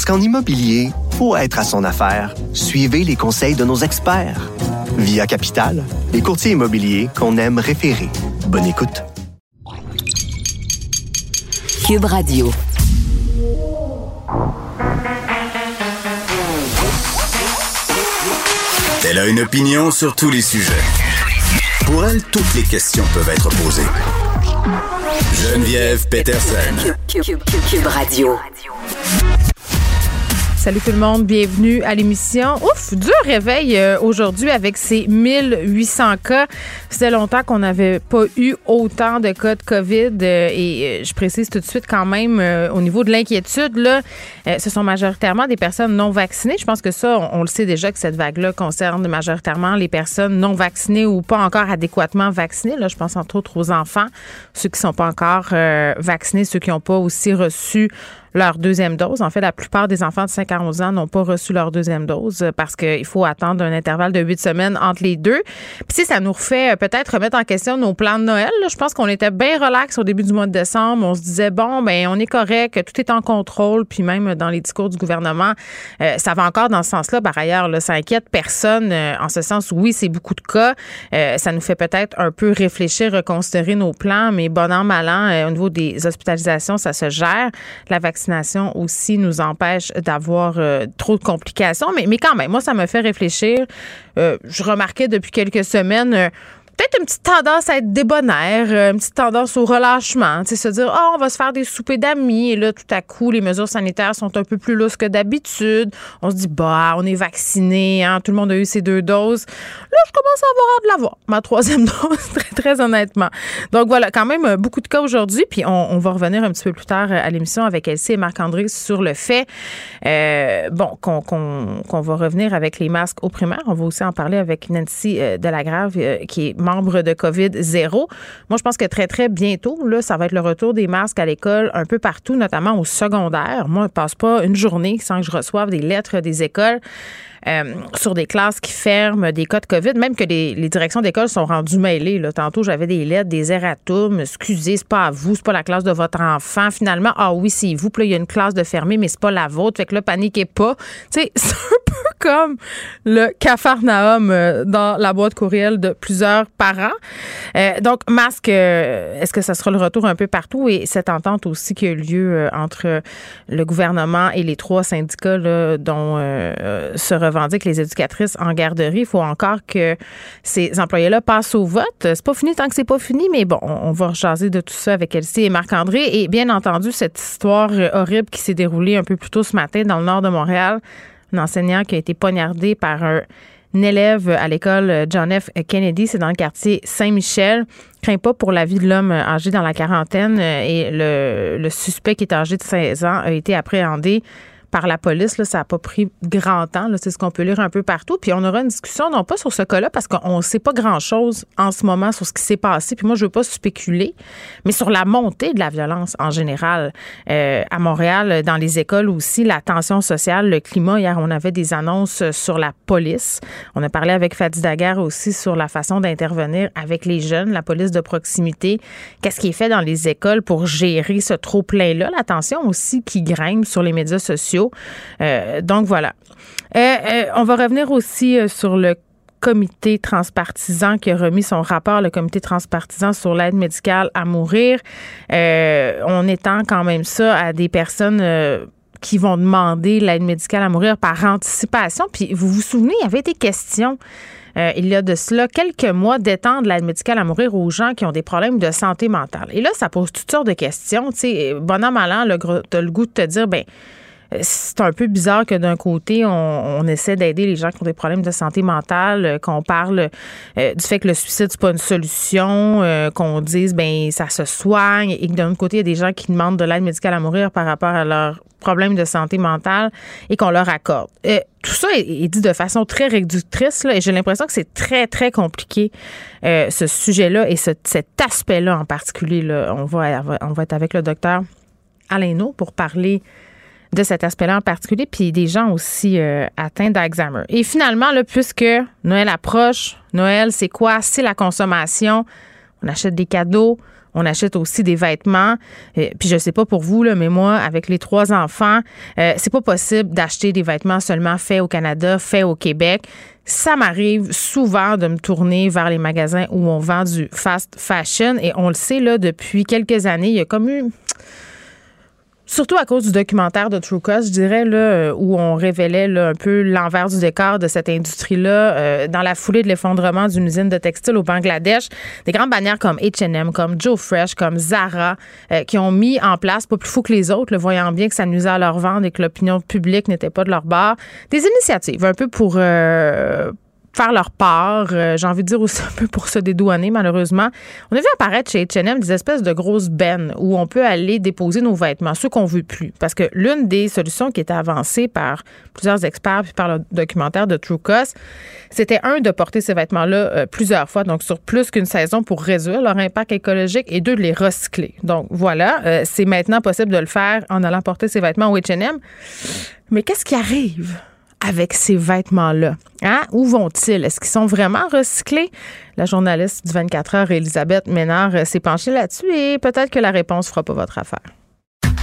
Parce qu'en immobilier, pour être à son affaire, suivez les conseils de nos experts. Via Capital, les courtiers immobiliers qu'on aime référer. Bonne écoute. Cube Radio. Elle a une opinion sur tous les sujets. Pour elle, toutes les questions peuvent être posées. Geneviève Peterson. Cube Radio. Salut tout le monde, bienvenue à l'émission. Ouf, dur réveil euh, aujourd'hui avec ces 1800 cas. C'était longtemps qu'on n'avait pas eu autant de cas de COVID euh, et euh, je précise tout de suite quand même au niveau de l'inquiétude là, ce sont majoritairement des personnes non vaccinées. Je pense que ça on, le sait déjà que cette vague-là concerne majoritairement les personnes non vaccinées ou pas encore adéquatement vaccinées là, je pense entre autres aux enfants, ceux qui sont pas encore vaccinés, ceux qui n'ont pas aussi reçu leur deuxième dose. En fait, la plupart des enfants de 5 à 11 ans n'ont pas reçu leur deuxième dose parce qu'il faut attendre un intervalle de 8 semaines entre les deux. Puis si ça nous refait euh, peut-être remettre en question nos plans de Noël, je pense qu'on était bien relax au début du mois de décembre. On se disait, bon, ben on est correct, tout est en contrôle. Puis même dans les discours du gouvernement, euh, ça va encore dans ce sens-là. Par ailleurs, là, ça inquiète personne euh, en ce sens. Oui, c'est beaucoup de cas. ça nous fait peut-être un peu réfléchir, reconsidérer nos plans, mais bon an, mal an, au niveau des hospitalisations, ça se gère. La vaccination aussi nous empêche d'avoir euh, trop de complications. Mais, mais quand même, moi, ça me fait réfléchir. Euh, je remarquais depuis quelques semaines euh, peut-être une petite tendance à être débonnaire, euh, une petite tendance au relâchement, se dire, oh, on va se faire des soupers d'amis, et là, tout à coup, les mesures sanitaires sont un peu plus lousses que d'habitude. On se dit, bah, on est vacciné, hein, tout le monde a eu ses deux doses. Là, je commence à avoir hâte de l'avoir, ma troisième dose, très, très honnêtement. Donc voilà, quand même, beaucoup de cas aujourd'hui, puis on, va revenir un petit peu plus tard à l'émission avec Elsie et Marc-André sur le fait, euh, bon, qu'on va revenir avec les masques au primaire. On va aussi en parler avec Nancy euh, Delagrave, qui est de COVID zéro. Moi, je pense que très, très bientôt, là, ça va être le retour des masques à l'école un peu partout, notamment au secondaire. Moi, je passe pas une journée sans que je reçoive des lettres des écoles. Euh, sur des classes qui ferment, des cas de COVID, même que les, directions d'école sont rendues mêlées. Tantôt, j'avais des lettres, des erratums. Excusez, c'est pas à vous, c'est pas la classe de votre enfant. Finalement, ah oui, c'est vous. Puis là, il y a une classe de fermée, mais c'est pas la vôtre. Fait que là, paniquez pas. C'est un peu comme le cafarnaum euh, dans la boîte courriel de plusieurs parents. Euh, donc, masque, est-ce que ça sera le retour un peu partout? Et cette entente aussi qui a eu lieu entre le gouvernement et les trois syndicats dont se revendiquent les éducatrices en garderie. Il faut encore que ces employés-là passent au vote. C'est pas fini tant que c'est pas fini, mais bon, on va rejaser de tout ça avec Elsie et Marc-André. Et bien entendu, cette histoire horrible qui s'est déroulée un peu plus tôt ce matin dans le nord de Montréal, un enseignant qui a été poignardé par un élève à l'école John F. Kennedy, c'est dans le quartier Saint-Michel. Craint pas pour la vie de l'homme âgé dans la quarantaine et le, le suspect qui est âgé de 16 ans a été appréhendé par la police. Ça n'a pas pris grand temps. C'est ce qu'on peut lire un peu partout. Puis on aura une discussion, non pas sur ce cas-là, parce qu'on ne sait pas grand-chose en ce moment sur ce qui s'est passé. Puis moi, je ne veux pas spéculer, mais sur la montée de la violence en général euh, à Montréal, dans les écoles aussi, la tension sociale, le climat. Hier, on avait des annonces sur la police. On a parlé avec Fadi Daguerre aussi sur la façon d'intervenir avec les jeunes, la police de proximité. Qu'est-ce qui est fait dans les écoles pour gérer ce trop-plein-là? La tension aussi qui grimpe sur les médias sociaux euh, donc voilà. Euh, euh, on va revenir aussi sur le comité transpartisan qui a remis son rapport, le comité transpartisan sur l'aide médicale à mourir. on étend quand même ça à des personnes qui vont demander l'aide médicale à mourir par anticipation. Puis vous vous souvenez, il y avait des questions. il y a de cela quelques mois d'étendre l'aide médicale à mourir aux gens qui ont des problèmes de santé mentale. Et là, ça pose toutes sortes de questions. Tu sais, bon an, le, le goût de te dire, ben c'est un peu bizarre que d'un côté, on, essaie d'aider les gens qui ont des problèmes de santé mentale, euh, qu'on parle euh, du fait que le suicide, c'est pas une solution, euh, qu'on dise, ben ça se soigne, et que d'un autre côté, il y a des gens qui demandent de l'aide médicale à mourir par rapport à leurs problèmes de santé mentale et qu'on leur accorde. tout ça est, dit de façon très réductrice, là, et j'ai l'impression que c'est très, très compliqué, ce sujet-là et cet aspect-là en particulier. Là. On, va, on va être avec le docteur Alain pour parler de cet aspect-là en particulier, puis des gens aussi euh, atteints d'Alzheimer. Et finalement, là, puisque Noël approche, Noël, c'est quoi? C'est la consommation. On achète des cadeaux, on achète aussi des vêtements. Euh, puis je sais pas pour vous, là, mais moi, avec les trois enfants, euh, c'est pas possible d'acheter des vêtements seulement faits au Canada, faits au Québec. Ça m'arrive souvent de me tourner vers les magasins où on vend du fast fashion. Et on le sait, là, depuis quelques années, il y a comme eu Surtout à cause du documentaire de True Cost, je dirais, là, euh, où on révélait un peu l'envers du décor de cette industrie-là. Euh, dans la foulée de l'effondrement d'une usine de textile au Bangladesh, des grandes bannières comme H&M, comme Joe Fresh, comme Zara, euh, qui ont mis en place, pas plus fou que les autres, le voyant bien que ça nuisait à leur vente et que l'opinion publique n'était pas de leur bord, des initiatives un peu pour faire leur part. Euh, j'ai envie de dire aussi un peu pour se dédouaner, malheureusement. On a vu apparaître chez H&M des espèces de grosses bennes où on peut aller déposer nos vêtements, ceux qu'on veut plus. Parce que l'une des solutions qui était avancée par plusieurs experts puis par le documentaire de True Cost, c'était un de porter ces vêtements-là euh, plusieurs fois, donc sur plus qu'une saison pour réduire leur impact écologique et deux de les recycler. Donc voilà, euh, c'est maintenant possible de le faire en allant porter ces vêtements au H&M. Mais qu'est-ce qui arrive? Avec ces vêtements-là? Hein? Où vont-ils? Est-ce qu'ils sont vraiment recyclés? La journaliste du 24 heures, Elisabeth Ménard, euh, s'est penchée là-dessus et peut-être que la réponse fera pas votre affaire.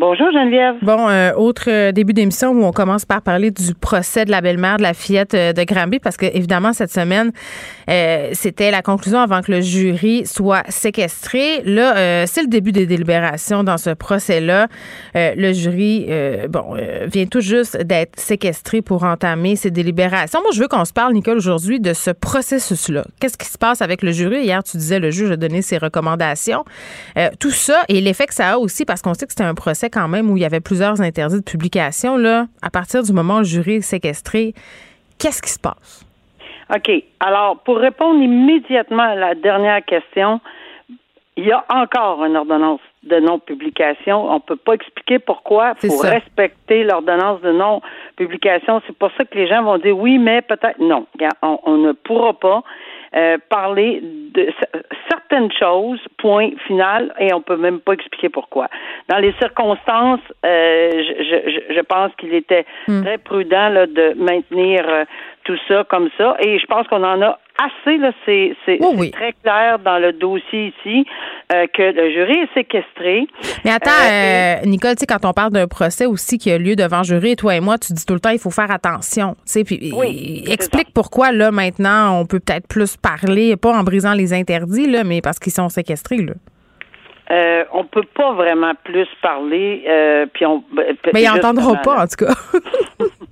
Bonjour Geneviève. Bon, euh, autre euh, début d'émission où on commence par parler du procès de la belle-mère de la fillette euh, de Granby parce que évidemment cette semaine c'était la conclusion avant que le jury soit séquestré. Là, c'est le début des délibérations dans ce procès-là. le jury, bon, vient tout juste d'être séquestré pour entamer ses délibérations. Moi, je veux qu'on se parle, Nicole, aujourd'hui de ce processus-là. Qu'est-ce qui se passe avec le jury? Hier, tu disais le juge a donné ses recommandations. tout ça et l'effet que ça a aussi parce qu'on sait que c'était un procès quand même où il y avait plusieurs interdits de publication, là, à partir du moment où le jury est séquestré, qu'est-ce qui se passe? OK. Alors, pour répondre immédiatement à la dernière question, il y a encore une ordonnance de non-publication. On ne peut pas expliquer pourquoi. Il faut respecter l'ordonnance de non-publication. C'est pour ça que les gens vont dire oui, mais peut-être non. on ne pourra pas. Euh, parler de certaines choses, point final, et on peut même pas expliquer pourquoi. Dans les circonstances, euh, je, je, je, pense qu'il était hmm. très prudent là, de maintenir euh, tout ça comme ça, et je pense qu'on en a assez, là, c'est, très clair dans le dossier ici euh, que le jury est séquestré. Mais attends, euh, euh, Nicole, tu sais, quand on parle d'un procès aussi qui a lieu devant jury, toi et moi, tu dis tout le temps, il faut faire attention. Tu sais, puis explique pourquoi, là, maintenant, on peut peut-être plus parler, pas en brisant les interdits, là, mais parce qu'ils sont séquestrés, là. Euh, on peut pas vraiment plus parler, euh, puis on. Ben, mais ils n'entendront pas, en tout cas.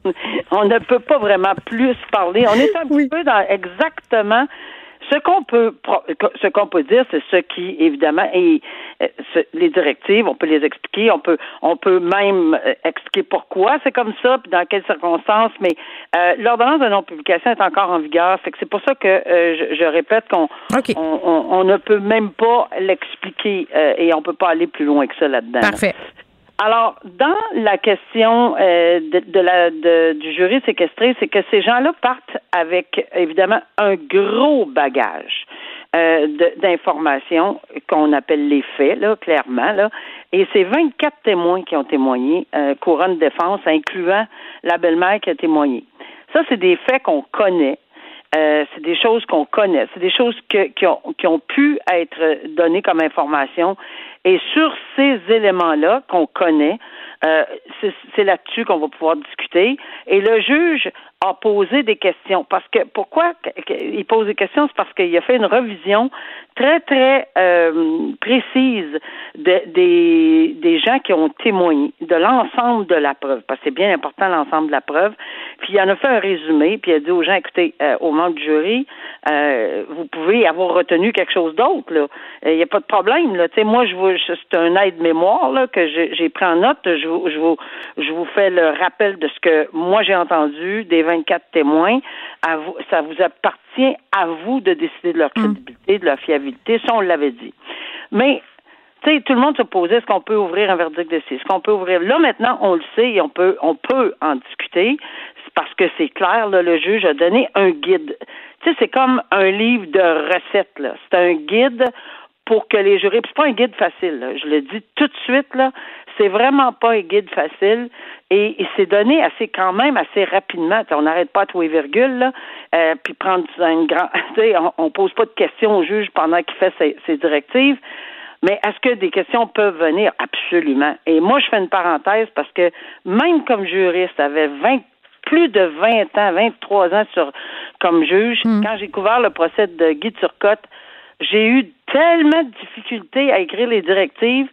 on ne peut pas vraiment plus parler. On est un petit peu dans exactement ce qu'on peut, ce qu'on peut dire, c'est ce qui, évidemment, est euh, les directives, on peut les expliquer, on peut, on peut même euh, expliquer pourquoi c'est comme ça, puis dans quelles circonstances. Mais euh, l'ordonnance de non-publication est encore en vigueur, c'est que c'est pour ça que je, répète qu'on on, ne peut même pas l'expliquer et on peut pas aller plus loin que ça là-dedans. Parfait. Alors, dans la question euh, de, la du jury séquestré, c'est que ces gens-là partent avec évidemment un gros bagage euh, d'informations qu'on appelle les faits, là, clairement, là. Et c'est 24 témoins qui ont témoigné, euh, couronne défense, incluant la belle-mère qui a témoigné. Ça, c'est des faits qu'on connaît. Euh, c'est des choses qu'on connaît, c'est des choses qui, ont, qui ont pu être données comme information et sur ces éléments-là qu'on connaît, euh, c'est là-dessus qu'on va pouvoir discuter. Et le juge a posé des questions. Parce que pourquoi il pose des questions, c'est parce qu'il a fait une revision très, très euh, précise de, des, des gens qui ont témoigné de l'ensemble de la preuve, parce que c'est bien important l'ensemble de la preuve. Puis il en a fait un résumé, puis il a dit aux gens, écoutez, euh, aux membres du jury, euh, vous pouvez avoir retenu quelque chose d'autre, là. Il n'y a pas de problème, là. Moi, je vous, c'est un aide-mémoire, là, que j'ai pris en note. Je vous, je vous, je vous fais le rappel de ce que moi j'ai entendu des 24 témoins. À vous, ça vous appartient à vous de décider de leur mm. crédibilité, de leur fiabilité. Ça, on l'avait dit. Mais tu sais, tout le monde se posait est-ce qu'on peut ouvrir un verdict de Est-ce qu'on peut ouvrir? Là maintenant on le sait et on peut on peut en discuter parce que c'est clair là, le juge a donné un guide. Tu sais, c'est comme un livre de recettes là. C'est un guide pour que les jurés. c'est pas un guide facile. Là. Je le dis tout de suite là. C'est vraiment pas un guide facile et il s'est donné assez quand même assez rapidement. on n'arrête pas à trouver virgule là, euh, puis prendre un grand. on, on pose pas de questions au juge pendant qu'il fait ses, ses directives. Mais est-ce que des questions peuvent venir? Absolument. Et moi, je fais une parenthèse parce que même comme juriste, avait 20 plus de 20 ans, 23 ans sur, comme juge, hmm. quand j'ai couvert le procès de Guy Turcotte, j'ai eu tellement de difficultés à écrire les directives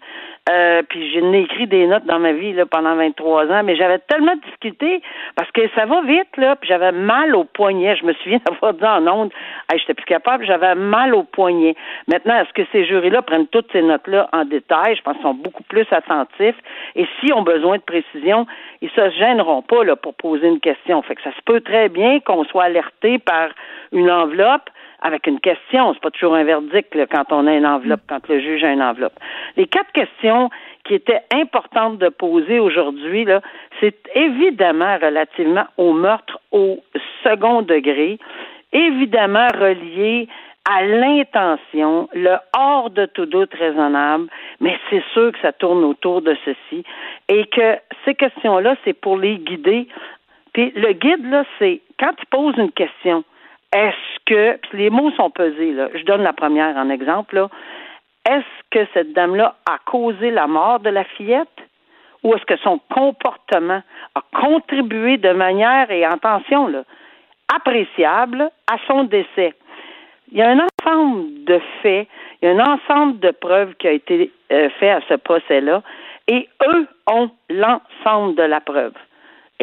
euh, puis j'ai écrit des notes dans ma vie là, pendant 23 ans, mais j'avais tellement de difficultés parce que ça va vite, là, puis j'avais mal au poignet. Je me souviens d'avoir dit en ondes, hey, j'étais plus capable, j'avais mal au poignet. Maintenant, est-ce que ces jurys-là prennent toutes ces notes-là en détail? Je pense qu'ils sont beaucoup plus attentifs. Et s'ils ont besoin de précision, ils se gêneront pas là, pour poser une question. Fait que ça se peut très bien qu'on soit alerté par une enveloppe avec une question. C'est pas toujours un verdict quand on a une enveloppe, quand le juge a une enveloppe. Les quatre questions qui étaient importantes de poser aujourd'hui, là, c'est évidemment relativement au meurtre au second degré, évidemment relié à l'intention, le hors de tout doute raisonnable, mais c'est sûr que ça tourne autour de ceci et que ces questions-là, c'est pour les guider. Puis le guide, là, c'est quand tu poses une question, est-ce que, les mots sont pesés, là. Je donne la première en exemple, là. Est-ce que cette dame-là a causé la mort de la fillette? Ou est-ce que son comportement a contribué de manière, et attention, là, appréciable à son décès? Il y a un ensemble de faits, il y a un ensemble de preuves qui a été euh, fait à ce procès-là, et eux ont l'ensemble de la preuve.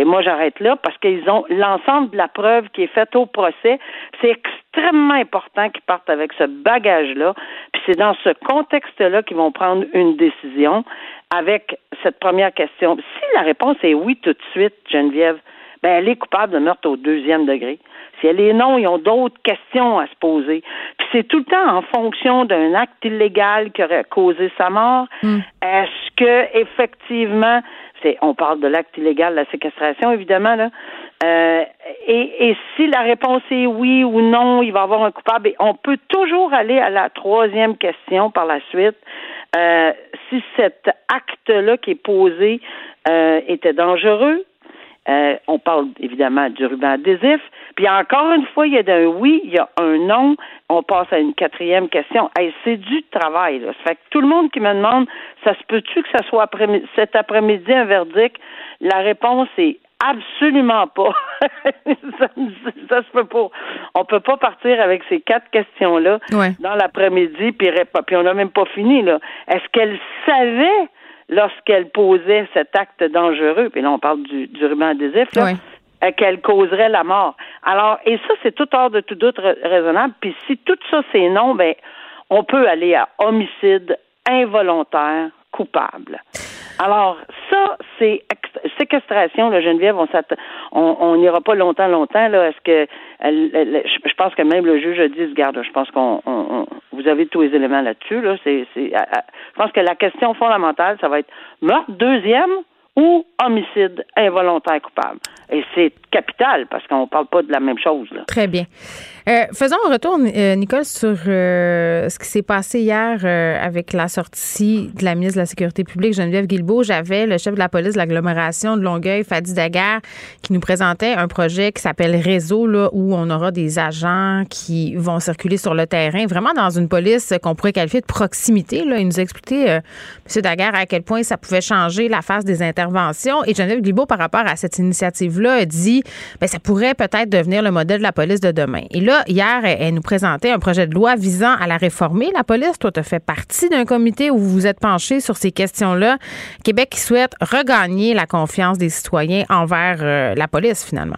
Et moi, j'arrête là parce qu'ils ont l'ensemble de la preuve qui est faite au procès. C'est extrêmement important qu'ils partent avec ce bagage-là. Puis c'est dans ce contexte-là qu'ils vont prendre une décision avec cette première question. Si la réponse est oui tout de suite, Geneviève, ben elle est coupable de meurtre au deuxième degré. Si elle est non, ils ont d'autres questions à se poser. Puis c'est tout le temps en fonction d'un acte illégal qui aurait causé sa mort. Hmm. Est-ce que effectivement on parle de l'acte illégal, la séquestration, évidemment, là. Euh, et, si la réponse est oui ou non, il va y avoir un coupable. on peut toujours aller à la troisième question par la suite. Euh, si cet acte-là qui est posé euh, était dangereux, euh, on parle évidemment du ruban adhésif. Puis encore une fois, il y a un oui, il y a un non. On passe à une quatrième question. c'est du travail. Là. Ça fait que tout le monde qui me demande, ça se peut-tu que ça soit après cet après-midi un verdict? La réponse est absolument pas. ça, ça, se peut pas. On peut pas partir avec ces quatre questions-là dans l'après-midi, puis, puis on n'a même pas fini. là. Est-ce qu'elle savait lorsqu'elle posait cet acte dangereux, puis là on parle du, du ruban adhésif, euh, qu'elle causerait la mort. Alors, et ça, c'est tout hors de tout doute raisonnable. Puis si tout ça c'est non, ben on peut aller à homicide involontaire coupable. Alors, c'est séquestration, la Geneviève, on n'ira pas longtemps, longtemps, là. Est-ce que je pense que même le juge a dit, regarde, je pense qu'on vous avez tous les éléments là-dessus, là. Je pense que la question fondamentale, ça va être meurtre deuxième ou homicide involontaire coupable. Et c'est capital parce qu'on ne parle pas de la même chose. Là. Très bien. Euh, faisons un retour, euh, Nicole, sur euh, ce qui s'est passé hier avec la sortie de la ministre de la Sécurité publique, Geneviève Guilbeault. J'avais le chef de la police de l'agglomération de Longueuil, Fadi Daguerre, qui nous présentait un projet qui s'appelle Réseau, là, où on aura des agents qui vont circuler sur le terrain, vraiment dans une police qu'on pourrait qualifier de proximité. Là. Il nous a expliqué, M. Daguerre, à quel point ça pouvait changer la phase des interventions. Et Geneviève Guilbeault, par rapport à cette initiative-là, a dit ben, ça pourrait peut-être devenir le modèle de la police de demain. Et là, hier, elle, nous présentait un projet de loi visant à la réformer, la police. Toi, tu fait partie d'un comité où vous vous êtes penché sur ces questions-là. Québec qui souhaite regagner la confiance des citoyens envers euh, la police, finalement.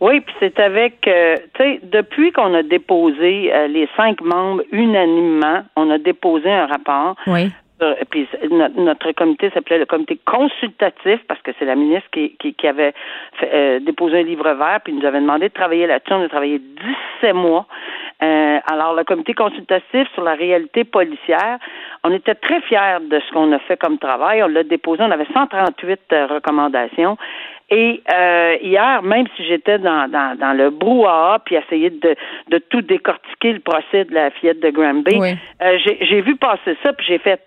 Oui, puis c'est avec, euh, tu sais, depuis qu'on a déposé euh, les cinq membres unanimement, on a déposé un rapport. Oui. Euh, puis notre, comité s'appelait le comité consultatif parce que c'est la ministre qui, qui, avait déposé un livre vert puis nous avait demandé de travailler là-dessus. On a travaillé 17 mois. alors, le comité consultatif sur la réalité policière, on était très fiers de ce qu'on a fait comme travail. On l'a déposé, on avait 138 recommandations et euh, hier, même si j'étais dans, dans, dans le brouhaha, puis essayer de, de tout décortiquer le procès de la fillette de Granby, euh, j'ai vu passer ça, puis j'ai fait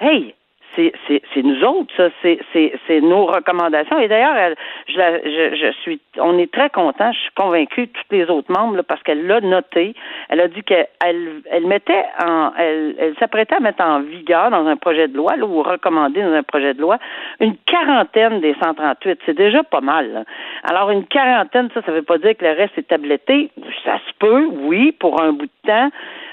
Hey, c'est nous autres, ça, c'est nos recommandations. Et d'ailleurs, je, je, je, suis, on est très content. Je suis convaincue, tous les autres membres, parce qu'elle l'a noté. Elle a dit qu'elle elle mettait en, elle, elle s'apprêtait à mettre en vigueur dans un projet de loi, là, ou recommander dans un projet de loi, une quarantaine des 138. C'est déjà pas mal. Alors, une quarantaine, ça, ça veut pas dire que le reste est tabletté. Ça se peut, oui, pour un bout de temps.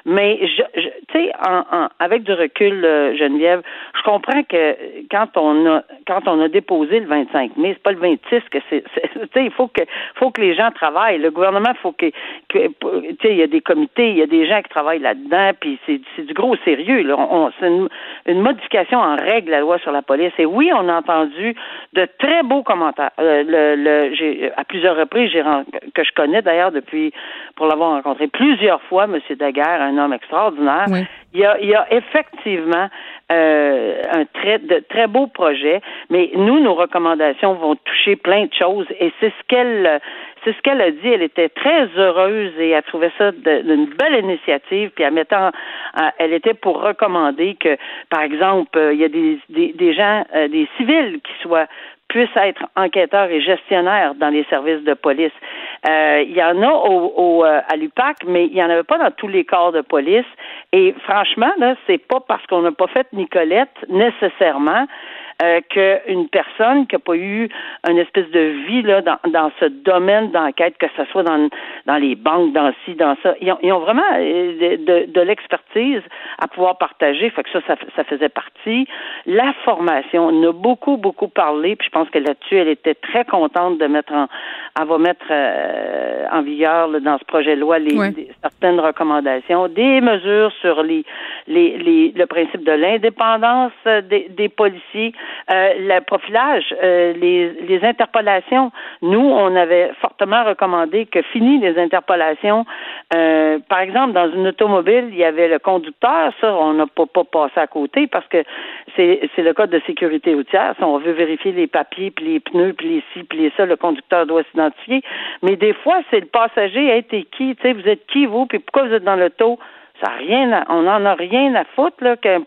Mais je, je tu sais, en, avec du recul, euh, Geneviève, je comprends que quand on a quand on a déposé le 25 mai, c'est pas le 26 que c'est. Tu sais, il faut que faut que les gens travaillent. Le gouvernement, faut que, tu sais, il y a des comités, il y a des gens qui travaillent là-dedans, puis c'est c'est du gros sérieux. Là. On, c'est une, une, modification en règle la loi sur la police. Et oui, on a entendu de très beaux commentaires. Euh, le, le à plusieurs reprises, j'ai que je connais d'ailleurs depuis pour l'avoir rencontré plusieurs fois, M. Daguerre, homme extraordinaire. Il, y a, il y a effectivement euh, un très de très beau projet, mais nous, nos recommandations vont toucher plein de choses et c'est ce qu'elle c'est ce qu'elle a dit. Elle était très heureuse et elle trouvait ça d'une belle initiative. Puis en mettant, elle était pour recommander que, par exemple, il y a des, des, des gens, euh, des civils qui soient puissent être enquêteurs et gestionnaires dans les services de police. Euh, il y en a au, euh, à l'UPAC, mais il n'y en avait pas dans tous les corps de police. Et franchement, là, c'est pas parce qu'on n'a pas fait Nicolette nécessairement euh, qu'une personne qui n'a pas eu une espèce de vie là, dans, dans ce domaine d'enquête, que ce soit dans, dans les banques, dans ci, dans ça, ils ont, ils ont vraiment euh, de, de, l'expertise à pouvoir partager. Fait que ça, ça, faisait partie. La formation, on a beaucoup, beaucoup parlé, puis je pense que là-dessus, elle était très contente de mettre en, elle va mettre euh, en vigueur dans ce projet de loi les, certaines recommandations, des mesures sur les, les, les le principe de l'indépendance des, des policiers, euh, le profilage, euh, les, les interpolations. Nous, on avait fortement recommandé que fini les interpolations. Euh, par exemple, dans une automobile, il y avait le conducteur. Ça, on n'a pas, pas passé à côté parce que c'est, le code de sécurité routière. Si on veut vérifier les papiers, puis les pneus, puis les ci, puis les ça, le conducteur doit s'identifier. Mais des fois, c'est le passager. Hey, t'es qui? Sais, vous êtes qui, vous? Puis pourquoi vous êtes dans l'auto? Ça rien on n'en a rien à foutre là qu'un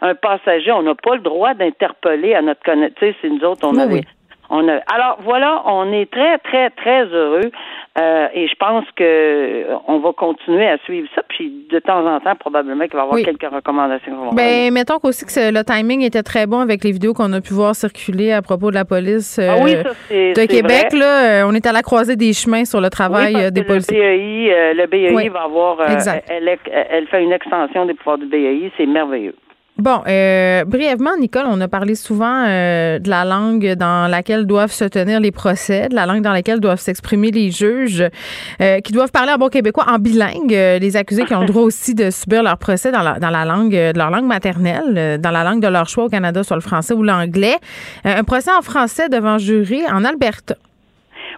un passager, on n'a pas le droit d'interpeller à notre connaissance. C'est nous autres, on avait on a, alors voilà, on est très très très heureux euh, et je pense que on va continuer à suivre ça. Puis de temps en temps, probablement qu'il va y avoir quelques recommandations. Ben mettons aussi que le timing était très bon avec les vidéos qu'on a pu voir circuler à propos de la police ah de Québec. Là, euh, on est à la croisée des chemins sur le travail euh, des policiers. Le BAI, le BAI va avoir, elle, elle fait une extension des pouvoirs du BAI, c'est merveilleux. Bon, euh, brièvement, Nicole, on a parlé souvent euh, de la langue dans laquelle doivent se tenir les procès, de la langue dans laquelle doivent s'exprimer les juges, euh, qui doivent parler en bon québécois en bilingue. les accusés qui ont le droit aussi de subir leur procès dans la, dans la langue de leur langue maternelle, dans la langue de leur choix au Canada, soit le français ou l'anglais. un procès en français devant jury en Alberta.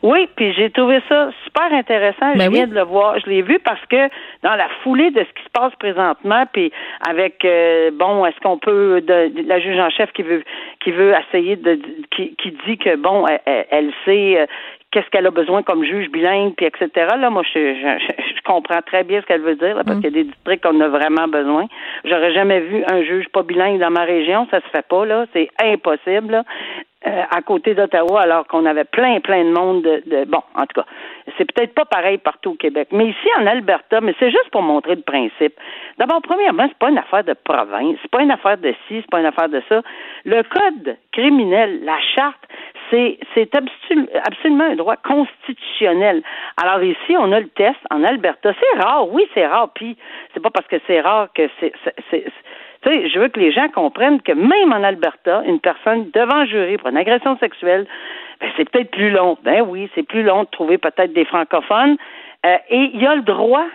Oui, puis j'ai trouvé ça super intéressant. je ben viens de le voir. Je l'ai vu parce que dans la foulée de ce qui se passe présentement, puis avec euh, bon, est-ce qu'on peut de, la juge en chef qui veut qui veut essayer de qui, qui dit que bon, elle, sait euh, qu'est-ce qu'elle a besoin comme juge bilingue, puis etc. Là, moi, je, je, comprends très bien ce qu'elle veut dire, là, parce mm. qu'il y a des districts qu'on a vraiment besoin. J'aurais jamais vu un juge pas bilingue dans ma région, ça se fait pas, là. C'est impossible, là. euh, à côté d'Ottawa, alors qu'on avait plein, plein de monde de, bon, en tout cas, c'est peut-être pas pareil partout au Québec. Mais ici, en Alberta, mais c'est juste pour montrer le principe. D'abord, premièrement, c'est pas une affaire de province, c'est pas une affaire de ci, c'est pas une affaire de ça. Le code criminel, la charte, c'est, c'est absolument un droit constitutionnel. Alors ici, on a le test en Alberta. C'est rare, oui, c'est rare. Puis c'est pas parce que c'est rare que c'est, c'est tu sais, je veux que les gens comprennent que même en Alberta, une personne devant un jury pour une agression sexuelle, ben, c'est peut-être plus long. Ben oui, c'est plus long de trouver peut-être des francophones. Euh, et il y a le droit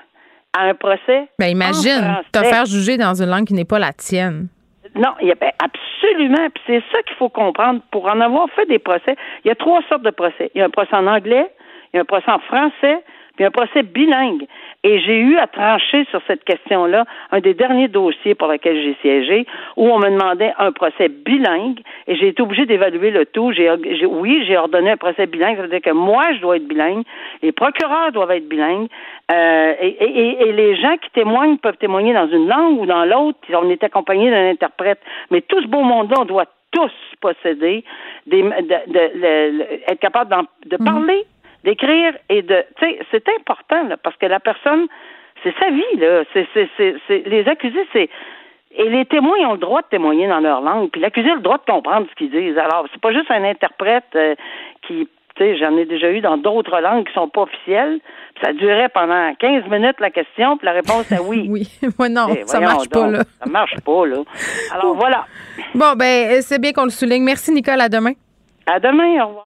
à un procès. Ben imagine, te faire juger dans une langue qui n'est pas la tienne. Non, il y a, ben, absolument. Puis c'est ça qu'il faut comprendre. Pour en avoir fait des procès, il y a trois sortes de procès. Il y a un procès en anglais, il y a un procès en français, puis un procès bilingue. Et j'ai eu à trancher sur cette question-là un des derniers dossiers pour lequel j'ai siégé, où on me demandait un procès bilingue, et j'ai été obligée d'évaluer le tout. J'ai, oui, j'ai ordonné un procès bilingue, ça veut dire que moi, je dois être bilingue, les procureurs doivent être bilingues, euh, et, et, les gens qui témoignent peuvent témoigner dans une langue ou dans l'autre. On est accompagné d'un interprète. Mais tout ce beau monde-là, on doit tous posséder, des, de, être capable de mhm. parler d'écrire et de, tu sais, c'est important là, parce que la personne, c'est sa vie là. C'est, c'est, c'est, les accusés, c'est et les témoins ont le droit de témoigner dans leur langue, puis l'accusé a le droit de comprendre ce qu'ils disent. Alors, c'est pas juste un interprète euh, qui, tu sais, j'en ai déjà eu dans d'autres langues qui sont pas officielles. ça durait pendant 15 minutes la question, puis la réponse est oui. oui, moi non, eh, ça marche pas là. Ça marche pas là. Alors voilà. Bon ben, c'est bien qu'on le souligne. Merci Nicole, à demain. À demain, au revoir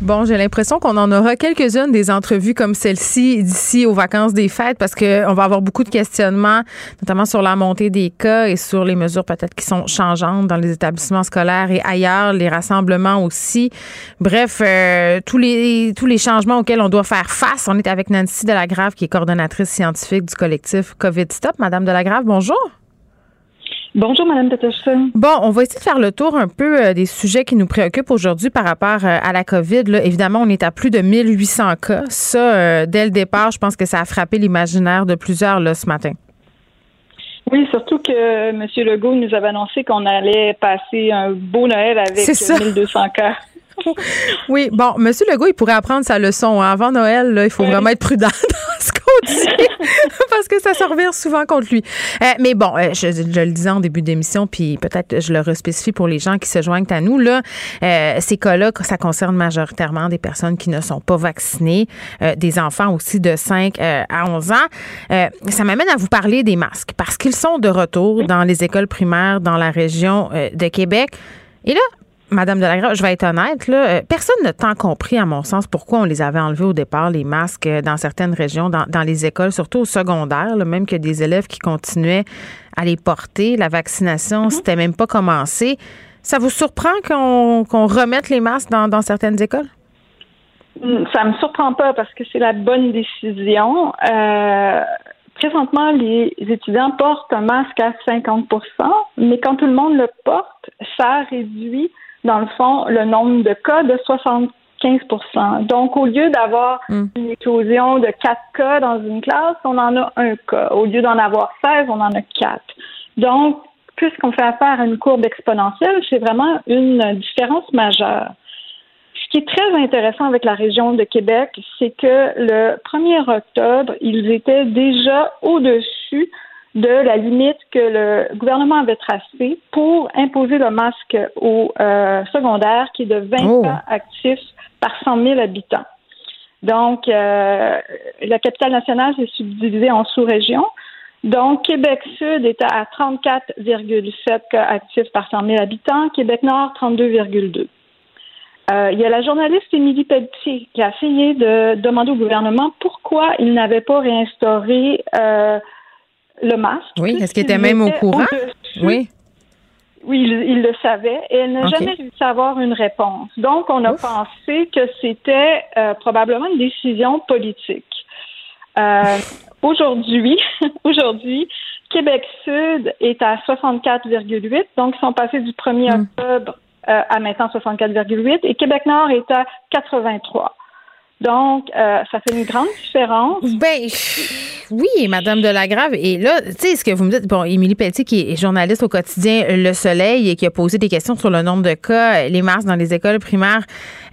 Bon, j'ai l'impression qu'on en aura quelques-unes des entrevues comme celle-ci d'ici aux vacances des fêtes parce qu'on va avoir beaucoup de questionnements, notamment sur la montée des cas et sur les mesures peut-être qui sont changeantes dans les établissements scolaires et ailleurs, les rassemblements aussi. Bref, euh, tous les tous les changements auxquels on doit faire face. On est avec Nancy Delagrave qui est coordonnatrice scientifique du collectif COVID Stop. Madame Delagrave, bonjour. Bonjour, Madame Peterson. Bon, on va essayer de faire le tour un peu euh, des sujets qui nous préoccupent aujourd'hui par rapport euh, à la COVID. Là, évidemment, on est à plus de 1800 cas. Ça, euh, dès le départ, je pense que ça a frappé l'imaginaire de plusieurs là, ce matin. Oui, surtout que M. Legault nous avait annoncé qu'on allait passer un beau Noël avec 1200 cas. oui, bon, M. Legault, il pourrait apprendre sa leçon. Hein. Avant Noël, là, il faut vraiment être prudent parce que ça se revient souvent contre lui. Euh, mais bon, euh, je, le disais en début d'émission, puis peut-être je le respécifie pour les gens qui se joignent à nous. Là, euh, ces cas-là, ça concerne majoritairement des personnes qui ne sont pas vaccinées, des enfants aussi de 5 à 11 ans. ça m'amène à vous parler des masques parce qu'ils sont de retour dans les écoles primaires dans la région de Québec. Et là, Madame Delagrave, je vais être honnête, là, euh, personne n'a tant compris, à mon sens, pourquoi on les avait enlevés au départ, les masques, euh, dans certaines régions, dans, les écoles, surtout au secondaire, même a des élèves qui continuaient à les porter. La vaccination, mm-hmm. c'était même pas commencé. Ça vous surprend qu'on remette les masques dans, certaines écoles? Mm, ça me surprend pas parce que c'est la bonne décision. Euh, présentement, les étudiants portent un masque à 50% mais quand tout le monde le porte, ça réduit dans le fond, le nombre de cas de 75% Donc, au lieu d'avoir hmm. une éclosion de 4 cas dans une classe, on en a un cas. Au lieu d'en avoir 16, on en a 4. Donc, puisqu'on fait affaire à une courbe exponentielle, c'est vraiment une différence majeure. Ce qui est très intéressant avec la région de Québec, c'est que le 1er octobre, ils étaient déjà au-dessus de la limite que le gouvernement avait tracée pour imposer le masque au euh, secondaire, qui est de 20 cas actifs par 100 000 habitants. Donc, euh, la capitale nationale s'est subdivisée en sous-régions. Donc, Québec-Sud est à 34,7 cas actifs par 100 000 habitants, Québec-Nord, 32,2. Euh, il y a la journaliste Émilie Pelletier qui a essayé de demander au gouvernement pourquoi il n'avait pas réinstauré euh, le masque. Oui, est-ce qu'il était même au courant? Oui. Oui, il, le savait et elle n'a jamais réussi à avoir une réponse. Donc, on a pensé que c'était euh, probablement une décision politique. Euh, aujourd'hui, aujourd'hui, Québec Sud est à 64,8, donc ils sont passés du 1er hmm. octobre euh, à maintenant 64,8 et Québec Nord est à 83. Donc, euh, ça fait une grande différence. Ben, oui, Madame Delagrave. Et là, tu sais, ce que vous me dites, bon, Émilie Pelletier, qui est journaliste au quotidien Le Soleil et qui a posé des questions sur le nombre de cas, les mars dans les écoles primaires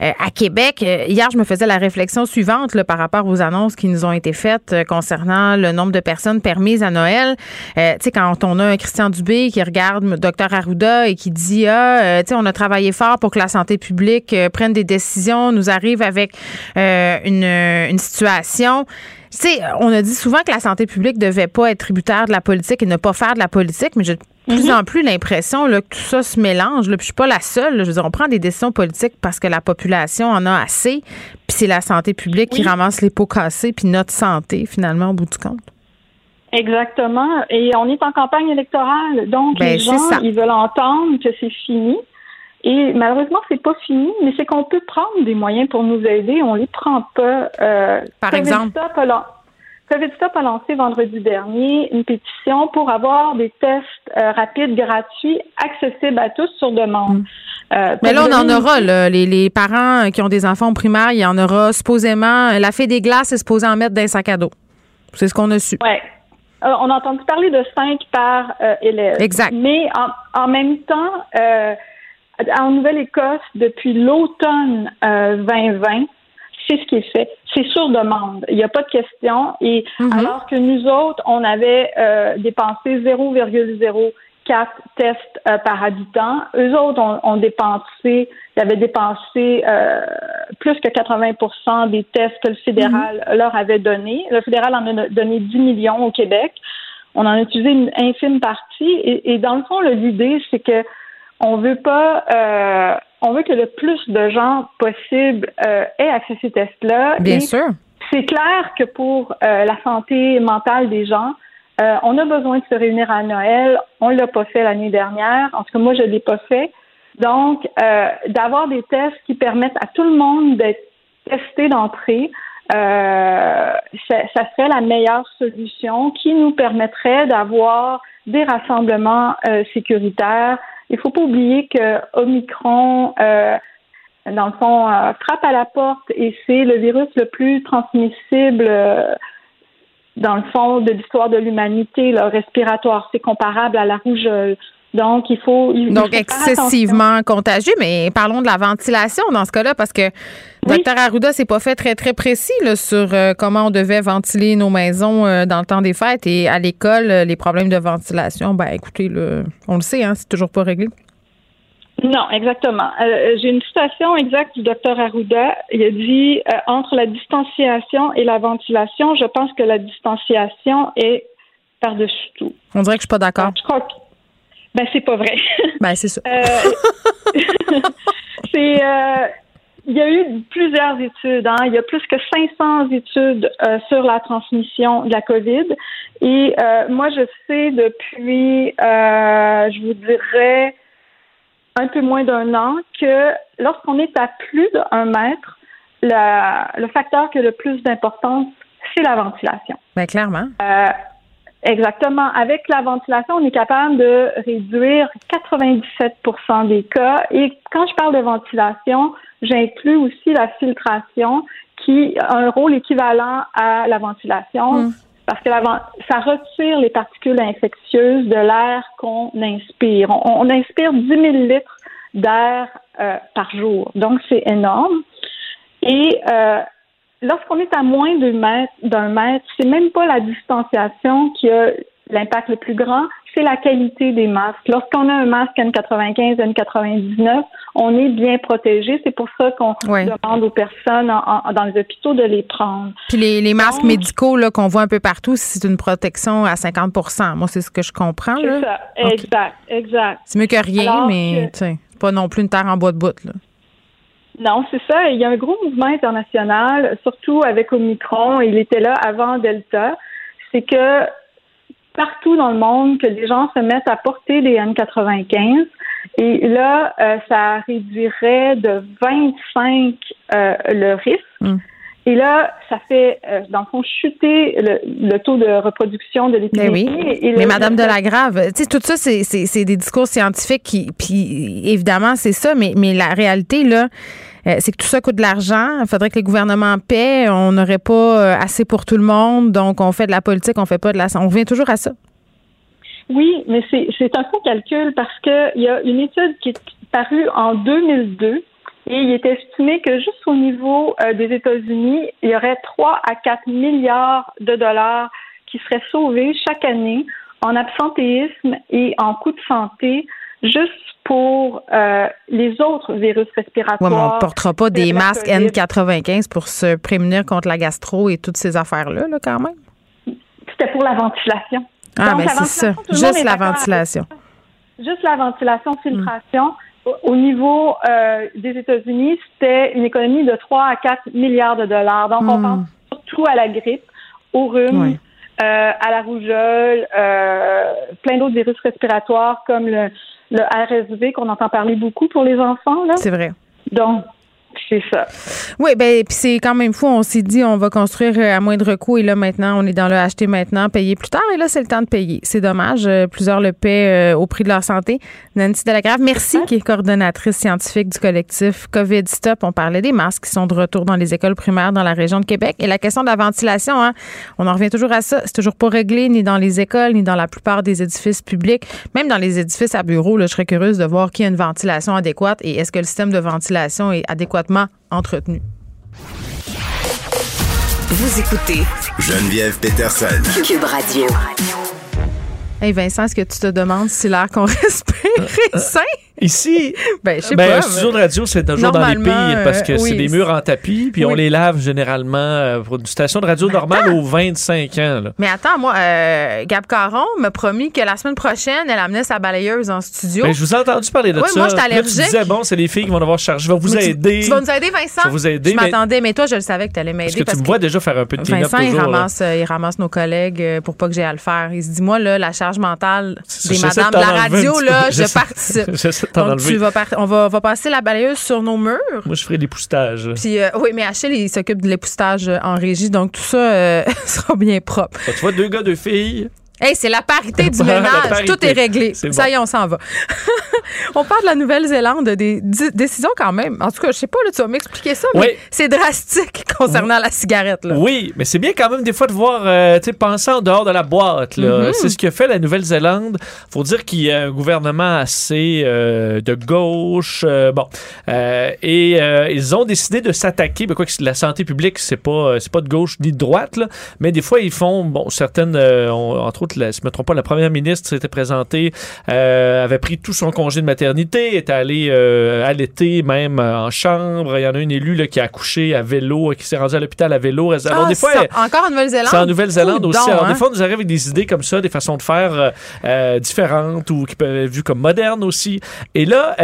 euh, à Québec. Euh, hier, je me faisais la réflexion suivante là, par rapport aux annonces qui nous ont été faites concernant le nombre de personnes permises à Noël. tu sais, quand on a un Christian Dubé qui regarde Dr Arruda et qui dit, ah, tu sais, on a travaillé fort pour que la santé publique prenne des décisions, nous arrive avec euh, une, situation. Tu sais, on a dit souvent que la santé publique devait pas être tributaire de la politique et ne pas faire de la politique, mais j'ai de plus mhm. en plus l'impression que tout ça se mélange. Là, puis je suis pas la seule. Je veux dire, on prend des décisions politiques parce que la population en a assez, puis c'est la santé publique qui ramasse les pots cassés, puis notre santé finalement au bout du compte. Exactement. Et on est en campagne électorale, donc ben, les gens ils veulent entendre que c'est fini. Et malheureusement, c'est pas fini, mais c'est qu'on peut prendre des moyens pour nous aider. On les prend pas. Euh, Par exemple? COVID Stop a lancé vendredi dernier une pétition pour avoir des tests euh, rapides gratuits accessibles à tous sur demande. Mm. Euh, mais là, on en aura. Les, les, parents qui ont des enfants au primaire, il y en aura supposément. La fée des glaces est supposée en mettre dans un sac à dos. C'est ce qu'on a su. Ouais. on a entendu parler de cinq par élève. Exact. Mais en, en même temps, en Nouvelle-Écosse, depuis l'automne 2020, euh, c'est ce qui est fait. C'est sur demande. Il n'y a pas de question. Et mhm. alors que nous autres, on avait euh, dépensé 0,04 tests euh, par habitant, eux autres ont, dépensé, ils avaient dépensé plus que 80% des tests que le fédéral mhm. leur avait donné. Le fédéral en a donné 10 millions au Québec. On en a utilisé une infime partie. Et, et dans le fond, l'idée, c'est que on veut pas, euh, on veut que le plus de gens possible euh, aient accès à ces tests-là. Bien sûr. C'est clair que pour euh, la santé mentale des gens, on a besoin de se réunir à Noël. On l'a pas fait l'année dernière. En tout cas, moi, je l'ai pas fait. Donc, d'avoir des tests qui permettent à tout le monde d'être testé d'entrée, ça, ça serait la meilleure solution qui nous permettrait d'avoir des rassemblements sécuritaires, il faut pas oublier que Omicron, euh, dans le fond, euh, frappe à la porte et c'est le virus le plus transmissible. Euh, dans le fond de l'histoire de l'humanité, le respiratoire, c'est comparable à la rougeole. Donc, il faut. Donc, excessivement contagieux, mais parlons de la ventilation dans ce cas-là, parce que Dr Arruda s'est pas fait très, très précis sur euh, comment on devait ventiler nos maisons euh, dans le temps des fêtes. Et à l'école, euh, les problèmes de ventilation, ben écoutez, on le sait, hein, c'est toujours pas réglé. Non, exactement. J'ai une citation exacte du docteur Arruda. Il a dit entre la distanciation et la ventilation, je pense que la distanciation est par-dessus tout. On dirait que je suis pas d'accord. Je crois que ben, c'est pas vrai. Ben, c'est ça. Euh, c'est. Euh, il y a eu plusieurs études. Hein. Il y a plus que 500 études euh, sur la transmission de la COVID. Et moi, je sais depuis, je vous dirais, un peu moins d'un an que lorsqu'on est à plus d'un mètre, le facteur qui a le plus d'importance, c'est la ventilation. Ben, clairement. Exactement. Avec la ventilation, on est capable de réduire 97% des cas. Et quand je parle de ventilation, j'inclus aussi la filtration qui a un rôle équivalent à la ventilation. Hmm. Parce que ça retire les particules infectieuses de l'air qu'on inspire. On, inspire 10 000 litres d'air euh, par jour. Donc, c'est énorme. Et euh, lorsqu'on est à moins d'un mètre, d'un mètre, c'est même pas la distanciation qui a l'impact le plus grand, c'est la qualité des masques. Lorsqu'on a un masque N95, N99, on est bien protégé. C'est pour ça qu'on demande aux personnes dans les hôpitaux de les prendre. Puis les, masques médicaux là, qu'on voit un peu partout, c'est une protection à 50% Moi, c'est ce que je comprends. C'est ça. Exact, exact. C'est mieux que rien, mais c'est pas non plus une terre en bois de bout. Là. Non, c'est ça. Il y a un gros mouvement international, surtout avec Omicron. Il était là avant Delta. C'est que partout dans le monde, que les gens se mettent à porter des N95. Et là, euh, ça réduirait de 25 euh, le risque. Hmm. Et là, ça fait, euh, dans le fond, chuter le, taux de reproduction de l'épidémie. Mais oui. Mais Madame Delagrave, tu sais, tout ça, c'est des discours scientifiques qui, puis évidemment, c'est ça, mais, mais la réalité, là, euh, c'est que tout ça coûte de l'argent. Il faudrait que les gouvernements paient. On n'aurait pas euh, assez pour tout le monde. Donc, on fait de la politique, on fait pas de la... On revient toujours à ça. Oui, mais c'est un faux calcul parce qu'il y a une étude qui est parue en 2002 et il est estimé que juste au niveau euh, des États-Unis, il y aurait 3 à 4 milliards de dollars qui seraient sauvés chaque année en absentéisme et en coûts de santé juste pour euh, les autres virus respiratoires. Oui, mais on ne portera pas des masques N95 pour se prémunir contre la gastro et toutes ces affaires-là, là, quand même? C'était pour la ventilation. Ah, mais c'est ça. Juste la ventilation. Juste la ventilation, filtration. Au niveau euh, des États-Unis, c'était une économie de 3 à 4 milliards de dollars. Donc, on hmm. pense surtout à la grippe, au rhume, euh, à la rougeole, plein d'autres virus respiratoires comme le, le RSV qu'on entend parler beaucoup pour les enfants. C'est vrai. Donc, c'est ça. Oui, ben puis c'est quand même fou. On s'est dit on va construire euh, à moindre coût et là maintenant on est dans le acheter maintenant, payer plus tard et là c'est le temps de payer. C'est dommage. Euh, plusieurs le paient euh, au prix de leur santé. Nancy Delagrave, merci, qui est coordonnatrice scientifique du collectif COVID Stop. On parlait des masques qui sont de retour dans les écoles primaires dans la région de Québec et la question de la ventilation. Hein, on en revient toujours à ça. C'est toujours pas réglé ni dans les écoles ni dans la plupart des édifices publics, même dans les édifices à bureaux. Là, je serais curieuse de voir qui a une ventilation adéquate et est-ce que le système de ventilation est adéquatement entretenu. Vous écoutez Geneviève Peterson. Cube Radio. Hey Vincent, est-ce que tu te demandes si l'air qu'on respire est sain? Ici, ben, je sais ben, pas, un studio de radio, c'est toujours dans les pays parce que euh, c'est des murs en tapis, puis on les lave généralement euh, pour une station de radio normale aux 25 ans. Mais attends, moi, euh, Gab Caron m'a promis que la semaine prochaine, elle amenait sa balayeuse en studio. Ben, je vous ai entendu parler de ça. Moi, je allergique. tu disais, bon, c'est les filles qui vont devoir charger. Je vais vous aider. Tu, vas nous aider, Vincent? Je vais vous aider. Je m'attendais, mais toi, je le savais que tu allais m'aider. Parce que tu me vois déjà faire un peu de Vincent, il, ramasse, il ramasse nos collègues pour pas que j'ai à le faire. Il se dit, moi, là, la charge mentale des madames de la radio, là, je participe. Donc, tu vas on va, va, passer la balayeuse sur nos murs. Moi, je ferai l'époustage. Puis, euh, oui, mais Achille, il s'occupe de l'époustage en régie, donc tout ça euh, sera bien propre. tu vois, deux gars, deux filles. Hey, c'est la parité du ménage. Tout est réglé. Ça y est, on s'en va. on parle de la Nouvelle-Zélande, des décisions quand même. En tout cas, je sais pas, là, tu vas m'expliquer ça, mais c'est drastique concernant la cigarette. Là. Oui, mais c'est bien quand même des fois de voir, euh, tu sais, penser en dehors de la boîte. Mm-hmm. C'est ce que fait la Nouvelle-Zélande. faut dire qu'il y a un gouvernement assez euh, de gauche. Euh, bon. et ils ont décidé de s'attaquer. Ben, quoi que la santé publique, c'est pas, pas de gauche ni de droite, là, mais des fois, ils font, bon, certaines, entre autres, si je ne me trompe pas, la première ministre s'était présentée, euh, avait pris tout son congé de maternité, était allée euh, allaiter même euh, en chambre. Il y en a une élue là, qui a accouché à vélo, qui s'est rendue à l'hôpital à vélo. Alors, ah, des fois, encore en Nouvelle-Zélande? C'est en Nouvelle-Zélande aussi. Alors, des hein? fois, on nous arrive avec des idées comme ça, des façons de faire euh, différentes ou qui peuvent être vues comme modernes aussi. Et là,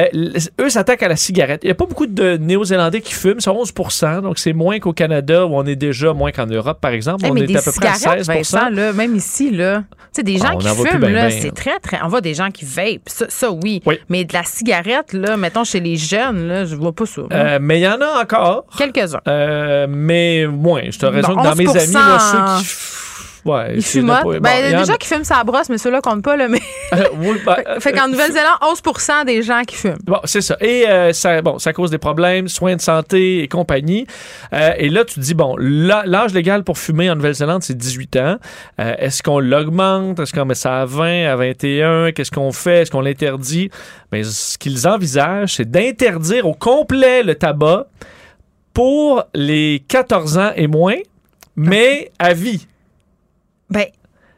eux s'attaquent à la cigarette. Il n'y a pas beaucoup de Néo-Zélandais qui fument, c'est 11 donc c'est moins qu'au Canada où on est déjà moins qu'en Europe, par exemple. on est à peu près à 16 là, Même ici, là, sais, des gens qui fument, là, c'est très, très. On voit des gens qui vape, ça, oui. Mais de la cigarette, là, mettons chez les jeunes, là, je vois pas ça. Euh, mais il y en a encore. Quelques-uns. Euh, mais moins. Je te raison que dans mes amis, moi, ceux qui Ouais, il fume. Ben, il y a des gens qui fument sa brosse, mais ceux-là comptent pas. Là, mais... oui, ben, fait qu'en Nouvelle-Zélande, 11 des gens qui fument. Bon, c'est ça. Et euh, ça, bon, ça cause des problèmes, soins de santé et compagnie. Euh, et là, tu te dis, bon, l'âge légal pour fumer en Nouvelle-Zélande, c'est 18 ans. Euh, est-ce qu'on l'augmente? Est-ce qu'on met ça à 20, à 21? Qu'est-ce qu'on fait? Est-ce qu'on l'interdit? Mais ben, ce qu'ils envisagent, c'est d'interdire au complet le tabac pour les 14 ans et moins, mais à vie. Ben,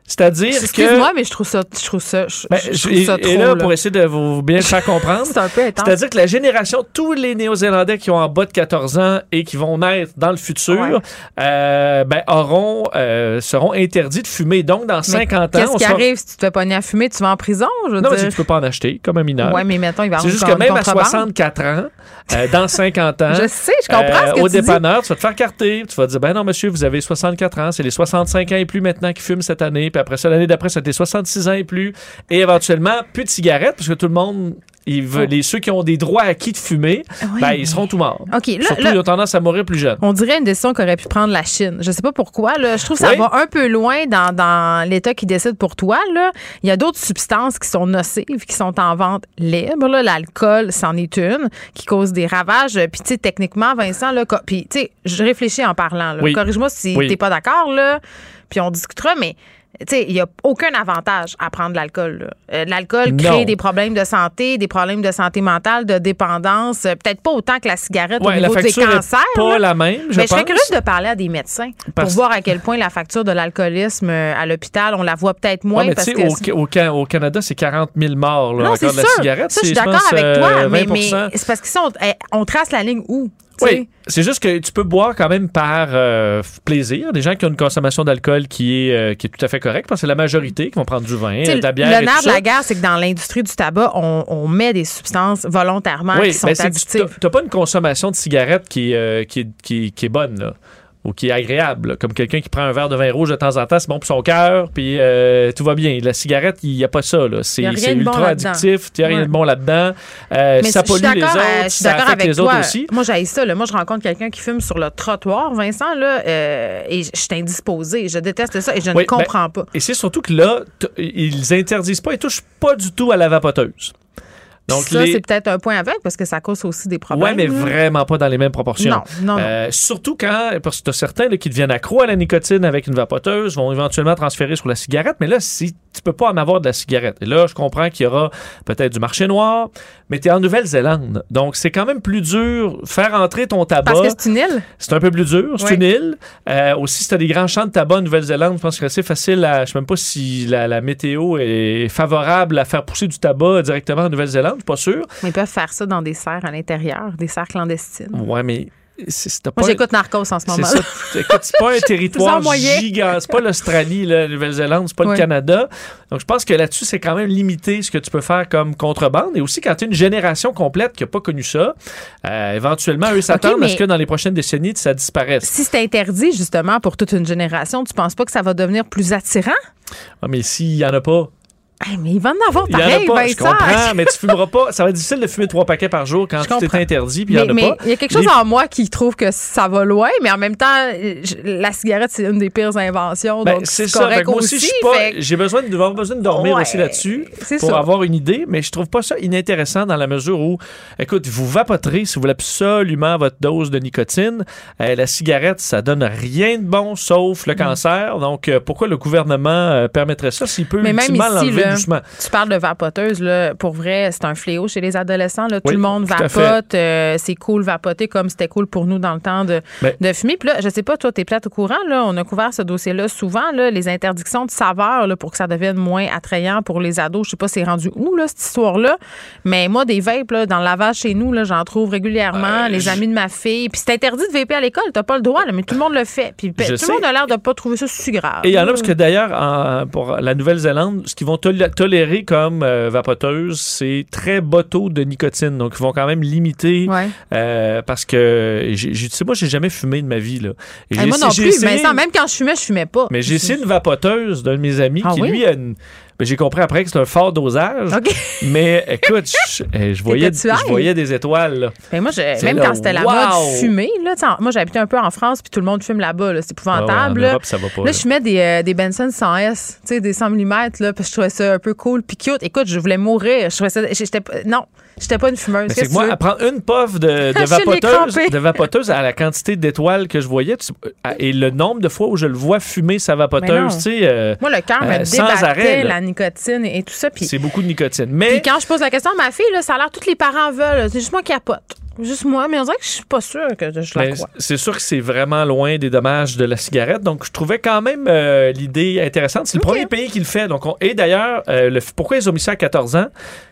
C'est-à-dire que. Excuse-moi, mais je trouve ça. Je trouve ça. Je, Ben, je trouve ça trop. et là, là. pour essayer de vous bien faire comprendre, C'est un peu c'est-à-dire que la génération, tous les Néo-Zélandais qui ont en bas de 14 ans et qui vont naître dans le futur, Ouais. euh, ben, auront, euh, seront interdits de fumer. Donc, dans Mais 50 ans, Qu'est-ce qui sera- arrive si tu te fais pogner à fumer? Tu vas en prison? Je veux Non, mais dire? tu peux pas en acheter comme un mineur. Ouais, mais mettons, il va C'est juste que même à contrebande. 64 ans, euh, dans 50 ans, Je sais, je comprends ce que au tu dis. dépanneur, tu vas te faire carter. Tu vas te dire, ben non, monsieur, vous avez 64 ans. C'est les 65 ans et plus maintenant qui fument cette année. Puis après ça, l'année d'après, c'était 66 ans et plus. Et éventuellement, plus de cigarettes, parce que tout le monde, veut, les, ceux qui ont des droits acquis de fumer, Oui, ben, ils seront tout morts. OK, là, Surtout, là- ils ont tendance à mourir plus jeunes. On dirait une décision qu'aurait pu prendre la Chine. Je sais pas pourquoi. Là. Je trouve que ça Oui. va un peu loin dans, dans l'État qui décide pour toi. Là. Il y a d'autres substances qui sont nocives, qui sont en vente libre. là. L'alcool, c'en est une, qui cause des ravages. Puis, tu sais, techniquement, Vincent, là, puis, tu sais, je réfléchis en parlant. Oui. Corrige-moi si Oui. t'es pas d'accord, là. Puis, on discutera, mais. Tu sais, il n'y a aucun avantage à prendre de l'alcool. Euh, L'alcool crée des problèmes de santé, des problèmes de santé mentale, de dépendance. euh, Peut-être pas autant que la cigarette Ouais, au la niveau des cancers. pas là. la même, je Mais je serais pense. curieuse de parler à des médecins Parce- pour voir à quel point la facture de l'alcoolisme euh, à l'hôpital, on la voit peut-être moins Ouais, mais parce tu que. sais, au, au Ca- au Canada, c'est 40 000 morts là, non, c'est de la sûr. cigarette. Ça, je suis d'accord pense, avec toi, mais, 20 mais c'est parce on, eh, on trace la ligne où? Oui, c'est juste que tu peux boire quand même par euh, plaisir. Des gens qui ont une consommation d'alcool qui est, euh, qui est tout à fait correcte, parce que c'est la majorité qui vont prendre du vin, de la bière le nerf de la guerre, c'est que dans l'industrie du tabac, on, on met des substances volontairement Oui, qui sont ben, addictives. t'as- pas une consommation de cigarettes qui, euh, qui, qui, qui est bonne, là. Ou qui est agréable, là. comme quelqu'un qui prend un verre de vin rouge de temps en temps, c'est bon pour son cœur, puis euh, tout va bien. La cigarette, il n'y a pas ça. là. C'est bon ultra addictif, il n'y a rien Ouais. de bon là-dedans. Euh, ça pollue les autres, euh, je suis ça affecte avec les autres toi. aussi. Moi, j'ai ça. Là. Moi, je rencontre quelqu'un qui fume sur le trottoir, Vincent, là, euh, et je suis indisposée. Je déteste ça et je Oui, ne ben, comprends pas. Et c'est surtout que là, t- ils interdisent pas, ils touchent pas du tout à la vapoteuse. Donc, ça, les- c'est peut-être un point avec parce que ça cause aussi des problèmes. Ouais, mais vraiment pas dans les mêmes proportions. Non, non, non. Euh, surtout quand, parce que t'as certains là, qui deviennent accros à la nicotine avec une vapoteuse, vont éventuellement transférer sur la cigarette, mais là, si tu peux pas en avoir de la cigarette. Et là, je comprends qu'il y aura peut-être du marché noir, mais tu es en Nouvelle-Zélande. Donc, c'est quand même plus dur faire entrer ton tabac. Parce que c'est une île. C'est un peu plus dur, c'est Oui. une île. Euh, aussi, si tu as des grands champs de tabac en Nouvelle-Zélande, je pense que c'est assez facile à. Je sais même pas si la, la météo est favorable à faire pousser du tabac directement en Nouvelle-Zélande, je suis pas sûr. Mais ils peuvent faire ça dans des serres à l'intérieur, des serres clandestines. Ouais, mais. Moi, j'écoute Narcos en ce C'est moment. c'est pas un territoire C'est ça, moyen. gigant. C'est pas l'Australie, la Nouvelle-Zélande, c'est pas le Canada. Donc, je pense que là-dessus, c'est quand même limité ce que tu peux faire comme contrebande. Et aussi, quand tu as une génération complète qui n'a pas connu ça, euh, éventuellement, eux s'attendent à ce que dans les prochaines décennies, ça disparaisse. Si c'est interdit, justement, pour toute une génération, tu penses pas que ça va devenir plus attirant? Ah, mais s'il y en a pas, Hey, mais il va en avoir il y en pareil, a pas. Je Vincent. comprends, mais tu fumeras pas. Ça va être difficile de fumer trois paquets par jour quand Je tout est comprends. interdit, puis il y en a mais pas. il y a quelque chose Les- en moi qui trouve que ça va loin, mais en même temps, je- la cigarette, c'est une des pires inventions. Ben, donc, c'est ça. Que moi aussi, aussi. je suis pas- fait que- j'ai besoin de, d'avoir besoin de dormir Ouais, aussi là-dessus pour ça. avoir une idée, mais je trouve pas ça inintéressant dans la mesure où, écoute, vous vapoterez si vous voulez absolument votre dose de nicotine. Euh, la cigarette, ça donne rien de bon sauf Mm. le cancer. Donc, euh, pourquoi le gouvernement euh, permettrait ça s'il peut Mais même ultimement ici, l'enlever? Là, doucement? tu parles de vapoteuse, là, pour vrai, c'est un fléau chez les adolescents. Là. Tout le monde tout vapote. euh, c'est cool vapoter comme c'était cool pour nous dans le temps de, Mais- de fumer. Puis là, je sais pas, toi, t'es plate au courant. Là, on a couvert ce dossier-là souvent, là, les interdictions de saveurs là, pour que ça devienne moins attrayant pour les ados. Je sais pas c'est rendu où, là, cette histoire-là. Mais moi, des vapes, là, dans le lavage chez nous, là, j'en trouve régulièrement. les amis de ma fille. Puis c'est interdit de vaper à l'école. T'as pas le droit, là, mais tout le monde le fait. Puis Je tout le monde a l'air de pas trouver ça si grave. Et il y en a parce que d'ailleurs, pour la Nouvelle-Zélande, ce qu'ils vont tol- tolérer comme euh, vapoteuse, c'est très bas taux de nicotine. Donc, ils vont quand même limiter Ouais. euh, parce que, tu sais, moi, j'ai jamais fumé de ma vie. Là. Et j'ai moi non plus. Mais même quand je fumais, je fumais pas. Mais j'ai essayé une vapoteuse d'un de mes amis Ah qui, oui? lui, a une. Ben, j'ai compris après que c'est un fort dosage. Mais écoute, je, eh, je voyais, je voyais des étoiles. là. Ben moi, je- C'est même là, quand c'était la wow! mode fumer, là, moi j'habitais un peu en France, puis tout le monde fume là-bas, là, c'est Ah ouais, épouvantable. là. Europe, ça va pas. Là, là. je fumais des, euh, des Benson 100S, tu sais, des 100 mm, là, parce que je trouvais ça un peu cool puis cute. Écoute, je voulais mourir. Je trouvais ça. j'étais pas- non, j'étais pas une fumeuse. Mais c'est que moi, à prendre une puff de, de vapoteuse, de vapoteuse à la quantité d'étoiles que je voyais tu- et le nombre de fois où je le vois fumer sa Mais vapoteuse, tu sais, euh, Moi, le cœur euh, me sans débattait, arrêt, là. la nicotine et, et tout ça. Puis c'est beaucoup de nicotine. puis Mais quand je pose la question à ma fille, là, ça a l'air que tous les parents veulent. C'est juste moi qui capote. Juste moi, mais on dirait que je suis pas sûr que je la Ben, crois. c'est sûr que c'est vraiment loin des dommages de la cigarette. Donc, je trouvais quand même euh, l'idée intéressante. C'est le premier pays qui le fait. Donc, on- et d'ailleurs, euh, pourquoi ils ont mis ça à 14 ans?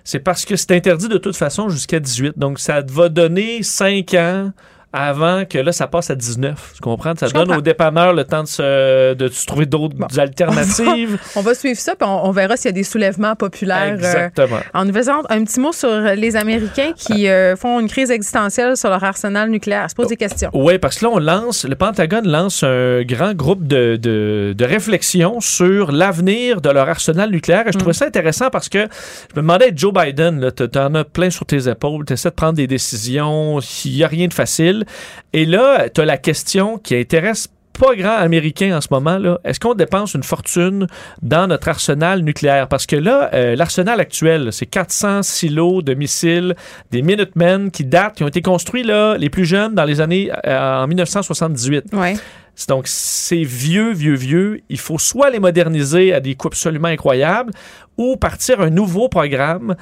C'est parce que c'est interdit de toute façon jusqu'à 18. Donc, ça va donner 5 ans avant que là, ça passe à 19. Tu comprends? Ça Je donne comprends. aux dépanneurs le temps de se, de se trouver d'autres alternatives. On va suivre ça, puis on, on verra s'il y a des soulèvements populaires. euh, Exactement. en nous faisant un petit mot sur les Américains qui euh, font une crise existentielle sur leur arsenal nucléaire. Se posent des questions. Oui, parce que là, on lance, le Pentagone lance un grand groupe de, de, de réflexion sur l'avenir de leur arsenal nucléaire. Et je trouvais ça intéressant parce que je me demandais, Joe Biden, t'en- t'en as plein sur tes épaules, tu essaies de prendre des décisions, il n'y a rien de facile. Et là, tu as la question qui intéresse pas grand américain en ce moment là. Est-ce qu'on dépense une fortune dans notre arsenal nucléaire? Parce que là, euh, l'arsenal actuel, c'est 400 silos de missiles, des Minutemen qui datent, qui ont été construits là, les plus jeunes dans les années euh, en 1978. Ouais. Donc, c'est vieux, vieux, vieux. Il faut soit les moderniser à des coûts absolument incroyables ou partir un nouveau programme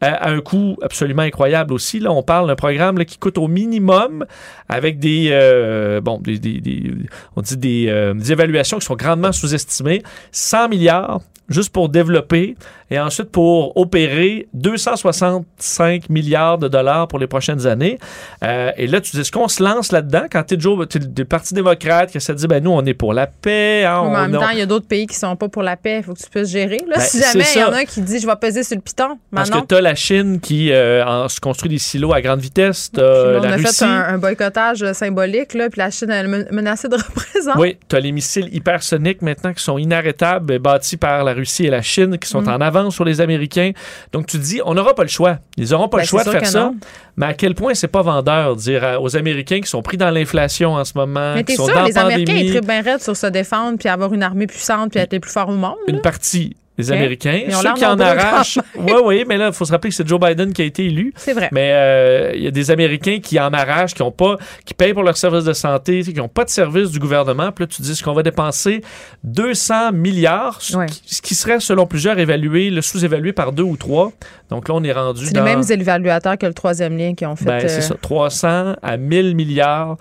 à un coût absolument incroyable aussi. Là, on parle d'un programme là, qui coûte au minimum avec des, euh, bon, des, des- des- on dit des, euh, des évaluations qui sont grandement sous-estimées. 100 milliards juste pour développer et ensuite pour opérer 265 milliards de dollars pour les prochaines années. Euh, et là, tu dis, est-ce qu'on se lance là-dedans? Quand tu es le Parti démocrate qui ça dit, ben nous, on est pour la paix. hein, mais en même temps, il y a d'autres pays qui sont pas pour la paix. Il faut que tu puisses gérer. Là. Ben, si jamais il y en a un qui dit je vais peser sur le piton, Parce que tu as la Chine qui euh, en- se construit des silos à grande vitesse. Là, on la a Russie. fait un, un boycottage euh, symbolique, là, puis la Chine elle est menacée de représentation. Oui, tu as les missiles hypersoniques maintenant qui sont inarrêtables, bâtis par la Russie et la Chine, qui sont Mm. en avance sur les Américains. Donc tu te dis, on n'aura pas le choix. Ils n'auront pas Ben, le choix de faire ça. non. Mais à quel point c'est pas vendeur de dire à- aux Américains qui sont pris dans l'inflation en ce moment, Mais qui sont sûr, dans les Américains, ils bien raide sur se défendre, puis avoir une armée puissante, puis être les plus forts au monde. une partie Ok. Américains, ont ceux qui en arrachent. Oui, oui, mais là, il faut se rappeler que c'est Joe Biden qui a été élu. C'est vrai. Mais euh, il y a des Américains qui en arrachent, qui ont pas, qui payent pour leur service de santé, qui n'ont pas de service du gouvernement. Puis là, tu dis qu'on va dépenser 200 milliards, ce Ouais. qui- ce qui serait, selon plusieurs, évalué, le sous-évalué par deux ou trois. Donc là, on est rendu C'est dans... les mêmes évaluateurs que le troisième lien qui ont fait. Ben, c'est euh, ça, 300 à 1000 milliards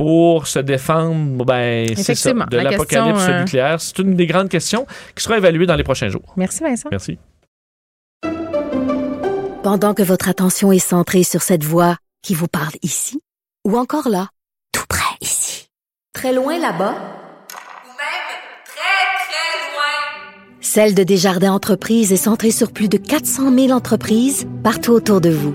pour se défendre ben, ça, de la l'apocalypse question, euh, nucléaire. C'est une des grandes questions qui sera évaluée dans les prochains jours. Merci Vincent. Merci. Pendant que votre attention est centrée sur cette voix qui vous parle ici, ou encore là, tout près ici, très loin là-bas, Ou même très, très loin. Celle de Desjardins Entreprises est centrée sur plus de 400 000 entreprises partout autour de vous.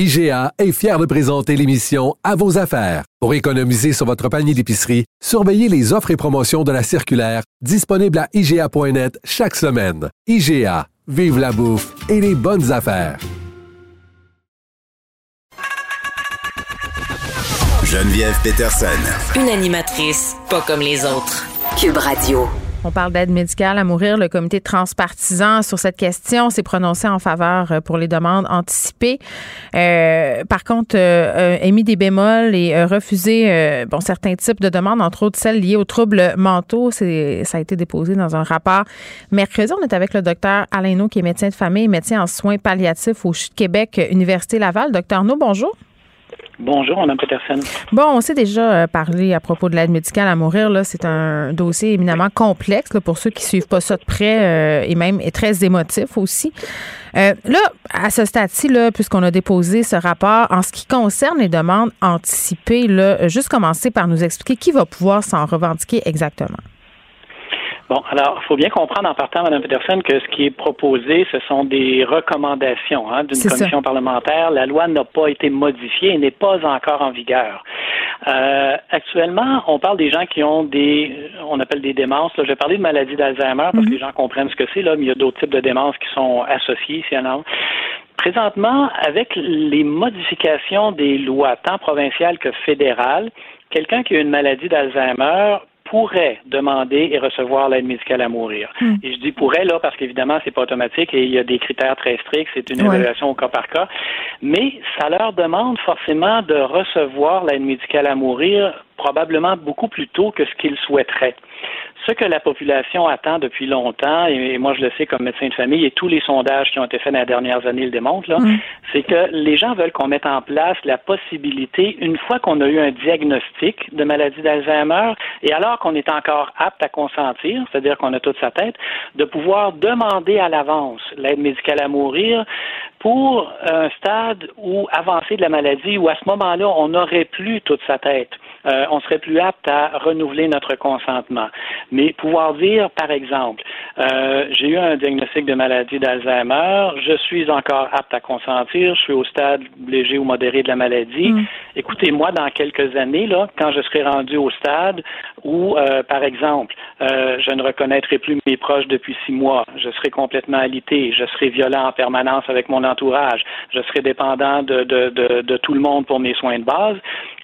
IGA est fier de présenter l'émission À vos affaires. Pour économiser sur votre panier d'épicerie, surveillez les offres et promotions de la circulaire disponible à IGA.net chaque semaine. IGA, vive la bouffe et les bonnes affaires. Geneviève Peterson. Une animatrice pas comme les autres. Cube Radio. On parle d'aide médicale à mourir. Le comité transpartisan sur cette question s'est prononcé en faveur euh, pour les demandes anticipées. Euh, par contre, euh, euh, émis des bémols et refusé bon, certains types de demandes, entre autres celles liées aux troubles mentaux. Ça a été déposé dans un rapport mercredi. On est avec le docteur Alain qui est médecin de famille et médecin en soins palliatifs au CHU de Québec, Université Laval. Docteur No, bonjour. Bonjour, Mme Peterson. Bon, on s'est déjà euh, parlé à propos de l'aide médicale à mourir. Là, c'est un dossier éminemment complexe pour ceux qui suivent pas ça de près euh, et même est très émotif aussi. Euh, là, à ce stade-ci, puisqu'on a déposé ce rapport, en ce qui concerne les demandes anticipées, là, juste commencer par nous expliquer qui va pouvoir s'en revendiquer exactement. Bon, alors, il faut bien comprendre en partant, Mme Peterson, que ce qui est proposé, ce sont des recommandations hein, d'une ça. commission parlementaire. La loi n'a pas été modifiée et n'est pas encore en vigueur. Euh, actuellement, on parle des gens qui ont des, on appelle des démences. Là, je vais parler de maladie d'Alzheimer parce que les gens comprennent ce que c'est, là, mais il y a d'autres types de démences qui sont associées, s'il y en a. Présentement, avec les modifications des lois, tant provinciales que fédérales, quelqu'un qui a une maladie d'Alzheimer pourrait demander et recevoir l'aide médicale à mourir. Hmm. Et je dis pourrait là parce qu'évidemment c'est pas automatique et il y a des critères très stricts, c'est une évaluation au cas par cas, mais ça leur demande forcément de recevoir l'aide médicale à mourir probablement beaucoup plus tôt que ce qu'ils souhaiteraient ce que la population attend depuis longtemps, et, moi je le sais comme médecin de famille, et tous les sondages qui ont été faits dans les dernières années le démontrent, là, mm. c'est que les gens veulent qu'on mette en place la possibilité, une fois qu'on a eu un diagnostic de maladie d'Alzheimer, et alors qu'on est encore apte à consentir, c'est-à-dire qu'on a toute sa tête, de pouvoir demander à l'avance l'aide médicale à mourir pour un stade où avancé de la maladie, où à ce moment-là, on n'aurait plus toute sa tête. Euh, on serait plus apte à renouveler notre consentement. Mais pouvoir dire, par exemple, euh, j'ai eu un diagnostic de maladie d'Alzheimer, je suis encore apte à consentir, je suis au stade léger ou modéré de la maladie. Mm. Écoutez, moi, dans quelques années, là, quand je serai rendu au stade où, euh, par exemple, euh, je ne reconnaîtrai plus mes proches depuis six mois, je serai complètement alité, je serai violent en permanence avec mon entourage, je serai dépendant de, de, de, de tout le monde pour mes soins de base,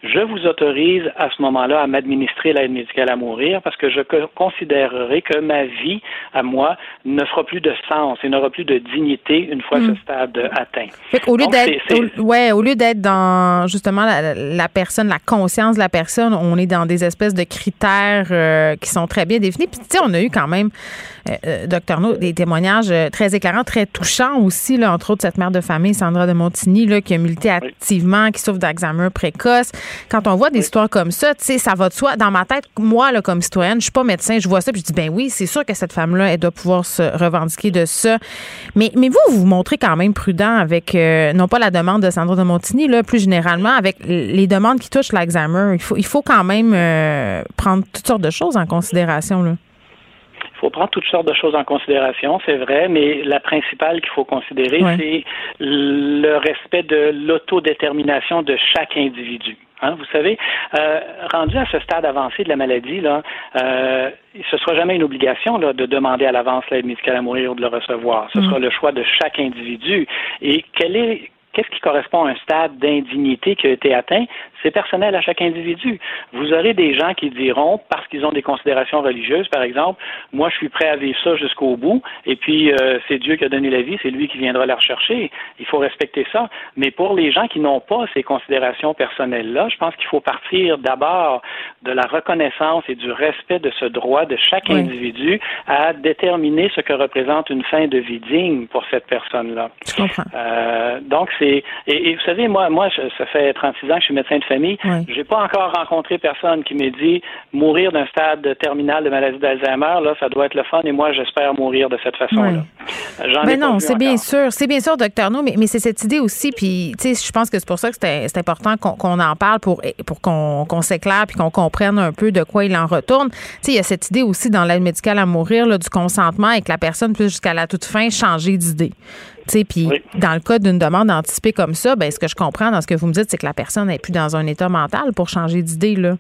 je vous autorise à ce moment-là à m'administrer l'aide médicale à mourir parce que je considérerai que ma vie à moi ne fera plus de sens et n'aura plus de dignité une fois ce hmm. stade atteint. au lieu d'être, ouais, au lieu d'être dans justement la, personne, la conscience de la personne, on est dans des espèces de critères euh, qui sont très bien définis. Puis tu sais, on a eu quand même, euh, euh, docteur No, des témoignages très éclairants, très touchants aussi, là, entre autres cette mère de famille, Sandra de Montigny, là, qui a milité activement, qui souffre d'Alzheimer précoce. Quand on voit des histoires comme ça, tu sais, ça va de soi. Dans ma tête, moi, là, comme citoyenne, je suis pas médecin, je vois ça, puis je dis, ben oui, c'est sûr que cette femme-là, elle doit pouvoir se revendiquer de ça. Mais, mais vous, vous vous montrez quand même prudent avec, euh, non pas la demande de Sandra de Montigny, là, plus généralement, avec les demandes qui touchent l'Alzheimer. Il faut, il faut quand même euh, prendre toutes sortes de choses en considération, là. Il faut prendre toutes sortes de choses en considération, c'est vrai, mais la principale qu'il faut considérer, c'est le respect de l'autodétermination de chaque individu. Hein, vous savez, euh, rendu à ce stade avancé de la maladie, là, euh, ce ne sera jamais une obligation là, de demander à l'avance l'aide médicale à mourir ou de le recevoir. Ce mm. sera le choix de chaque individu. Et quel est qu'est-ce qui correspond à un stade d'indignité qui a été atteint? C'est personnel à chaque individu. Vous aurez des gens qui diront, parce qu'ils ont des considérations religieuses, par exemple, moi je suis prêt à vivre ça jusqu'au bout, et puis euh, c'est Dieu qui a donné la vie, c'est lui qui viendra la rechercher. Il faut respecter ça. Mais pour les gens qui n'ont pas ces considérations personnelles-là, je pense qu'il faut partir d'abord de la reconnaissance et du respect de ce droit de chaque individu à déterminer ce que représente une fin de vie digne pour cette personne-là. Euh, donc c'est et, vous savez moi moi ça fait 36 ans que je suis médecin de famille. Je J'ai pas encore rencontré personne qui m'ait dit mourir d'un stade terminal de maladie d'Alzheimer, là, ça doit être le fun et moi, j'espère mourir de cette façon-là. Mais non, c'est bien sûr. C'est bien sûr, docteur No, mais, mais c'est cette idée aussi, puis, tu sais, je pense que c'est pour ça que c'est important qu'on en parle pour, pour qu'on s'éclaire puis qu'on comprenne un peu de quoi il en retourne. Tu sais, il y a cette idée aussi dans l'aide médicale à mourir, là, du consentement et que la personne puisse jusqu'à la toute fin changer d'idée. Puis dans le cas d'une demande anticipée comme ça, ben, ce que je comprends dans ce que vous me dites, c'est que la personne n'est plus dans un état mental pour changer d'idée. là.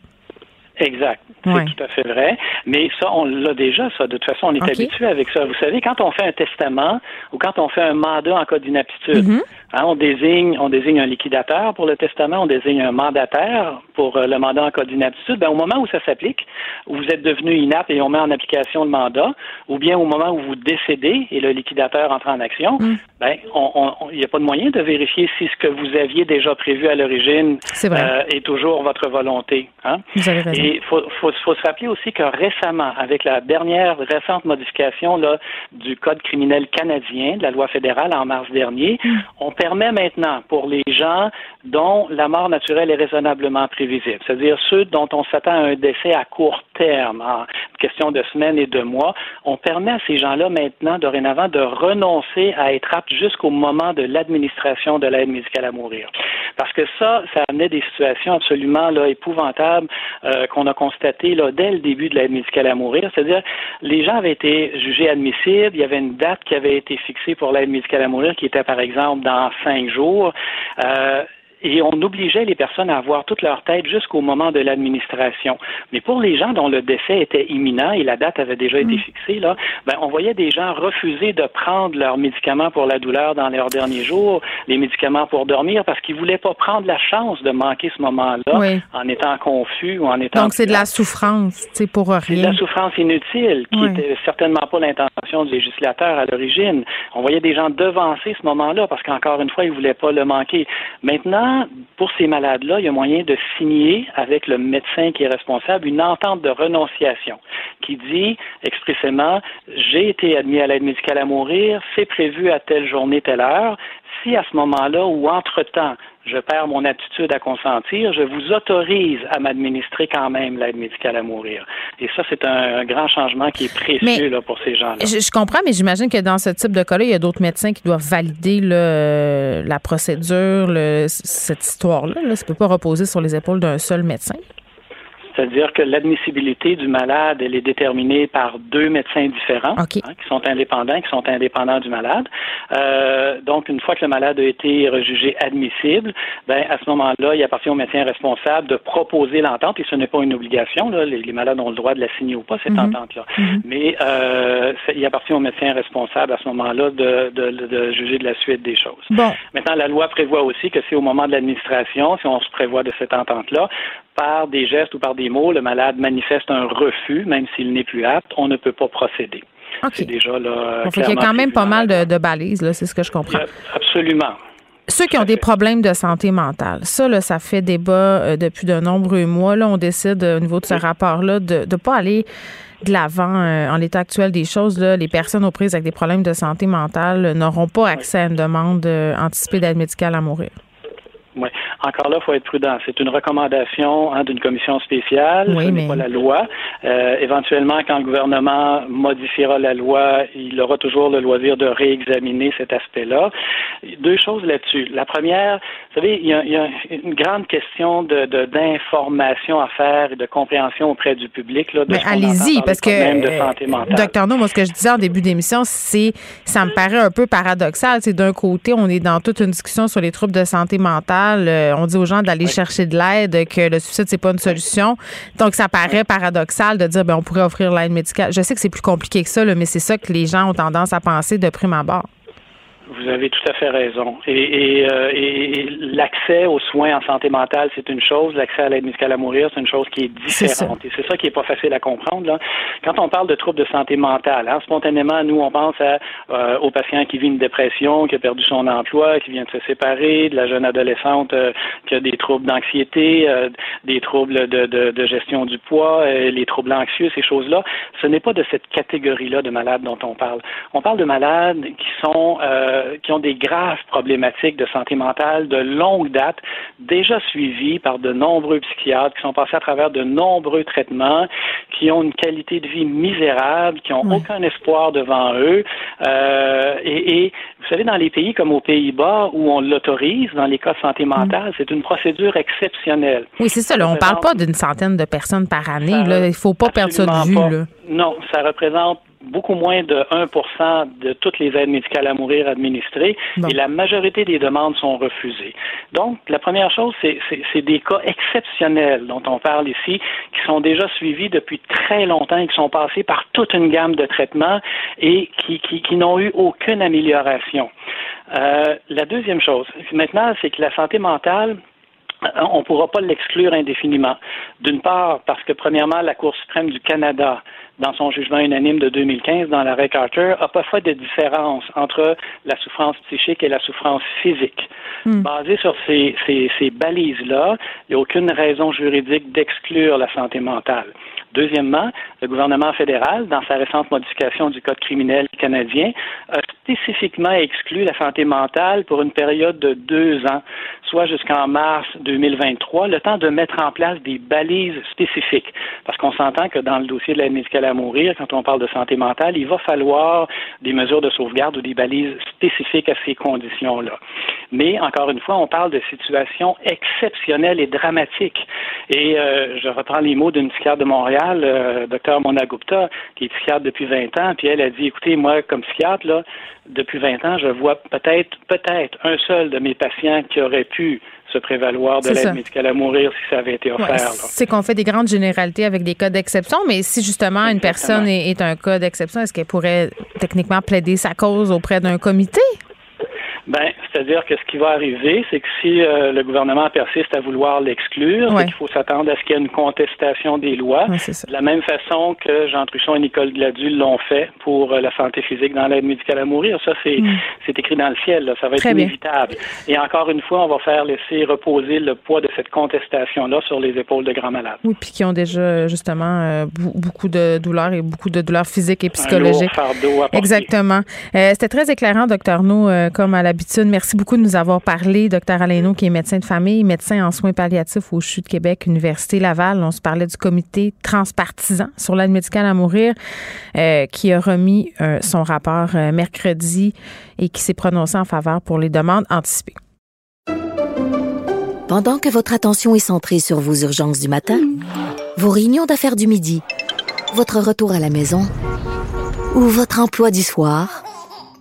Exact. C'est tout à fait vrai. Mais ça, on l'a déjà, ça. De toute façon, on est habitué avec ça. Vous savez, quand on fait un testament ou quand on fait un mandat en cas d'inaptitude, mm-hmm. Hein, on désigne, on désigne un liquidateur pour le testament, on désigne un mandataire pour euh, le mandat en cas d'inaptitude. Ben, au moment où ça s'applique, où vous êtes devenu inapte et on met en application le mandat, ou bien au moment où vous décédez et le liquidateur entre en action, mm. ben, il n'y a pas de moyen de vérifier si ce que vous aviez déjà prévu à l'origine euh, est toujours votre volonté. Hein? Vous avez raison. Et faut, faut, faut, se rappeler aussi que récemment, avec la dernière récente modification là, du Code criminel canadien, de la loi fédérale en mars dernier, mm. on permet maintenant pour les gens dont la mort naturelle est raisonnablement prévisible, c'est-à-dire ceux dont on s'attend à un décès à court terme, en question de semaines et de mois, on permet à ces gens-là maintenant, dorénavant, de renoncer à être aptes jusqu'au moment de l'administration de l'aide médicale à mourir. Parce que ça, ça amenait des situations absolument là, épouvantables euh, qu'on a constatées là, dès le début de l'aide médicale à mourir. C'est-à-dire, les gens avaient été jugés admissibles, il y avait une date qui avait été fixée pour l'aide médicale à mourir qui était, par exemple, dans cinq jours. Euh, et on obligeait les personnes à avoir toute leur tête jusqu'au moment de l'administration. Mais pour les gens dont le décès était imminent et la date avait déjà été mm. fixée, là, ben, on voyait des gens refuser de prendre leurs médicaments pour la douleur dans leurs derniers jours, les médicaments pour dormir, parce qu'ils voulaient pas prendre la chance de manquer ce moment-là en étant confus ou en étant. Donc c'est de la souffrance, c'est pour rien. C'est de la souffrance inutile, qui n'était certainement pas l'intention du législateur à l'origine. On voyait des gens devancer ce moment-là parce qu'encore une fois, ils voulaient pas le manquer. Maintenant, pour ces malades-là, il y a moyen de signer avec le médecin qui est responsable une entente de renonciation qui dit expressément j'ai été admis à l'aide médicale à mourir, c'est prévu à telle journée, telle heure. Si à ce moment-là ou entre-temps, je perds mon attitude à consentir, je vous autorise à m'administrer quand même l'aide médicale à mourir. Et ça, c'est un, grand changement qui est précieux là, pour ces gens-là. Je, comprends, mais j'imagine que dans ce type de cas-là, il y a d'autres médecins qui doivent valider la procédure, cette histoire-là. Là. Ça ne peut pas reposer sur les épaules d'un seul médecin. C'est-à-dire que l'admissibilité du malade, elle est déterminée par deux médecins différents hein, qui sont indépendants, qui sont indépendants du malade. Euh, donc, une fois que le malade a été rejugé admissible, ben à ce moment-là, il appartient au médecin responsable de proposer l'entente, et ce n'est pas une obligation. Là, les, malades ont le droit de la signer ou pas cette mhm. entente-là. Mhm. Mais euh, il appartient au médecin responsable à ce moment-là de, de, de, juger de la suite des choses. Bon. Maintenant, la loi prévoit aussi que c'est au moment de l'administration, si on se prévoit de cette entente-là, par des gestes ou par des mots, le malade manifeste un refus, même s'il n'est plus apte, on ne peut pas procéder. C'est déjà là. il y a quand même pas mal de, balises, là, c'est ce que je comprends. Absolument. Ceux qui ont des problèmes de santé mentale, ça, là, ça fait débat euh, depuis de nombreux mois. Là, on décide euh, au niveau de ce rapport-là de ne pas aller de l'avant euh, en l'état actuel des choses. Là, les personnes aux prises avec des problèmes de santé mentale n'auront pas accès à une demande anticipée d'aide médicale à mourir. Oui. Encore là, il faut être prudent. C'est une recommandation hein, d'une commission spéciale. ce n'est pas la loi. Euh, éventuellement, quand le gouvernement modifiera la loi, il aura toujours le loisir de réexaminer cet aspect-là. Deux choses là-dessus. La première, vous savez, il y a, une grande question de, d'information à faire et de compréhension auprès du public. Là, Mais allez-y, parce que, euh, docteur No, moi, ce que je disais en début d'émission, c'est, ça me paraît un peu paradoxal. C'est d'un côté, on est dans toute une discussion sur les troubles de santé mentale euh, on dit aux gens d'aller chercher de l'aide, que le suicide, c'est pas une solution. Donc, ça paraît paradoxal de dire, ben, on pourrait offrir l'aide médicale. Je sais que c'est plus compliqué que ça, mais c'est ça que les gens ont tendance à penser de prime abord. Vous avez tout à fait raison. Et, euh, et, l'accès aux soins en santé mentale, c'est une chose. L'accès à l'aide médicale à mourir, c'est une chose qui est différente. Et c'est ça qui est pas facile à comprendre. Là. Quand on parle de troubles de santé mentale, hein, spontanément, nous, on pense à, euh, au patient qui vit une dépression, qui a perdu son emploi, qui vient de se séparer, de la jeune adolescente euh, qui a des troubles d'anxiété, euh, des troubles de, de, de, gestion du poids, les troubles anxieux, ces choses-là. Ce n'est pas de cette catégorie-là de malades dont on parle. On parle de malades qui sont euh, qui ont des graves problématiques de santé mentale de longue date, déjà suivies par de nombreux psychiatres qui sont passés à travers de nombreux traitements, qui ont une qualité de vie misérable, qui n'ont aucun espoir devant eux. Euh, et, vous savez, dans les pays comme aux Pays-Bas, où on l'autorise, dans les cas de santé mentale, c'est une procédure exceptionnelle. Oui, c'est ça. on ne parle pas d'une centaine de personnes par année. Il ne faut pas perdre ça de vue. Non, ça représente beaucoup moins de 1% de toutes les aides médicales à mourir administrées et la majorité des demandes sont refusées. Donc, la première chose, c'est des cas exceptionnels dont on parle ici, qui sont déjà suivis depuis très longtemps et qui sont passés par toute une gamme de traitements et qui, qui, n'ont eu aucune amélioration. Euh, la deuxième chose, maintenant, c'est que la santé mentale, on ne pourra pas l'exclure indéfiniment. D'une part, parce que, premièrement, la Cour suprême du Canada dans son jugement unanime de 2015 dans l'arrêt Carter, n'a pas fait de différence entre la souffrance psychique et la souffrance physique. Hmm. Basé sur ces, ces, ces balises-là, il n'y a aucune raison juridique d'exclure la santé mentale. Deuxièmement, le gouvernement fédéral, dans sa récente modification du Code criminel canadien, a spécifiquement exclu la santé mentale pour une période de deux ans, soit jusqu'en mars 2023, le temps de mettre en place des balises spécifiques. Parce qu'on s'entend que dans le dossier de l'aide médicale à mourir, quand on parle de santé mentale, il va falloir des mesures de sauvegarde ou des balises spécifiques à ces conditions-là. Mais encore une fois, on parle de situations exceptionnelles et dramatiques. Et euh, je reprends les mots d'une psychiatre de Montréal, euh, docteur Mona Gupta, qui est psychiatre depuis 20 ans, puis elle a dit, écoutez, moi, comme psychiatre, là, depuis 20 ans, je vois peut-être, peut-être un seul de mes patients qui aurait pu se prévaloir de l'aide médicale à mourir si ça avait été offert. c'est qu'on fait des grandes généralités avec des cas d'exception, mais si justement une personne est un cas d'exception, est-ce qu'elle pourrait techniquement plaider sa cause auprès d'un comité? Ben, c'est-à-dire que ce qui va arriver, c'est que si euh, le gouvernement persiste à vouloir l'exclure, il faut s'attendre à ce qu'il y ait une contestation des lois, de la même façon que Jean Truchon et Nicole Gladue l'ont fait pour euh, la santé physique dans l'aide médicale à mourir. Ça, c'est mm. c'est écrit dans le ciel. Ça va être inévitable. Et encore une fois, on va faire laisser reposer le poids de cette contestation-là sur les épaules de grands malades. Oui, puis qui ont déjà justement euh, beaucoup de douleurs et beaucoup de douleurs physiques et psychologiques. Un fardeau à Exactement. C'était très éclairant, docteur No, comme à la Merci beaucoup de nous avoir parlé, docteur Alaino, qui est médecin de famille, médecin en soins palliatifs au CHU de Québec, Université Laval. On se parlait du comité transpartisan sur l'aide médicale à mourir, euh, qui a remis euh, son rapport euh, mercredi et qui s'est prononcé en faveur pour les demandes anticipées. Pendant que votre attention est centrée sur vos urgences du matin, vos réunions d'affaires du midi, votre retour à la maison ou votre emploi du soir,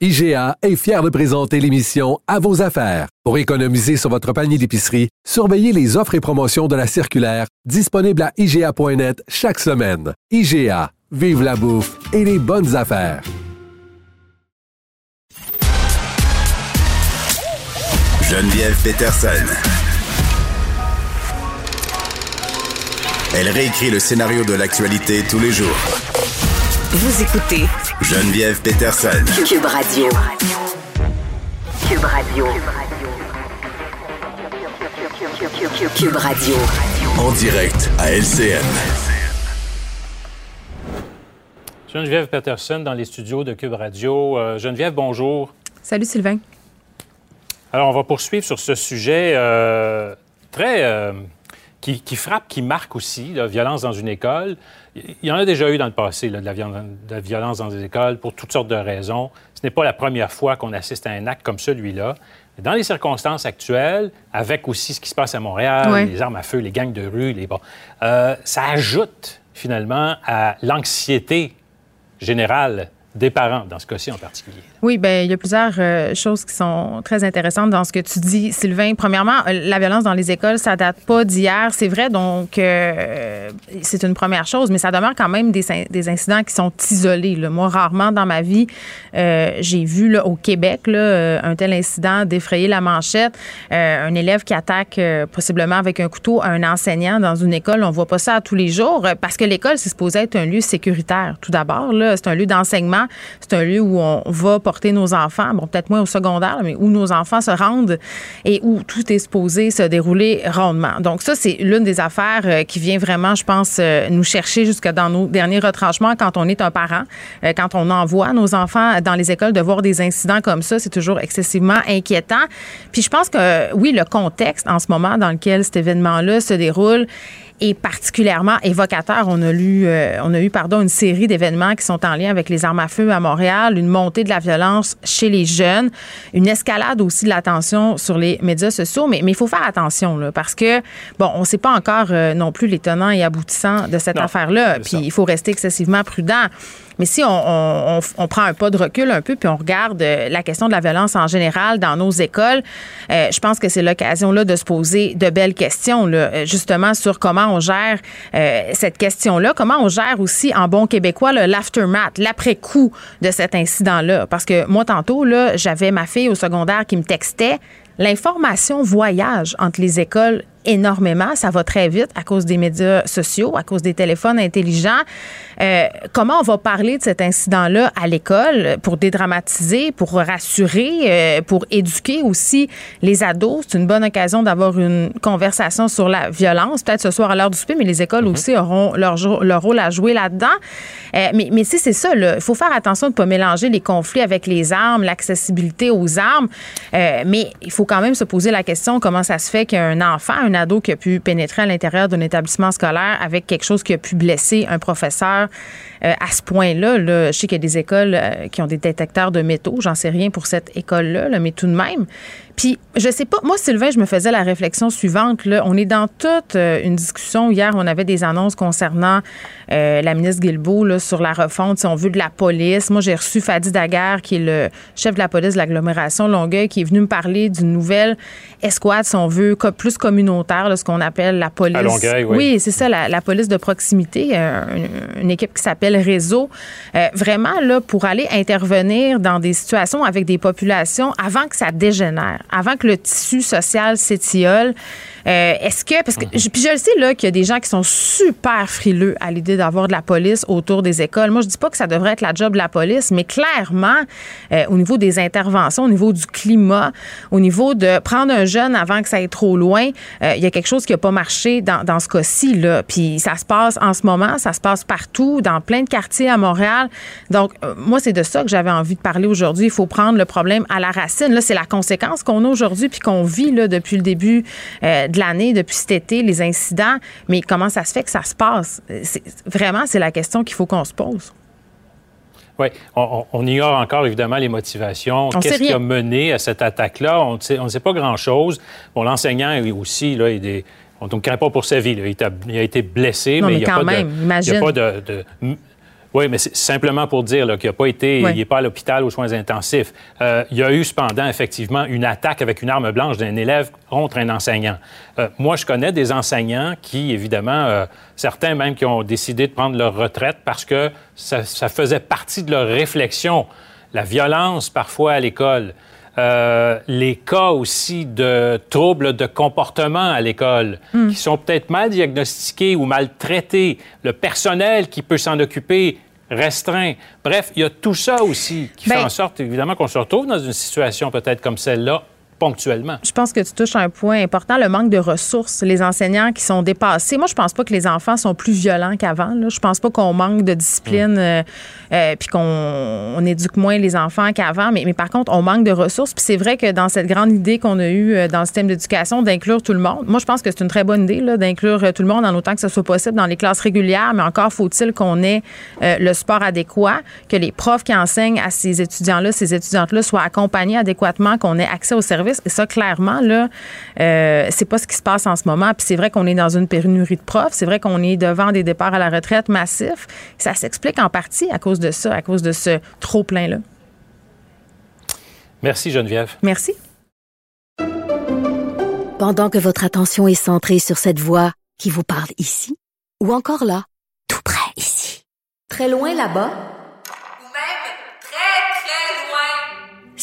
IGA est fier de présenter l'émission À vos affaires. Pour économiser sur votre panier d'épicerie, surveillez les offres et promotions de la circulaire disponible à IGA.net chaque semaine. IGA, vive la bouffe et les bonnes affaires. Geneviève Peterson. Elle réécrit le scénario de l'actualité tous les jours vous écoutez Geneviève Peterson. Cube Radio. Cube Radio. Cube Radio. En direct à LCN. Geneviève Peterson dans les studios de Cube Radio. Euh, Geneviève, bonjour. Salut Sylvain. Alors, on va poursuivre sur ce sujet euh, très. Euh, qui, frappe, qui marque aussi, la violence dans une école. Il y en a déjà eu dans le passé, de, la violence, dans des écoles, pour toutes sortes de raisons. Ce n'est pas la première fois qu'on assiste à un acte comme celui-là. Dans les circonstances actuelles, avec aussi ce qui se passe à Montréal, les armes à feu, les gangs de rue, les bon, euh, ça ajoute finalement à l'anxiété générale des parents, dans ce cas-ci en particulier. Oui, bien, il y a plusieurs euh, choses qui sont très intéressantes dans ce que tu dis, Sylvain. Premièrement, euh, la violence dans les écoles, ça date pas d'hier, c'est vrai, donc euh, c'est une première chose, mais ça demeure quand même des, incidents qui sont isolés. Là. Moi, rarement dans ma vie, j'ai vu là, au Québec là, un tel incident d'effrayer la manchette, un élève qui attaque possiblement avec un couteau un enseignant dans une école. On voit pas ça tous les jours parce que l'école, c'est supposé être un lieu sécuritaire. Tout d'abord, c'est un lieu d'enseignement, c'est un lieu où on va porter nos enfants, bon, peut-être moins au secondaire, mais où nos enfants se rendent et où tout est supposé se dérouler rondement. Donc, ça, c'est l'une des affaires euh, qui vient vraiment, je pense, euh, nous chercher jusque dans nos derniers retranchements quand on est un parent, euh, quand on envoie nos enfants dans les écoles de voir des incidents comme ça, c'est toujours excessivement inquiétant. Puis je pense que, oui, le contexte en ce moment dans lequel cet événement-là se déroule, est particulièrement évocateur. On a lu, euh, on a eu pardon une série d'événements qui sont en lien avec les armes à feu à Montréal, une montée de la violence chez les jeunes, une escalade aussi de la tension sur les médias sociaux. Mais il faut faire attention là, parce que bon, on ne sait pas encore euh, non plus les tenants et aboutissants de cette affaire-là. Puis il faut rester excessivement prudent. Mais si on, prend un pas de recul un peu, puis on regarde euh, la question de la violence en général dans nos écoles, euh, je pense que c'est l'occasion là de se poser de belles questions, là, euh, justement sur comment on gère cette question-là, comment on gère aussi en bon québécois l'aftermath, l'après-coup de cet incident-là. Parce que moi, tantôt, là, j'avais ma fille au secondaire qui me textait l'information voyage entre les écoles énormément. Ça va très vite à cause des médias sociaux, à cause des téléphones intelligents. Euh, comment on va parler de cet incident-là à l'école pour dédramatiser, pour rassurer, euh, pour éduquer aussi les ados? C'est une bonne occasion d'avoir une conversation sur la violence, peut-être ce soir à l'heure du souper, mais les écoles mm-hmm. aussi auront leur, leur rôle à jouer là-dedans. Euh, mais mais c'est ça, il faut faire attention de ne pas mélanger les conflits avec les armes, l'accessibilité aux armes. mais il faut quand même se poser la question comment ça se fait qu'un enfant, un ado qui a pu pénétrer à l'intérieur d'un établissement scolaire avec quelque chose qui a pu blesser un professeur euh, à ce point-là. Là, je sais qu'il y a des écoles euh, qui ont des détecteurs de métaux. J'en sais rien pour cette école-là, mais tout de même. Puis, je sais pas, moi, Sylvain, je me faisais la réflexion suivante. Là. On est dans toute euh, une discussion. Hier, on avait des annonces concernant euh, la ministre Guilbeault là, sur la refonte, si on veut, de la police. Moi, j'ai reçu Fadi Daguerre, qui est le chef de la police de l'agglomération Longueuil, qui est venu me parler d'une nouvelle escouade, si on veut, plus communautaire, ce qu'on appelle la police. À Longueuil, oui. Oui, c'est ça, la, police de proximité, euh, une, équipe qui s'appelle Réseau. vraiment, là, pour aller intervenir dans des situations avec des populations avant que ça dégénère avant que le tissu social s'étiole. Euh, est-ce que, parce que, mhm. puis je le sais, là, qu'il y a des gens qui sont super frileux à l'idée d'avoir de la police autour des écoles. Moi, je dis pas que ça devrait être la job de la police, mais clairement, euh, au niveau des interventions, au niveau du climat, au niveau de prendre un jeune avant que ça aille trop loin, euh, il y a quelque chose qui a pas marché dans, dans ce cas-ci, là. Puis ça se passe en ce moment, ça se passe partout, dans plein de quartiers à Montréal. Donc, moi, c'est de ça que j'avais envie de parler aujourd'hui. Il faut prendre le problème à la racine. Là, c'est la conséquence qu'on a aujourd'hui puis qu'on vit, là, depuis le début de l'année, depuis cet été, les incidents, mais comment ça se fait que ça se passe? Vraiment, c'est la question qu'il faut qu'on se pose. Oui, on, ignore encore évidemment les motivations. Qu'est-ce qui a mené à cette attaque-là? On ne sait pas grand-chose. Bon, l'enseignant aussi, là, il on ne craint pas pour sa vie. Il, a, été blessé, mais, il n'y a, pas de, oui, mais c'est simplement pour dire qu'il n'a pas été, il n'est pas à l'hôpital aux soins intensifs. Euh, il y a eu cependant effectivement une attaque avec une arme blanche d'un élève contre un enseignant. Euh, moi, je connais des enseignants qui, évidemment, euh, certains même qui ont décidé de prendre leur retraite parce que ça, ça faisait partie de leur réflexion. La violence parfois à l'école, euh, les cas aussi de troubles de comportement à l'école hmm. qui sont peut-être mal diagnostiqués ou mal traités, le personnel qui peut s'en occuper restreint. Bref, il y a tout ça aussi qui fait ben en sorte, évidemment, qu'on se retrouve dans une situation peut-être comme celle-là ponctuellement. Je pense que tu touches un point important, le manque de ressources. Les enseignants qui sont dépassés. Moi, je pense pas que les enfants sont plus violents qu'avant. Je pense pas qu'on manque de discipline mm. euh, euh, puis qu'on éduque moins les enfants qu'avant. Mais, mais, par contre, on manque de ressources. Puis c'est vrai que dans cette grande idée qu'on a eue euh, dans le système d'éducation d'inclure tout le monde, moi, je pense que c'est une très bonne idée d'inclure tout le monde en autant que ce soit possible dans les classes régulières. Mais encore faut-il qu'on ait le sport adéquat, que les profs qui enseignent à ces étudiants-là, ces étudiantes-là soient accompagnés adéquatement, qu'on ait accès aux services et ça, clairement, là, euh, c'est pas ce qui se passe en ce moment. Puis c'est vrai qu'on est dans une pénurie de profs. C'est vrai qu'on est devant des départs à la retraite massifs. Ça s'explique en partie à cause de ça, à cause de ce trop-plein-là. Merci, Geneviève. Merci. Pendant que votre attention est centrée sur cette voix qui vous parle ici, ou encore là, tout près ici, très loin là-bas,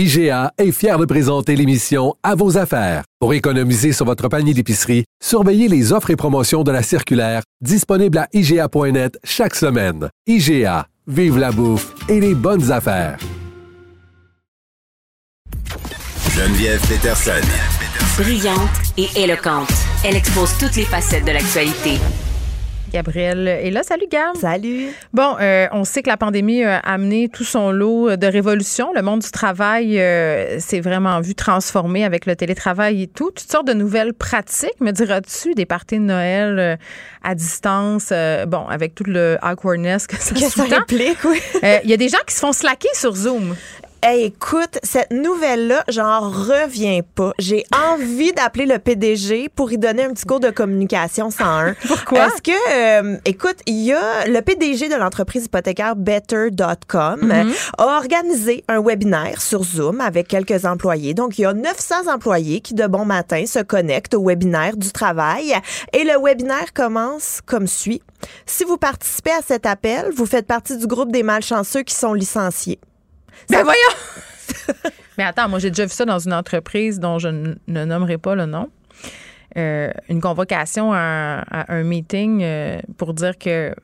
IGA est fier de présenter l'émission À vos affaires. Pour économiser sur votre panier d'épicerie, surveillez les offres et promotions de la circulaire disponible à IGA.net chaque semaine. IGA, vive la bouffe et les bonnes affaires. Geneviève Peterson. Brillante et éloquente, elle expose toutes les facettes de l'actualité. Gabriel est là. Salut, Gab. Salut. Bon, euh, on sait que la pandémie a amené tout son lot de révolutions. Le monde du travail euh, s'est vraiment vu transformer avec le télétravail et tout. Toutes sortes de nouvelles pratiques. Me diras-tu des parties de Noël euh, à distance, bon, avec tout le awkwardness que ça, que ça implique, oui. Il y a des gens qui se font slacker sur Zoom. Hey, écoute, cette nouvelle-là, j'en reviens pas. J'ai envie d'appeler le PDG pour y donner un petit cours de communication 101. Pourquoi? Parce que, euh, écoute, il y a le PDG de l'entreprise hypothécaire Better.com Mhm. euh, a organisé un webinaire sur Zoom avec quelques employés. Donc, il y a 900 employés qui, de bon matin, se connectent au webinaire du travail. Et le webinaire commence comme suit. Si vous participez à cet appel, vous faites partie du groupe des malchanceux qui sont licenciés. Ben voyons! Mais attends, moi, j'ai déjà vu ça dans une entreprise dont je ne nommerai pas le nom. Euh, une convocation à, à un meeting euh, pour dire que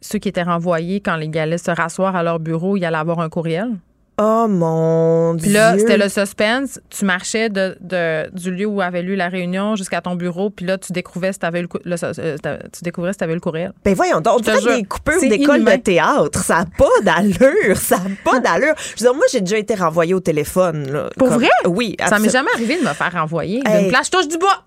ceux qui étaient renvoyés quand les allaient se rasseoir à leur bureau, il allait avoir un courriel. Oh mon Puis là, Dieu. c'était le suspense. Tu marchais de, de- du lieu où avait lieu la réunion jusqu'à ton bureau, puis là, tu découvrais si t'avais eu le, le- euh, tu découvrais si t'avais eu le courriel. Ben voyons donc, jure, des coupures d'école de théâtre. Ça n'a pas d'allure. Ça n'a pas d'allure. Je veux dire, moi, j'ai déjà été renvoyée au téléphone. Là, Pour Comme- vrai? Oui. Ça m'est jamais arrivé de me faire renvoyer. Hey. D'une place, je touche du bois.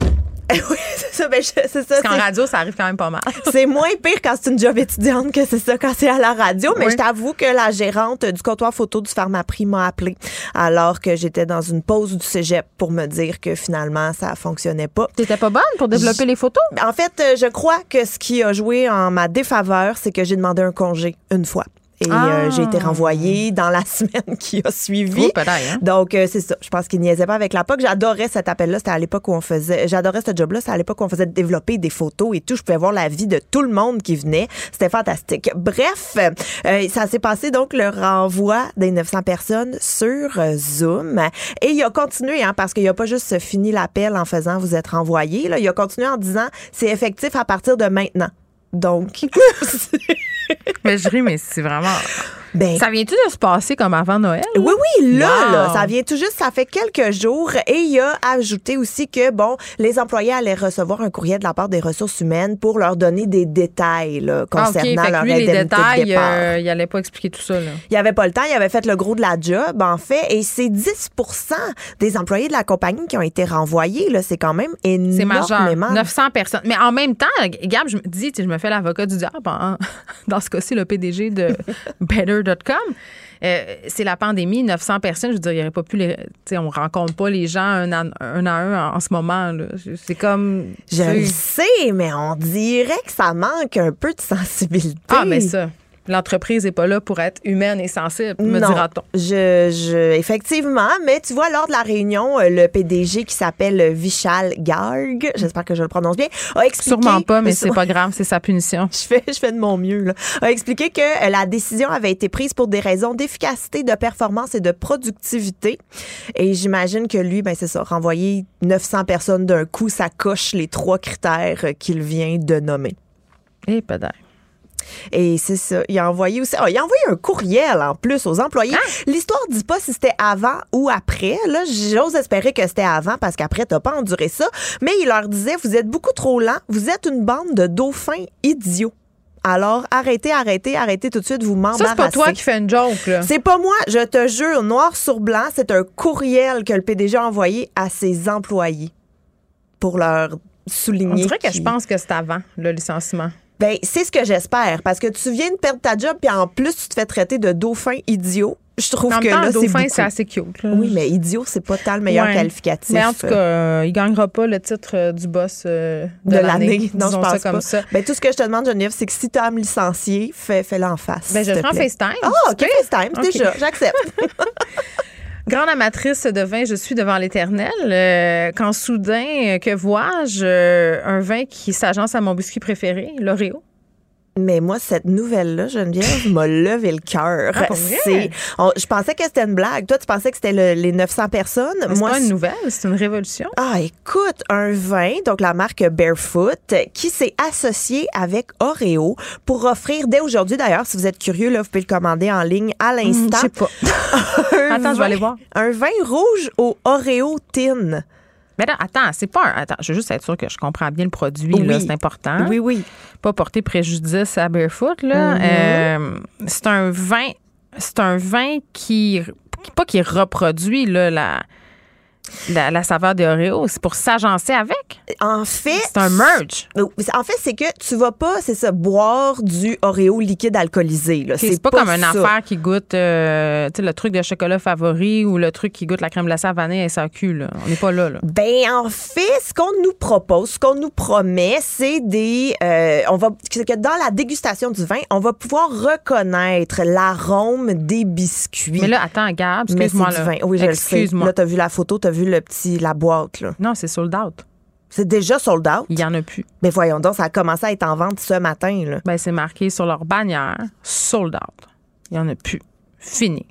oui, c'est ça. Ben, je- c'est ça. Parce qu'en radio, ça arrive quand même pas mal. C'est moins pire quand c'est une job étudiante que c'est ça quand c'est à la radio. Mais Oui. je t'avoue que la gérante du comptoir photo du Pharmaprix m'a appelé alors que j'étais dans une pause du cégep pour me dire que finalement ça fonctionnait pas. T'étais pas bonne pour développer les photos? En fait, euh, je crois que ce qui a joué en ma défaveur, c'est que j'ai demandé un congé une fois. Et Ah. euh, j'ai été renvoyée dans la semaine qui a suivi. Hein? Donc, euh, c'est ça. Je pense qu'il niaisait pas avec la POC. J'adorais cet appel-là. C'était à l'époque où on faisait. J'adorais ce job-là. C'était à l'époque où on faisait développer des photos et tout. Je pouvais voir la vie de tout le monde qui venait. C'était fantastique. Bref, euh, ça s'est passé donc le renvoi des 900 personnes sur euh, Zoom. Et il a continué, hein, parce qu'il a pas juste fini l'appel en faisant vous êtes renvoyé. Là. Il a continué en disant c'est effectif à partir de maintenant. Donc, Mais je ris, mais c'est vraiment. ben, Ça vient-tu de se passer comme avant Noël? Oui, oui, là, Wow. là, ça vient tout juste, ça fait quelques jours. Et il a ajouté aussi que, bon, les employés allaient recevoir un courriel de la part des ressources humaines pour leur donner des détails là, Ah, concernant leur lui, les indemnité de détails, départ. euh, il allait pas expliquer tout ça. Là. Il avait pas le temps, il avait fait le gros de la job, en fait, et c'est 10% des employés de la compagnie qui ont été renvoyés. C'est quand même C'est majeur. énormément. 900 personnes. Mais en même temps, Gab, je me dis, je me l'avocat du diable. en- dans ce cas-ci, le PDG de Better.com. Euh, c'est la pandémie, 900 personnes. Je veux dire, il n'y aurait pas pu les. On rencontre pas les gens un à un, à un en, en ce moment. C'est comme. Je le sais, mais on dirait que ça manque un peu de sensibilité. Ah, mais ça. L'entreprise n'est pas là pour être humaine et sensible, me dira-t-on. Je, je, effectivement, mais tu vois, lors de la réunion, euh, le PDG qui s'appelle Vishal Garg, j'espère que je le prononce bien, a expliqué. Sûrement pas, mais c'est pas grave, c'est sa punition. Je fais, je fais de mon mieux, là. A expliqué que euh, la décision avait été prise pour des raisons d'efficacité, de performance et de productivité. Et j'imagine que lui, ben, c'est ça, renvoyer 900 personnes d'un coup, ça coche les trois critères euh, qu'il vient de nommer. Et peut-être. Et c'est ça. Il a envoyé aussi. ah, il a envoyé un courriel en plus aux employés. L'histoire dit pas si c'était avant ou après. Là, j'ose espérer que c'était avant parce qu'après, t'as pas enduré ça. Mais il leur disait Vous êtes beaucoup trop lents. Vous êtes une bande de dauphins idiots. Alors, arrêtez, arrêtez, arrêtez tout de suite, vous m'embarrassez. Ça, c'est pas toi qui fais une joke, là. C'est pas moi, je te jure, noir sur blanc, c'est un courriel que le PDG a envoyé à ses employés pour leur souligner. On dirait que je pense que c'est avant le licenciement. Ben, c'est ce que j'espère. Parce que tu viens de perdre ta job, puis en plus, tu te fais traiter de dauphin idiot. Je trouve En que même temps, là, dauphin, c'est assez cute. là. Oui, mais idiot, c'est pas tant le meilleur Ouais. qualificatif. Mais en tout cas, euh, il gagnera pas le titre euh, du boss euh, de, de l'année. Non, je pense ça comme pas. ça. Ben, tout ce que je te demande, Geneviève, c'est que si tu as à me licencier, fais, fais-le en face. Ben, je te plaît. FaceTime. Ah, OK, Tu peux? FaceTime, OK. déjà, j'accepte. Grande amatrice de vin, je suis devant l'éternel. Euh, quand soudain, euh, que vois-je euh, un vin qui s'agence à mon biscuit préféré, l'Oreo? Mais moi, cette nouvelle-là, Geneviève, m'a levé le cœur. Ah? C'est- je pensais que c'était une blague. Toi, tu pensais que c'était le- les 900 personnes. Mais C'est moi, pas une nouvelle, c'est une révolution. Ah, écoute, un vin, donc la marque Barefoot, qui s'est associé avec Oreo pour offrir dès aujourd'hui, d'ailleurs, si vous êtes curieux, là, vous pouvez le commander en ligne à l'instant. je sais pas. Attends, je vais aller voir. Un vin rouge au Oreo tin. Mais là, attends, c'est pas un. Attends, je veux juste être sûre que je comprends bien le produit, là, Oui. c'est important. Oui, oui. Pas porter préjudice à Barefoot, là. Mhm. Euh, c'est un vin. C'est un vin qui. Pas qui reproduit, là, la. la, la saveur des Oreos. C'est pour s'agencer avec. En fait, c'est un merge. En fait, c'est que tu vas pas, c'est ça, boire du Oreo liquide alcoolisé. C'est pas, comme une affaire qui goûte euh, le truc de chocolat favori ou le truc qui goûte la crème glacée à vanille et SAQ. Là. On n'est pas là, là. Ben en fait, ce qu'on nous propose, ce qu'on nous promet, c'est des, euh, on va, c'est que dans la dégustation du vin, on va pouvoir reconnaître l'arôme des biscuits. Mais là, attends, Gab, excuse-moi. là. Oui, je le sais. Excuse-moi. Là, t'as vu la photo, t'as vu le petit, la boîte là. Non, c'est sold out. C'est déjà sold out. Il y en a plus. Mais voyons donc, ça a commencé à être en vente ce matin là. Ben, c'est marqué sur leur bannière, sold out. Il y en a plus. Fini.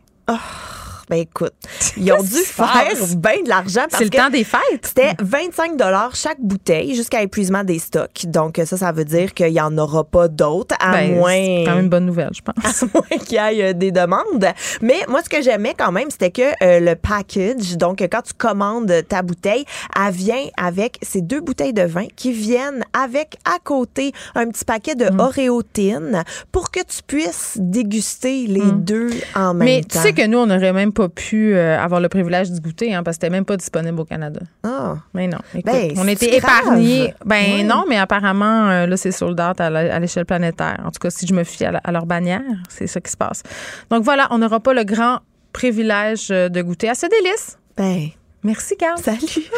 Ben écoute, ils ont dû faire bien de l'argent parce C'est le que temps des fêtes. C'était 25 chaque bouteille jusqu'à épuisement des stocks. Donc ça, ça veut dire qu'il n'y en aura pas d'autres, à Ben, moins... C'est quand même une bonne nouvelle, je pense. à moins qu'il y ait euh, des demandes. Mais moi, ce que j'aimais quand même, c'était que euh, le package, donc quand tu commandes ta bouteille, elle vient avec ces deux bouteilles de vin qui viennent avec à côté un petit paquet Mm. de Oreo Tin pour que tu puisses déguster les deux en même Mm. Mais temps. tu sais que nous, on n'aurait même pas pu euh, avoir le privilège d'y goûter, hein, parce que c'était même pas disponible au Canada. Ah. Mais non. Écoute, Ben, on était épargnés. Ben non, mais apparemment, euh, là, c'est sold out à la- à l'échelle planétaire. En tout cas, si je me fie à, la- à leur bannière, c'est ça qui se passe. Donc voilà, on n'aura pas le grand privilège euh, de goûter à ce délice. Ben, Merci, Carl. salut.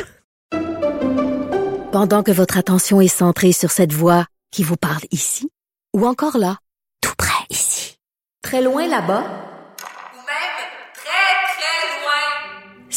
Pendant que votre attention est centrée sur cette voix qui vous parle ici, ou encore là, tout près ici, très loin là-bas, Ou même très, très loin.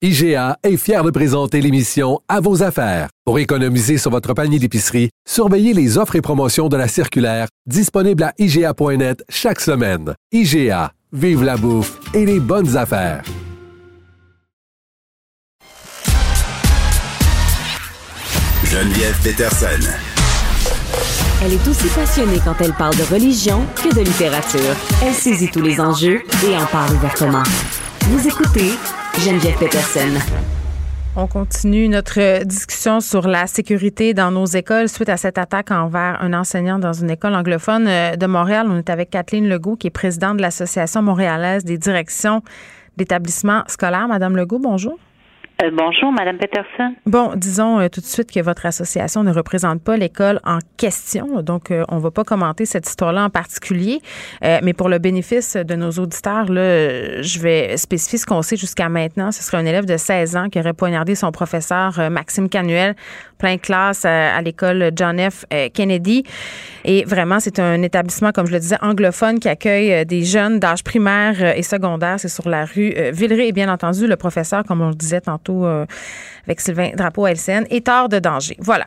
IGA est fier de présenter l'émission À vos affaires. Pour économiser sur votre panier d'épicerie, surveillez les offres et promotions de la circulaire disponible à IGA.net chaque semaine. IGA, vive la bouffe et les bonnes affaires. Geneviève Peterson. Elle est aussi passionnée quand elle parle de religion que de littérature. Elle saisit tous les enjeux et en parle ouvertement. Vous écoutez Geneviève Peterson. On continue notre discussion sur la sécurité dans nos écoles suite à cette attaque envers un enseignant dans une école anglophone euh, de Montréal. On est avec Kathleen Legault, qui est présidente de l'Association montréalaise des directions d'établissements scolaires. Madame Legault, bonjour. Euh, bonjour, Madame Peterson. Bon, disons euh, tout de suite que votre association ne représente pas l'école en question, donc euh, on va pas commenter cette histoire-là en particulier, mais pour le bénéfice de nos auditeurs, là, je vais spécifier ce qu'on sait jusqu'à maintenant. Ce serait un élève de 16 ans qui aurait poignardé son professeur Maxime Canuel, plein classe euh, à l'école John F. Kennedy. Et vraiment, c'est un établissement, comme je le disais, anglophone qui accueille des jeunes d'âge primaire et secondaire. C'est sur la rue Villeray. Et bien entendu, le professeur, comme on le disait tantôt euh, avec Sylvain Drapeau LCN, de danger. Voilà.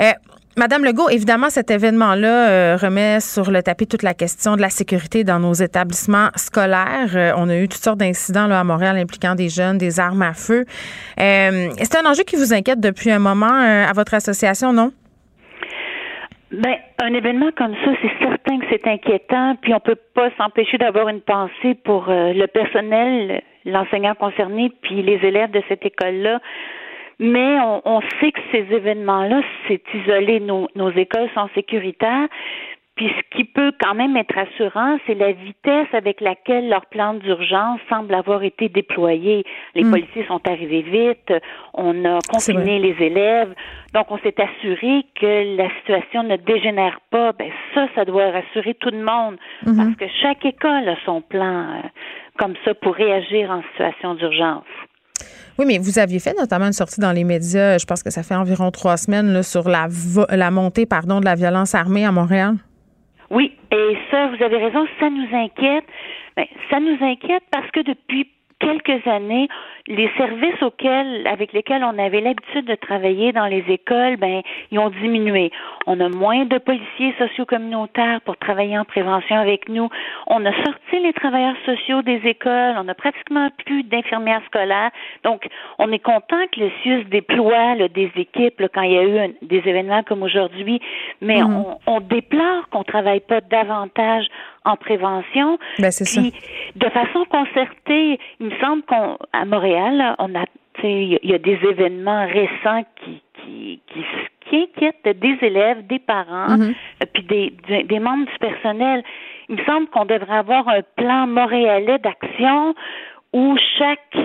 Euh, Madame Legault, évidemment, cet événement-là euh, remet sur le tapis toute la question de la sécurité dans nos établissements scolaires. On a eu toutes sortes d'incidents à Montréal impliquant des jeunes, des armes à feu. C'est un enjeu qui vous inquiète depuis un moment à votre association, non? Ben, un événement comme ça, c'est certain que c'est inquiétant, puis on peut pas s'empêcher d'avoir une pensée pour euh, le personnel, l'enseignant concerné, puis les élèves de cette école-là. Mais on, on sait que ces événements-là, c'est isolé. Nos, nos écoles sont sécuritaires. Puis ce qui peut quand même être rassurant, c'est la vitesse avec laquelle leur plan d'urgence semble avoir été déployé. Les Mm. policiers sont arrivés vite, on a confiné les élèves, donc on s'est assuré que la situation ne dégénère pas. Ben ça, ça doit rassurer tout le monde, Mhm. parce que chaque école a son plan euh, comme ça pour réagir en situation d'urgence. Oui, mais vous aviez fait notamment une sortie dans les médias, je pense que ça fait environ trois semaines, là, sur la, vo- la montée pardon, de la violence armée à Montréal? Oui, et ça, vous avez raison, ça nous inquiète. Ben, ça nous inquiète parce que depuis quelques années, les services auxquels, avec lesquels on avait l'habitude de travailler dans les écoles, ben, ils ont diminué. On a moins de policiers sociaux-communautaires pour travailler en prévention avec nous. On a sorti les travailleurs sociaux des écoles. On a pratiquement plus d'infirmières scolaires. Donc, on est content que le CIUS déploie des équipes quand il y a eu des événements comme aujourd'hui, mais mhm. on, on déplore qu'on travaille pas davantage en prévention. Ben, c'est ça. De façon concertée, il me semble qu'à Montréal, on a il y, a des événements récents qui, qui, qui, qui inquiètent des élèves, des parents, mm-hmm. euh, puis des, des, membres du personnel. Il me semble qu'on devrait avoir un plan montréalais d'action où chaque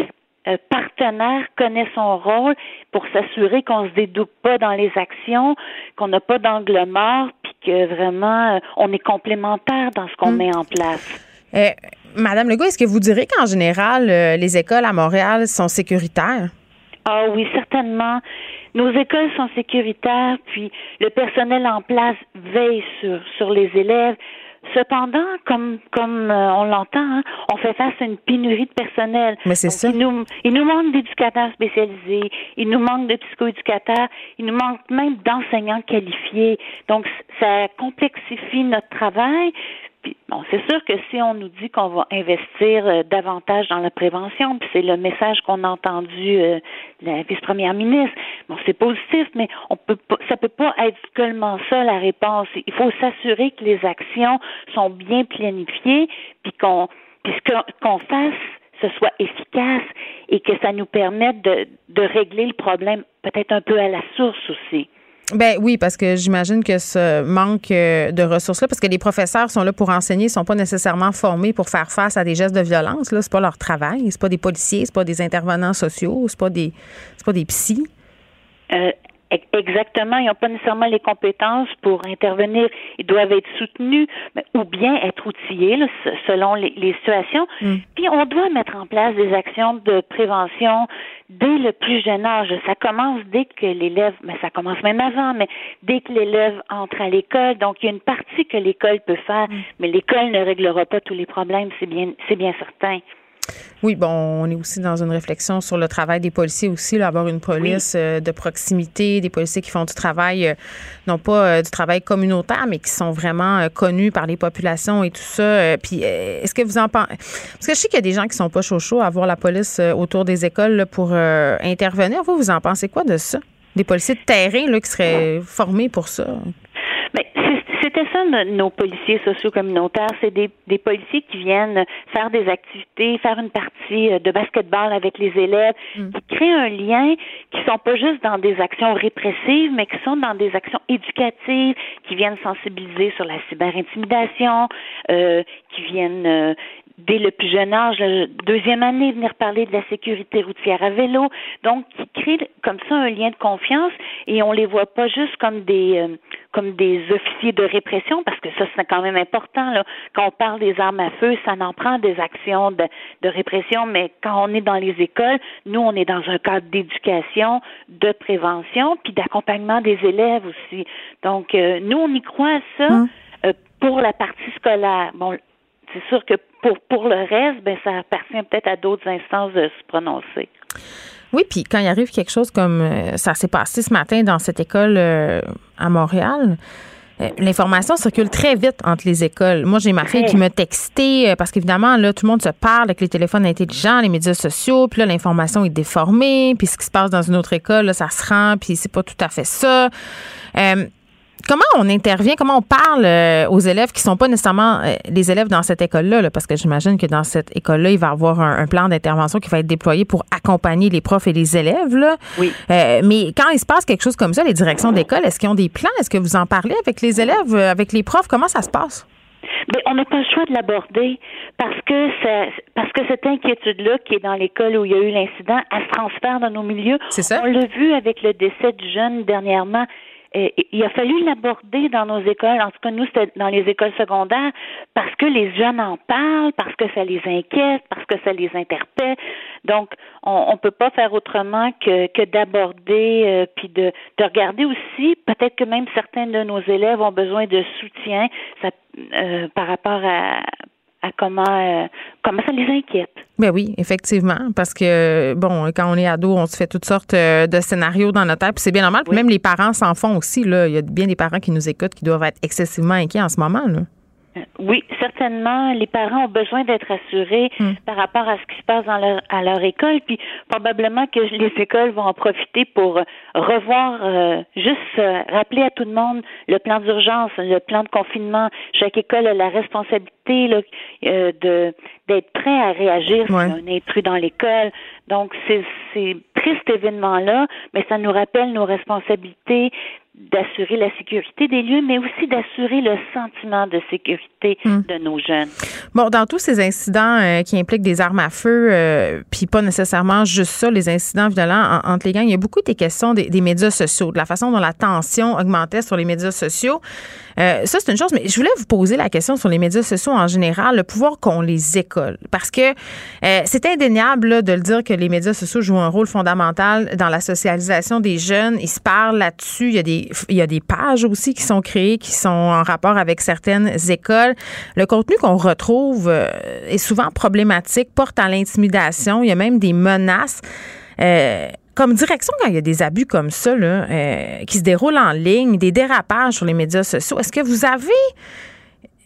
partenaire connaît son rôle pour s'assurer qu'on se dédouble pas dans les actions, qu'on n'a pas d'angle mort, puis que vraiment euh, on est complémentaire dans ce qu'on mm. met en place. Euh, Madame Legault, est-ce que vous direz qu'en général, les écoles à Montréal sont sécuritaires? Ah oui, certainement. Nos écoles sont sécuritaires, puis le personnel en place veille sur, sur les élèves. Cependant, comme comme euh, on l'entend, hein, on fait face à une pénurie de personnel. Mais c'est ça. Il nous, il nous manque d'éducateurs spécialisés, il nous manque de psychoéducateurs, il nous manque même d'enseignants qualifiés. Donc, ça complexifie notre travail bon, c'est sûr que si on nous dit qu'on va investir euh, davantage dans la prévention, puis c'est le message qu'on a entendu euh, la vice-première ministre, bon, c'est positif, mais on peut pas, ça peut pas être seulement ça la réponse. Il faut s'assurer que les actions sont bien planifiées, puis qu'on, puis qu'on fasse ce soit efficace et que ça nous permette de, de régler le problème peut-être un peu à la source aussi. Ben oui, parce que j'imagine que ce manque euh, de ressources-là, parce que les professeurs sont là pour enseigner, ils sont pas nécessairement formés pour faire face à des gestes de violence. Là, c'est pas leur travail. C'est pas des policiers, c'est pas des intervenants sociaux, c'est pas des, c'est pas des psys. Euh, Exactement, ils n'ont pas nécessairement les compétences pour intervenir. Ils doivent être soutenus ou bien être outillés selon les, situations. Mm. Puis on doit mettre en place des actions de prévention dès le plus jeune âge. Ça commence dès que l'élève, mais ça commence même avant, mais dès que l'élève entre à l'école. Donc il y a une partie que l'école peut faire, mm. mais l'école ne réglera pas tous les problèmes, c'est bien, c'est bien certain. Oui, bon, on est aussi dans une réflexion sur le travail des policiers aussi, là, avoir une police euh, de proximité, des policiers qui font du travail, euh, non pas euh, du travail communautaire, mais qui sont vraiment connus par les populations et tout ça. puis, est-ce que vous en pensez? Parce que je sais qu'il y a des gens qui sont pas chaud chaud à voir la police autour des écoles pour intervenir. Vous, vous en pensez quoi de ça? Des policiers de terrain là, qui seraient formés pour ça? C'était ça nos policiers sociaux communautaires. C'est des, des, policiers qui viennent faire des activités, faire une partie euh, de basketball avec les élèves, mm. qui créent un lien, qui sont pas juste dans des actions répressives, mais qui sont dans des actions éducatives, qui viennent sensibiliser sur la cyberintimidation, euh, qui viennent euh, dès le plus jeune âge, la deuxième année, venir parler de la sécurité routière à vélo. Donc, qui crée comme ça un lien de confiance et on les voit pas juste comme des euh, comme des officiers de répression parce que ça c'est quand même important là. Quand on parle des armes à feu, ça n'en prend des actions de, de répression, mais quand on est dans les écoles, nous on est dans un cadre d'éducation, de prévention, puis d'accompagnement des élèves aussi. Donc euh, nous on y croit à ça. Hum. Euh, pour la partie scolaire. Bon, c'est sûr que pour, pour le reste, ben, ça appartient peut-être à d'autres instances de se prononcer. Oui, puis quand il arrive quelque chose comme euh, ça s'est passé ce matin dans cette école euh, à Montréal, euh, L'information circule très vite entre les écoles. Moi, j'ai ma fille qui m'a texté parce qu'évidemment, là, tout le monde se parle avec les téléphones intelligents, les médias sociaux, puis là, l'information est déformée, puis ce qui se passe dans une autre école, là, ça se rend, puis c'est pas tout à fait ça comment on intervient, comment on parle euh, aux élèves qui sont pas nécessairement euh, les élèves dans cette école-là, parce que j'imagine que dans cette école-là, il va y avoir un, plan d'intervention qui va être déployé pour accompagner les profs et les élèves. Là. Oui. Euh, mais quand il se passe quelque chose comme ça, les directions d'école, est-ce qu'ils ont des plans? Est-ce que vous en parlez avec les élèves, avec les profs? Comment ça se passe? Mais on n'a pas le choix de l'aborder parce que parce que cette inquiétude-là qui est dans l'école où il y a eu l'incident, elle se transfère dans nos milieux. C'est ça. On l'a vu avec le décès du jeune dernièrement il a fallu l'aborder dans nos écoles, en tout cas nous c'était dans les écoles secondaires, parce que les jeunes en parlent, parce que ça les inquiète, parce que ça les interpelle. Donc on ne peut pas faire autrement que, que d'aborder euh, puis de, de regarder aussi, peut-être que même certains de nos élèves ont besoin de soutien ça, euh, par rapport à à comment euh, comment ça les inquiète. Ben oui, effectivement, parce que bon, quand on est ado, on se fait toutes sortes euh, de scénarios dans notre tête, puis c'est bien normal. Puis même les parents s'en font aussi. Là, il y a bien des parents qui nous écoutent qui doivent être excessivement inquiets en ce moment. Là. Oui, certainement. Les parents ont besoin d'être assurés hmm. par rapport à ce qui se passe dans leur, à leur école, puis probablement que les écoles vont en profiter pour revoir, euh, juste euh, rappeler à tout le monde le plan d'urgence, le plan de confinement. Chaque école a la responsabilité là, euh, de d'être prêt à réagir si un intrus dans l'école. Donc, c'est ces tristes événements-là, mais ça nous rappelle nos responsabilités d'assurer la sécurité des lieux, mais aussi d'assurer le sentiment de sécurité hmm. de nos jeunes. Bon, dans tous ces incidents euh, qui impliquent des armes à feu, euh, puis pas nécessairement juste ça, les incidents violents entre les gangs, il y a beaucoup des questions des, des, médias sociaux, de la façon dont la tension augmentait sur les médias sociaux. Euh, ça, c'est une chose, mais je voulais vous poser la question sur les médias sociaux en général, le pouvoir qu'ont les écoles. Parce que euh, c'est indéniable de le dire que les médias sociaux jouent un rôle fondamental dans la socialisation des jeunes. Ils se parlent là-dessus. Il y, a des, il y a des pages aussi qui sont créées, qui sont en rapport avec certaines écoles. Le contenu qu'on retrouve euh, est souvent problématique, porte à l'intimidation. Il y a même des menaces. Euh, comme direction, quand il y a des abus comme ça, là, euh, qui se déroulent en ligne, des dérapages sur les médias sociaux, est-ce que vous avez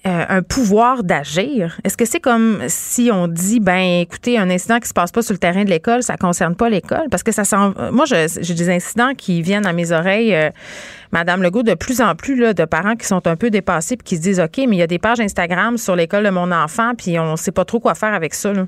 euh, un pouvoir d'agir? Est-ce que c'est comme si on dit, ben, écoutez, un incident qui se passe pas sur le terrain de l'école, ça concerne pas l'école? Parce que ça sent. Moi, j'ai des incidents qui viennent à mes oreilles, euh, Madame Legault, de plus en plus, là, de parents qui sont un peu dépassés puis qui se disent, OK, mais il y a des pages Instagram sur l'école de mon enfant, puis on sait pas trop quoi faire avec ça, là.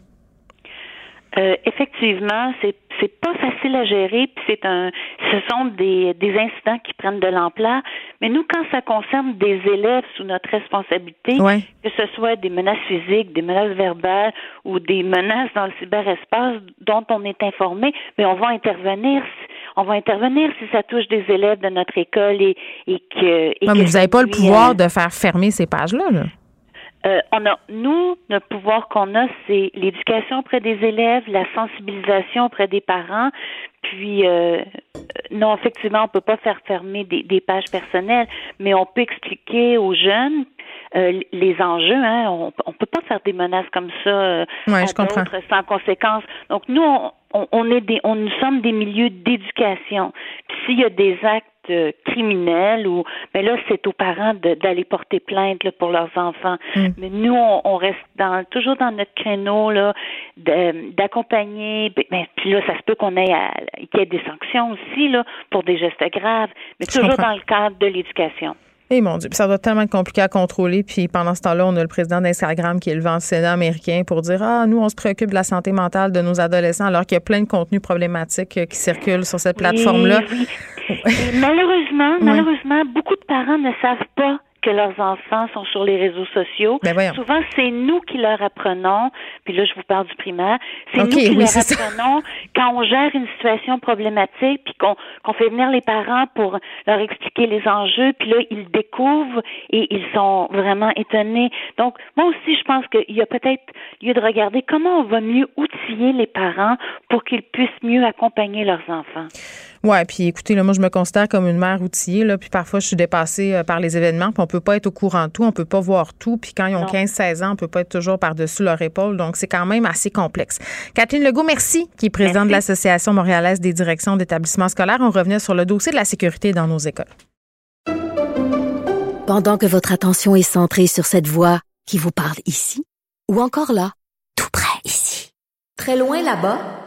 Euh, effectivement, c'est c'est pas facile à gérer, puis c'est un ce sont des, des incidents qui prennent de l'ampleur. Mais nous, quand ça concerne des élèves sous notre responsabilité, que ce soit des menaces physiques, des menaces verbales ou des menaces dans le cyberespace dont on est informé, mais on va intervenir on va intervenir si ça touche des élèves de notre école et, et que. Et mais vous n'avez pas le pouvoir de faire fermer ces pages-là. Là. Euh, on a, nous, le pouvoir qu'on a, c'est l'éducation auprès des élèves, la sensibilisation auprès des parents. Puis, euh, non, effectivement, on peut pas faire fermer des, des, pages personnelles, mais on peut expliquer aux jeunes euh, les enjeux. Hein, on, on peut pas faire des menaces comme ça euh, à d'autres sans conséquence. Donc, nous, on, on, est des, on, nous sommes des milieux d'éducation. Puis, s'il y a des actes euh, criminels ou mais là c'est aux parents d'aller porter plainte là, pour leurs enfants. Mm. mais nous on, reste dans toujours dans notre créneau là d'accompagner. Ben, ben, puis là ça se peut qu'on ait qu'il y ait des sanctions aussi là pour des gestes graves mais toujours dans le cadre de l'éducation eh mon Dieu, ça doit tellement être compliqué à contrôler. Puis pendant ce temps-là, on a le président d'Instagram qui est le Sénat américain pour dire Ah, nous, on se préoccupe de la santé mentale de nos adolescents, alors qu'il y a plein de contenus problématiques euh, qui circulent sur cette plateforme-là. malheureusement, malheureusement, beaucoup de parents ne savent pas que leurs enfants sont sur les réseaux sociaux. Ben Souvent, c'est nous qui leur apprenons, puis là, je vous parle du primaire, c'est nous qui leur apprenons quand on gère une situation problématique, puis qu'on fait venir les parents pour leur expliquer les enjeux, puis là, ils découvrent et ils sont vraiment étonnés. Donc, moi aussi, je pense qu'il y a peut-être lieu de regarder comment on va mieux outiller les parents pour qu'ils puissent mieux accompagner leurs enfants. Ouais, puis écoutez, là, moi, je me considère comme une mère outillée, là, puis parfois, je suis dépassée euh, par les événements, puis on peut pas être au courant de tout, on peut pas voir tout, puis quand ils ont 15-16 ans, on peut pas être toujours par-dessus leur épaule, donc c'est quand même assez complexe. Catherine Legault, merci, qui est présidente de l'Association montréalaise des directions d'établissements scolaires. On revenait sur le dossier de la sécurité dans nos écoles. Pendant que votre attention est centrée sur cette voix qui vous parle ici, ou encore là, tout près ici, très loin là-bas,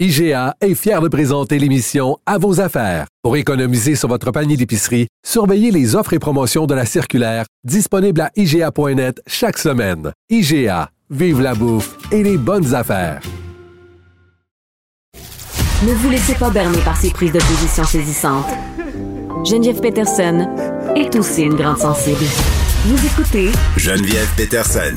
IGA est fier de présenter l'émission À vos affaires. Pour économiser sur votre panier d'épicerie, surveillez les offres et promotions de la circulaire disponible à IGA.net chaque semaine. IGA, vive la bouffe et les bonnes affaires. Ne vous laissez pas berner par ces prises de position saisissantes. Geneviève Peterson est aussi une grande sensible. Vous écoutez Geneviève Peterson.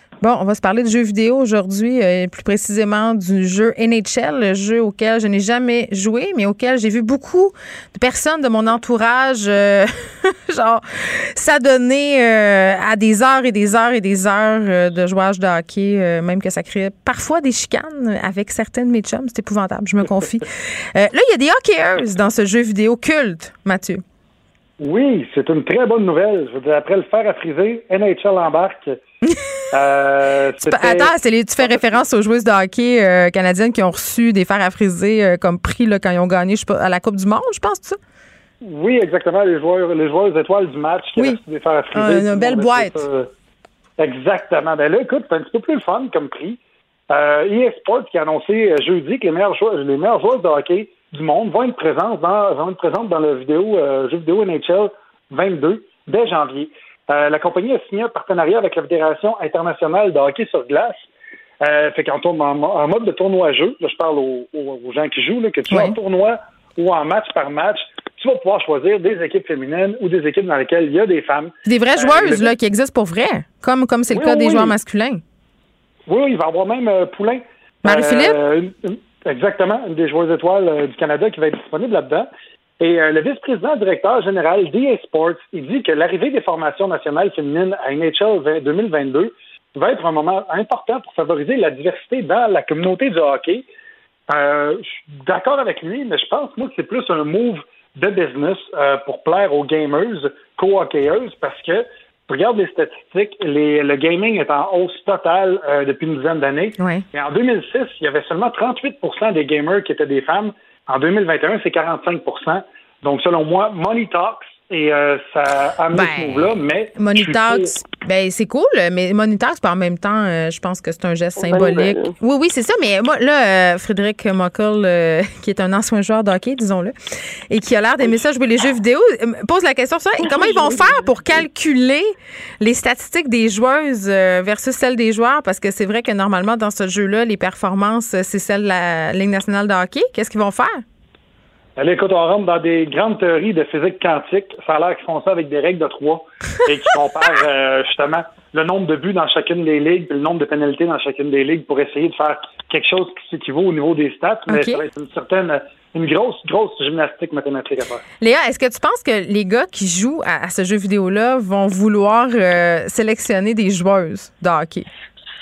Bon, on va se parler de jeux vidéo aujourd'hui, euh, plus précisément du jeu NHL, le jeu auquel je n'ai jamais joué, mais auquel j'ai vu beaucoup de personnes de mon entourage, euh, genre, s'adonner euh, à des heures et des heures et des heures euh, de jouage de hockey, euh, même que ça crée parfois des chicanes avec certaines de mes chums. C'est épouvantable, je me confie. Euh, là, il y a des hockeyeuses dans ce jeu vidéo culte, Mathieu. Oui, c'est une très bonne nouvelle. Je veux dire, après le fer à friser, NHL embarque. Euh, Attends, les- tu fais référence aux joueuses de hockey euh, canadiennes qui ont reçu des fers à friser euh, comme prix là, quand ils ont gagné je sais pas, à la Coupe du Monde, je pense, ça? Oui, exactement. Les joueurs, les joueurs étoiles du match qui Oui. avaient reçu des fers à friser. Une le belle boîte. exactement. Ben là, écoute, c'est un petit peu plus le fun comme prix. Euh, EA Sports qui a annoncé jeudi que les meilleurs joueurs, les meilleurs joueurs de hockey du monde vont être présents dans, vont être présents dans le vidéo, jeu vidéo NHL 22 dès janvier. Euh, la compagnie a signé un partenariat avec la Fédération internationale de hockey sur glace. Euh, fait qu'on tourne en, en mode de tournoi jeu. Là, je parle aux, gens qui jouent, là, que tu joues en tournoi ou en match par match. Tu vas pouvoir choisir des équipes féminines ou des équipes dans lesquelles il y a des femmes. Des vraies Euh, joueuses là, qui existent pour vrai, comme comme c'est le Oui, cas oui, des oui. joueurs masculins. Oui, il va y avoir même euh, Poulain. Marie-Philippe? Exactement, une des joueuses étoiles du Canada qui va être disponible là-dedans. Et euh, le vice-président directeur général d'EA Sports, il dit que l'arrivée des formations nationales féminines à NHL 20 2022 va être un moment important pour favoriser la diversité dans la communauté du hockey. Euh, je suis d'accord avec lui, mais je pense, moi, que c'est plus un move de business euh, pour plaire aux gamers co-hockeyeuses parce que regarde les statistiques, les- le gaming est en hausse totale euh, depuis une dizaine d'années. Et en 2006, il y avait seulement 38% des gamers qui étaient des femmes. En 2021, c'est 45% Donc, selon moi, money talks et euh, ça a amené ce move-là, mais. Talks, ben c'est cool, mais puis en même temps, euh, je pense que c'est un geste symbolique. nouvelle. Oui, oui, c'est ça, mais moi, là, euh, Frédéric Mockel, euh, qui est un ancien joueur de hockey, disons-le, et qui a l'air d'aimer ça jouer les jeux vidéo, pose la question sur ça. Et comment ils vont faire pour calculer les statistiques des joueuses euh, versus celles des joueurs? Parce que c'est vrai que normalement, dans ce jeu-là, les performances, c'est celle de la Ligue nationale de hockey. Qu'est-ce qu'ils vont faire? Allez, écoute, on rentre dans des grandes théories de physique quantique. Ça a l'air qu'ils font ça avec des règles de trois et qui comparent euh, justement le nombre de buts dans chacune des ligues et le nombre de pénalités dans chacune des ligues pour essayer de faire quelque chose qui s'équivaut au niveau des stats. Mais Ok. ça va être une certaine, une grosse, grosse gymnastique mathématique à faire. Léa, est-ce que tu penses que les gars qui jouent à, à ce jeu vidéo-là vont vouloir euh, sélectionner des joueuses de hockey?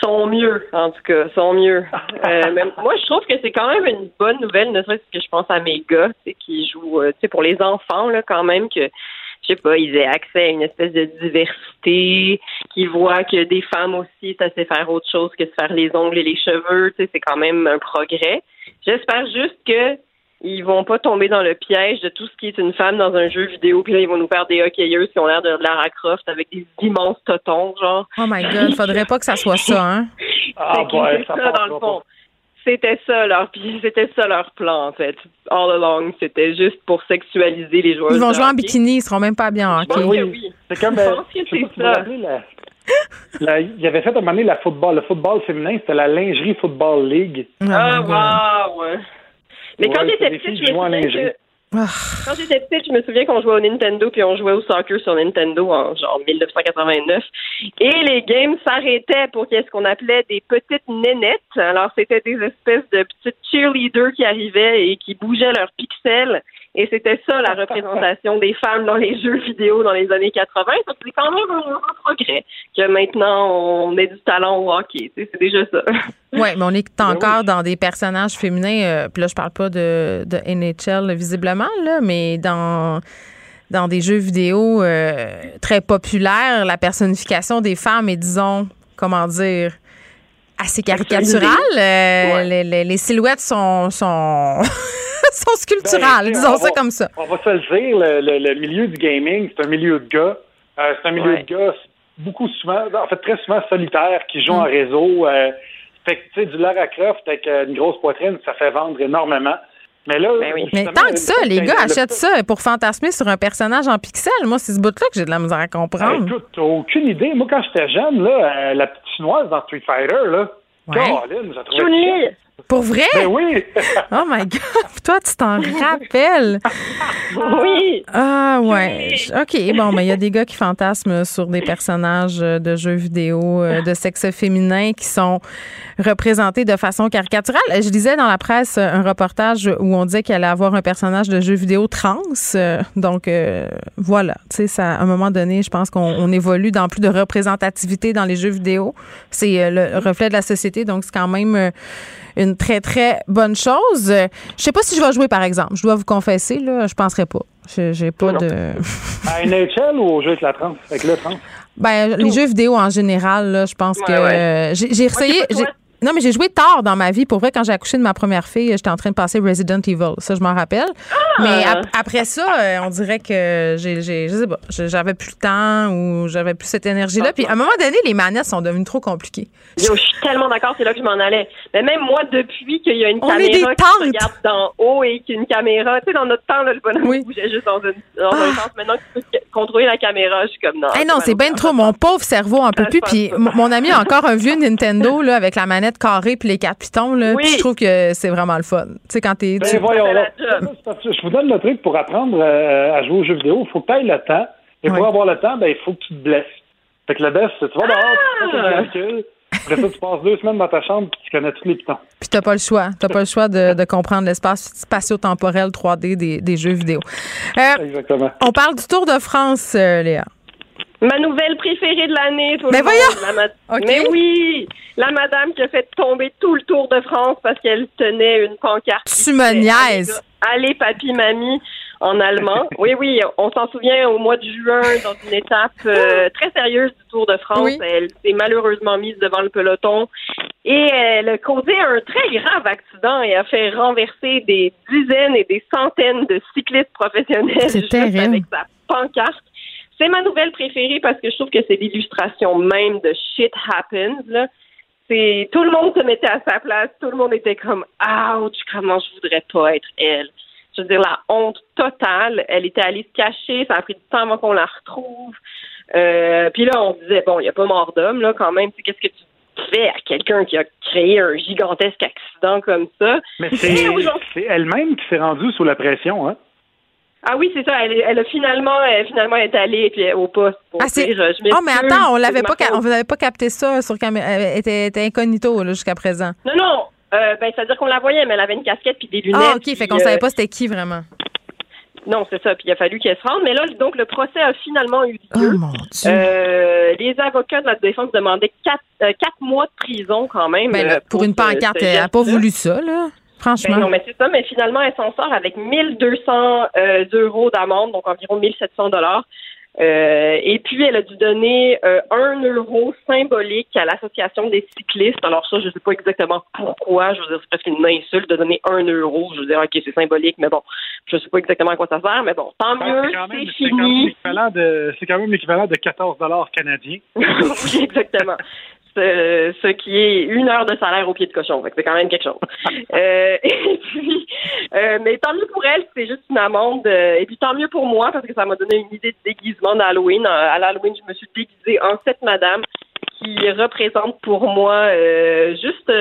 Sont mieux, en tout cas, sont mieux. Euh, mais moi, je trouve que c'est quand même une bonne nouvelle, ne serait-ce que je pense à mes gars, tu sais, qui jouent, euh, tu sais, pour les enfants, là, quand même, que, je sais pas, ils aient accès à une espèce de diversité, qu'ils voient que des femmes aussi, ça sait faire autre chose que se faire les ongles et les cheveux, tu sais, c'est quand même un progrès. J'espère juste que ils vont pas tomber dans le piège de tout ce qui est une femme dans un jeu vidéo, puis là, ils vont nous faire des hockeyeuses qui ont l'air de Lara Croft avec des immenses totons, genre. Oh my God, faudrait pas que ça soit ça, hein? Ah, que c'est ça, dans le fond. C'était ça leur puis c'était ça leur plan en fait. All along, c'était juste pour sexualiser les joueurs. Ils vont jouer en bikini, ils seront même pas bien en hockey. que oui. C'est comme. Ça. il avait fait à un moment donné la football, le football féminin, c'était la lingerie football league. Ah wow. Ouais. Mais quand Ouais, j'étais petite, je me souviens que quand j'étais petite, je me souviens qu'on jouait au Nintendo puis on jouait au soccer sur Nintendo en genre 1989 et les games s'arrêtaient pour qu'il y ait ce qu'on appelait des petites nénettes. Alors c'était des espèces de petites cheerleaders qui arrivaient et qui bougeaient leurs pixels et c'était ça la représentation des femmes dans les jeux vidéo dans les années 80. Donc c'est quand même un, un progrès que maintenant on ait du talent au hockey. Tu sais, C'est déjà ça. Oui, mais on est Ben encore dans des personnages féminins. euh, Puis là, je parle pas de, de NHL visiblement, là, mais dans, dans des jeux vidéo euh, très populaires, la personnification des femmes est, disons, comment dire, assez caricaturale. Euh, les, les- les silhouettes sont, sont, sont sculpturales, Ben, disons on ça va- comme ça. On va se le dire, le, le- le milieu du gaming, c'est un milieu de gars. Euh, c'est un milieu Ouais. de gars beaucoup souvent, en fait très souvent solitaire, qui jouent Mm. en réseau. Euh, fait que, tu sais, du Lara Croft avec euh, une grosse poitrine, ça fait vendre énormément. Mais là, Mais justement, tant que ça, le- les gars achètent ça pour fantasmer sur un personnage en pixels. Moi, c'est ce bout-là que j'ai de la misère à comprendre. écoute, t'as aucune idée. Moi, quand j'étais jeune, là, euh, la petite chinoise dans Street Fighter, là, Ouais. Caroline, j'ai trouvé. Pour vrai? Ben oui! Oh my God! Toi, tu t'en rappelles? Oui! Ah, ouais. OK. Bon, mais il y a des gars qui fantasment sur des personnages euh, de jeux vidéo euh, de sexe féminin qui sont représentés de façon caricaturale. Je lisais dans la presse euh, un reportage où on disait qu'il allait avoir un personnage de jeu vidéo trans. Donc, euh, voilà. Tu sais, ça, à un moment donné, je pense qu'on on évolue dans plus de représentativité dans les jeux vidéo. C'est le reflet de la société. Donc, c'est quand même euh, une très, très bonne chose. Je sais pas si je vais jouer, par exemple. Je dois vous confesser, là, je penserais pas. J'ai pas de. À NHL ou au jeu avec la trans? Avec le trans? Ben, les jeux vidéo en général, là, je pense que Ouais, euh, j'ai essayé. Non, mais j'ai joué tard dans ma vie. Pour vrai, quand j'ai accouché de ma première fille, j'étais en train de passer Resident Evil. Ça, je m'en rappelle. Mais ap- après ça, euh, on dirait que j'ai, je sais pas, j'avais plus le temps ou j'avais plus cette énergie-là. Puis à un moment donné, les manettes sont devenues trop compliquées. Yo, je suis tellement d'accord, c'est là que je m'en allais. Mais même moi, depuis qu'il y a une On caméra qui se regarde d'en haut et qu'une caméra, tu sais, dans notre temps, là, le bonhomme bougeait juste dans, une, dans un sens. Maintenant que tu peux contrôler la caméra, je suis comme non. Eh non, c'est bien trop. Mon pauvre cerveau en peut plus. Puis mon mon ami a encore un vieux Nintendo là, avec la manette carrée puis les quatre pitons. Là, Oui. Puis je trouve que c'est vraiment le fun. Tu sais, quand t'es. Ben, tu- voyons là. Je vous donne le truc pour apprendre euh, à jouer aux jeux vidéo. Il faut que tu ailles le temps. Et pour avoir le temps, ben, il faut que tu te blesses. Fait que le best, c'est tu vas dehors, tu fais tes calculs. Après ça, tu passes deux semaines dans ta chambre puis tu connais tous les pitons. Puis t'as pas le choix. T'as pas le choix de, de comprendre l'espace spatio-temporel 3D des, des jeux vidéo. Euh, Exactement. on parle du Tour de France, euh, Léa. Ma nouvelle préférée de l'année, tout Mais le monde. voyons! La. Mais oui! La madame qui a fait tomber tout le Tour de France parce qu'elle tenait une pancarte. Tu me niaises. Allez, papy, mamie, en allemand. oui, oui, on s'en souvient au mois de juin, dans une étape euh, très sérieuse du Tour de France. Oui. Elle s'est malheureusement mise devant le peloton et elle a causé un très grave accident et a fait renverser des dizaines et des centaines de cyclistes professionnels juste terrible. avec sa pancarte. C'est ma nouvelle préférée parce que je trouve que c'est l'illustration même de shit happens. Là. C'est tout le monde se mettait à sa place, tout le monde était comme ouch, comment je voudrais pas être elle. Je veux dire la honte totale. Elle était allée se cacher, ça a pris du temps avant qu'on la retrouve. Euh, puis là, on se disait bon, il y a pas mort d'homme là quand même. Tu sais, Qu'est-ce que tu fais à quelqu'un qui a créé un gigantesque accident comme ça? Mais c'est c'est elle-même qui s'est rendue sous la pression, hein? Ah oui, c'est ça. Elle, a finalement, elle, finalement est allée puis au poste. Pour Ah, dire, je Oh, mais attends, on l'avait pas, on vous avait pas capté ça sur caméra. Elle était, était incognito jusqu'à présent. Non, non. Euh, ben, c'est-à-dire qu'on la voyait, mais elle avait une casquette puis des lunettes. Ah, OK. puis, Fait qu'on euh, savait pas c'était qui vraiment. Non, c'est ça. Puis il a fallu qu'elle se rende. Mais là, donc, le procès a finalement eu lieu. Oh mon Dieu. Euh, les avocats de la défense demandaient quatre, euh, quatre mois de prison quand même. Ben, là, euh, pour une pancarte, elle a pas voulu ça, là. Franchement. Ben non, mais c'est ça. Mais finalement, elle s'en sort avec 1200 euh, euros d'amende, donc environ 1700 dollars. Euh, et puis, elle a dû donner euh, un euro symbolique à l'association des cyclistes. Alors ça, je sais pas exactement pourquoi. Je veux dire, c'est presque une insulte de donner un euro. Je veux dire, ok, c'est symbolique, mais bon, je sais pas exactement à quoi ça sert. Mais bon, tant Ben, mieux, c'est quand même- c'est quand même fini. l'équivalent de- c'est quand même l'équivalent de 14 canadiens. oui, exactement. Ce, ce qui est une heure de salaire au pied de cochon. C'est quand même quelque chose. Euh, et puis, euh, mais tant mieux pour elle, c'est juste une amende. euh, et puis tant mieux pour moi parce que ça m'a donné une idée de déguisement d'Halloween. À l'Halloween, je me suis déguisée en cette madame qui représente pour moi juste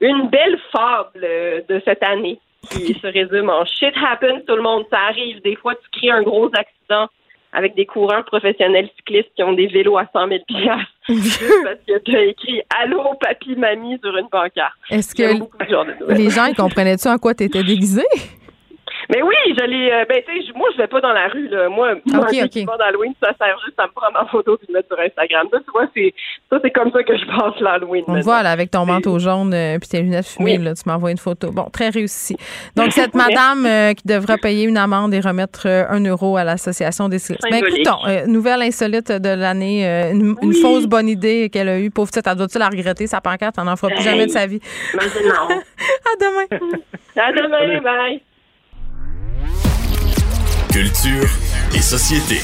une belle fable de cette année qui se résume en shit happens, tout le monde, ça arrive. Des fois, tu crées un gros accident avec des coureurs professionnels cyclistes qui ont des vélos à 100 000 piastres parce que tu as écrit « Allô, papy, mamie » sur une pancarte. Est-ce que les gens, ils comprenaient-tu en quoi t'étais déguisé? Mais oui, je l'ai. euh, ben, tu sais, moi, je vais pas dans la rue, là. Moi, moi Ok, un ok. déguisement d'Halloween, ça sert juste à me prendre en photo puis le mettre sur Instagram. Ça, tu vois, c'est, ça, c'est comme ça que je passe l'Halloween. On voit là, avec ton manteau jaune euh, puis tes lunettes fumées, là, tu m'envoies une photo. Bon, très réussi. Donc, cette madame euh, qui devra payer une amende et remettre euh, un euro à l'association des cyclistes. Ben, écoutons, nouvelle insolite de l'année, une, une fausse bonne idée qu'elle a eue. Pauvre petite, elle doit-tu la regretter, sa pancarte? Elle n'en fera plus Hey. jamais de sa vie. Maintenant. à demain. À demain, bye. Culture et société.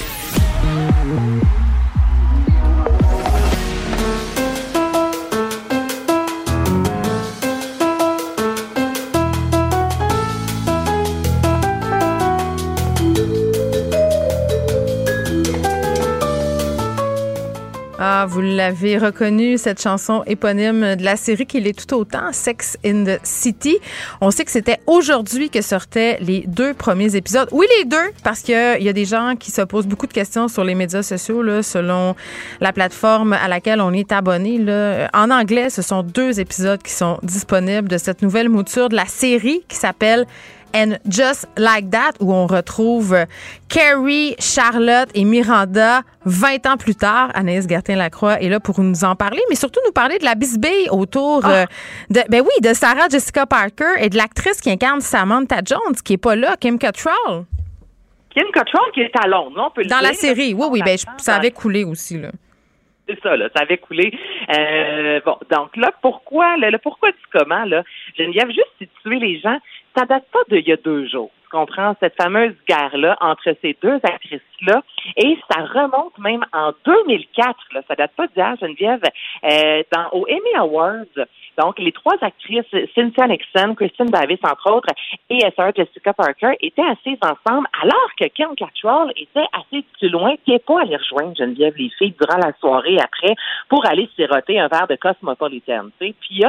Ah, vous l'avez reconnu, cette chanson éponyme de la série qui l'est tout autant, Sex in the City. On sait que c'était aujourd'hui que sortaient les deux premiers épisodes. Oui, les deux, parce qu'il y a des gens qui se posent beaucoup de questions sur les médias sociaux, là, selon la plateforme à laquelle on est abonné. En anglais, ce sont deux épisodes qui sont disponibles de cette nouvelle mouture de la série qui s'appelle And Just Like That, où on retrouve Carrie, Charlotte et Miranda 20 ans plus tard. Anaïs Gertin-Lacroix est là pour nous en parler, mais surtout nous parler de la bisbille autour Ah. euh, de, ben oui, de Sarah Jessica Parker et de l'actrice qui incarne Samantha Jones, qui est pas là, Kim Cattrall. Kim Cattrall qui est à Londres, là, on peut le Dans dire. la série, oui, oui, ben je- ça avait coulé aussi, là. C'est ça, là, ça avait coulé. Euh, bon, donc là, pourquoi, le, le pourquoi du comment, là, Geneviève, juste situer les gens, ça date pas d'il y a deux jours. Tu comprends? Cette fameuse guerre-là entre ces deux actrices-là, et ça remonte même en 2004. Là, ça date pas d'hier, Geneviève. Euh, dans, au Emmy Awards, donc les trois actrices, Cynthia Nixon, Kristen Davis entre autres, et Sarah Jessica Parker étaient assises ensemble, alors que Kim Cattrall était assez plus loin, qui n'est pas allée rejoindre Geneviève les filles durant la soirée après pour aller siroter un verre de Cosmopolitan. Puis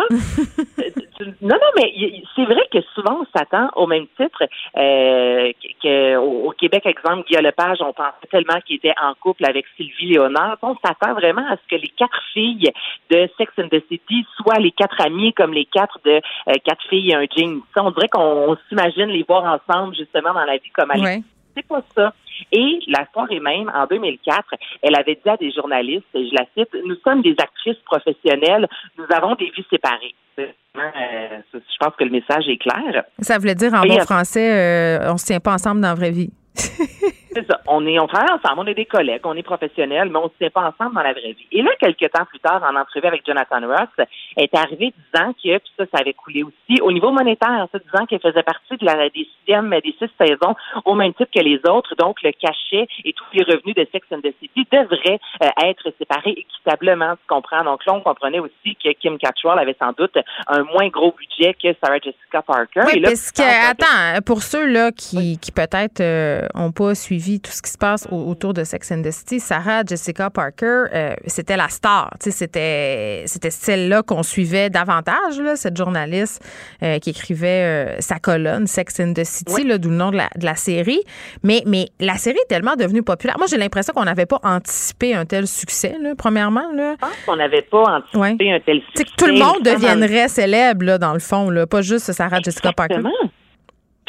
non, non, mais c'est vrai que souvent on s'attend au même titre euh, que- que au, au Québec, exemple, Guy Lepage, on pensait tellement qu'il était en couple avec Sylvie Léonard. On s'attend vraiment à ce que les quatre filles de Sex and the City soient les quatre amies comme les quatre de euh, quatre filles et un jean. Ça, on dirait qu'on on s'imagine les voir ensemble justement dans la vie comme elle Ouais. c'est pas ça. Et la soirée même, en 2004, elle avait dit à des journalistes, et je la cite, nous sommes des actrices professionnelles, nous avons des vies séparées. Euh, je pense que le message est clair. Ça voulait dire en Et, bon français, euh, on se tient pas ensemble dans la vraie vie. C'est ça. On est, on travaille ensemble, on est des collègues, on est professionnels, mais on ne se tient pas ensemble dans la vraie vie. Et là, quelques temps plus tard, en entrevue avec Jonathan Ross, elle est arrivée disant que, puis ça, ça avait coulé aussi, au niveau monétaire, ça, disant qu'elle faisait partie de la, des sixièmes, des six saisons, au même titre que les autres, donc le cachet et tous les revenus de Sex and the City devraient euh, être séparés équitablement, tu comprends? Donc là, on comprenait aussi que Kim Cattrall avait sans doute un moins gros budget que Sarah Jessica Parker. Oui, Et là, parce que, attends, pour ceux là qui, qui peut-être n'ont pas suivi tout ce qui se passe au- autour de Sex and the City, Sarah Jessica Parker, euh, c'était la star. C'était c'était celle-là qu'on suivait davantage, là, cette journaliste euh, qui écrivait euh, sa colonne Sex and the City, là, d'où le nom de la, de la série. Mais, mais la série est tellement devenue populaire. Moi, j'ai l'impression qu'on n'avait pas anticipé un tel succès, là, premièrement. Là. Je pense qu'on n'avait pas anticipé un tel succès. que tout le monde deviendrait célèbre, là, dans le fond, là, pas juste Sarah Jessica Parker.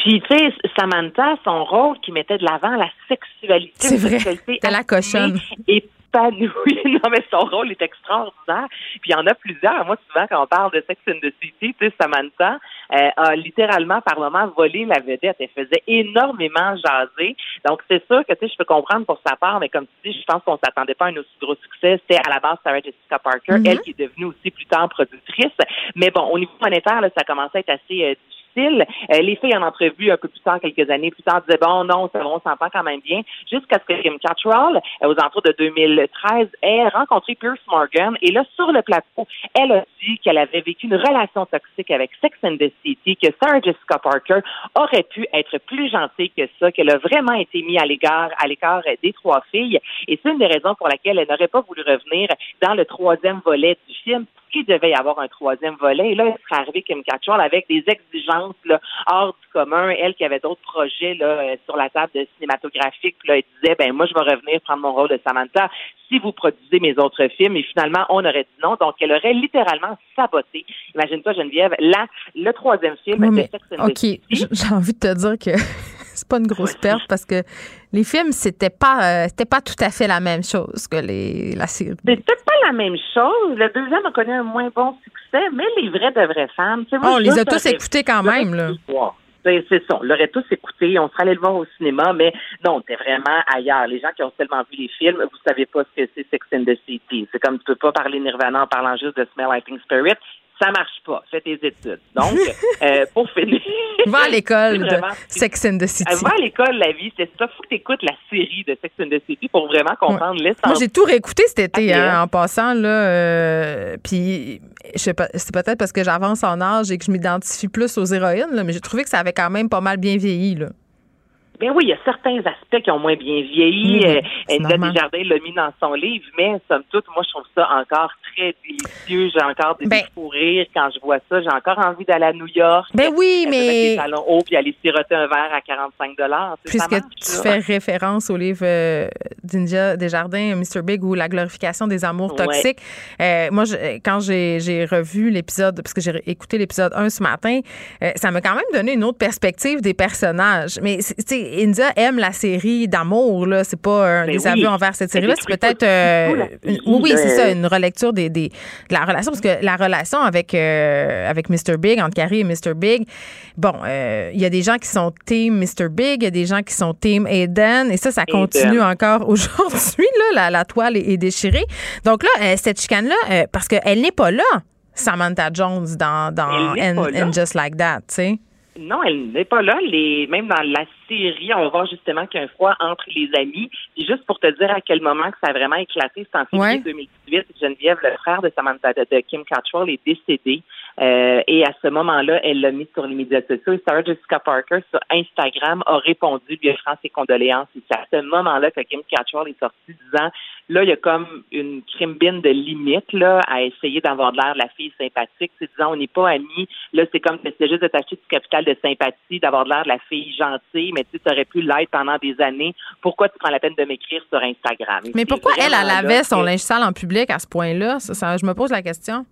Puis, tu sais, Samantha, son rôle qui mettait de l'avant la sexualité. C'est vrai. sexualité la cochonne. Épanouie. Non, mais son rôle est extraordinaire. Puis, il y en a plusieurs. Moi, souvent, quand on parle de Sex and the City, tu sais, Samantha euh, a littéralement, par moment, volé la vedette. Elle faisait énormément jaser. Donc, c'est sûr que, tu sais, je peux comprendre pour sa part, mais comme tu dis, je pense qu'on s'attendait pas à un aussi gros succès. C'était à la base Sarah Jessica Parker, Mhm. elle qui est devenue aussi plus tard productrice. Mais bon, au niveau monétaire, là, ça commençait à être assez euh, difficile. Euh, les filles en entrevue un peu plus tard, quelques années plus tard, disaient bon, non, ça on s'entend quand même bien. Jusqu'à ce que Kim Cattrall, euh, aux alentours de 2013, ait rencontré Pierce Morgan. Et là, sur le plateau, elle a dit qu'elle avait vécu une relation toxique avec Sex and the City, que Sarah Jessica Parker aurait pu être plus gentille que ça, qu'elle a vraiment été mise à l'égard, à l'écart des trois filles. Et c'est une des raisons pour laquelle elle n'aurait pas voulu revenir dans le troisième volet du film qu'il devait y avoir un troisième volet. Et là, elle serait arrivée Kim Cattrall avec des exigences là, hors du commun. Elle qui avait d'autres projets là, euh, sur la table de cinématographique. Puis là, elle disait, ben moi, je vais revenir prendre mon rôle de Samantha si vous produisez mes autres films. Et finalement, on aurait dit non. Donc, elle aurait littéralement saboté. Imagine-toi, Geneviève, là, le troisième film Oui, de mais, Sex and OK, j'ai envie de te dire que c'est pas une grosse perte parce que les films, c'était pas, euh, c'était pas tout à fait la même chose que les, la série. C'est peut-être pas la même chose. Le deuxième a connu un moins bon succès, mais les vrais de vraies femmes. moi, Oh, on les a tous écoutés quand même, là. C'est ça. On l'aurait tous écouté. On serait allé le voir au cinéma, mais non, t'es vraiment ailleurs. Les gens qui ont seulement vu les films, vous savez pas ce que c'est Sex and the City. C'est comme tu peux pas parler Nirvana en parlant juste de Smell Like Teen Spirit. Ça marche pas. Fais tes études. Donc, euh, pour finir. Va à l'école de Sex and the City. Euh, Va à l'école, la vie, c'est ça. Faut que t'écoutes la série de Sex and the City pour vraiment comprendre l'essence. Moi, j'ai tout réécouté cet été, hein, hein. en passant, là. euh, puis, je sais pas, c'est peut-être parce que j'avance en âge et que je m'identifie plus aux héroïnes, là, mais j'ai trouvé que ça avait quand même pas mal bien vieilli, là. Ben oui, il y a certains aspects qui ont moins bien vieilli. Mhm, Euh. Desjardins l'a mis dans son livre, mais somme toute, moi, je trouve ça encore très délicieux. J'ai encore des Ben- rires quand je vois ça. J'ai encore envie d'aller à New York. Ben oui, euh, mais- des talons hauts puis aller siroter un verre à 45 dollars. Puisque tu fais référence au livre euh, d'India Desjardins, Mr. Big, ou La glorification des amours Ouais. toxiques. Euh, moi, je- quand j'ai revu l'épisode, parce que j'ai écouté l'épisode 1 ce matin, euh, ça m'a quand même donné une autre perspective des personnages. Mais, tu sais, India aime la série d'amour, là. C'est pas un Ben désaveu oui. envers cette série-là. C'est peut-être. euh, une- oui, c'est ça, une relecture des, des- de la relation. Parce que la relation avec, euh, avec Mr. Big, entre Carrie et Mr. Big, bon, euh, il y a des gens qui sont team Mr. Big, il y a des gens qui sont team Aiden, et ça, ça Aiden. continue encore aujourd'hui. Là, la, la toile est, est déchirée. Donc là, euh, cette chicane-là, euh, parce qu'elle n'est pas là, Samantha Jones, dans, dans. And Just Like That, tu sais. Non, elle n'est pas là. Les, même dans la série, on va voir justement qu'il y a un froid entre les amis. Puis juste pour te dire à quel moment que ça a vraiment éclaté, c'est en février Ouais. 2018. Geneviève, le frère de Samantha, de, de Kim Cattrall, est décédé. Euh, et à ce moment-là, elle l'a mis sur les médias sociaux. Et Sarah Jessica Parker, sur Instagram, a répondu, lui offrant ses condoléances. Et c'est à ce moment-là que Kim Cattrall est sortie disant, là, il y a comme une crimbine de limite, là, à essayer d'avoir de l'air de la fille sympathique. C'est disant, on n'est pas amis. Là, c'est comme, c'est juste de t'acheter du capital de sympathie, d'avoir de l'air de la fille gentille, mais tu aurais pu l'être pendant des années. Pourquoi tu prends la peine de m'écrire sur Instagram? Mais pourquoi elle, elle vraiment là avait son linge sale en public à ce point-là? Ça, ça- je me pose la question.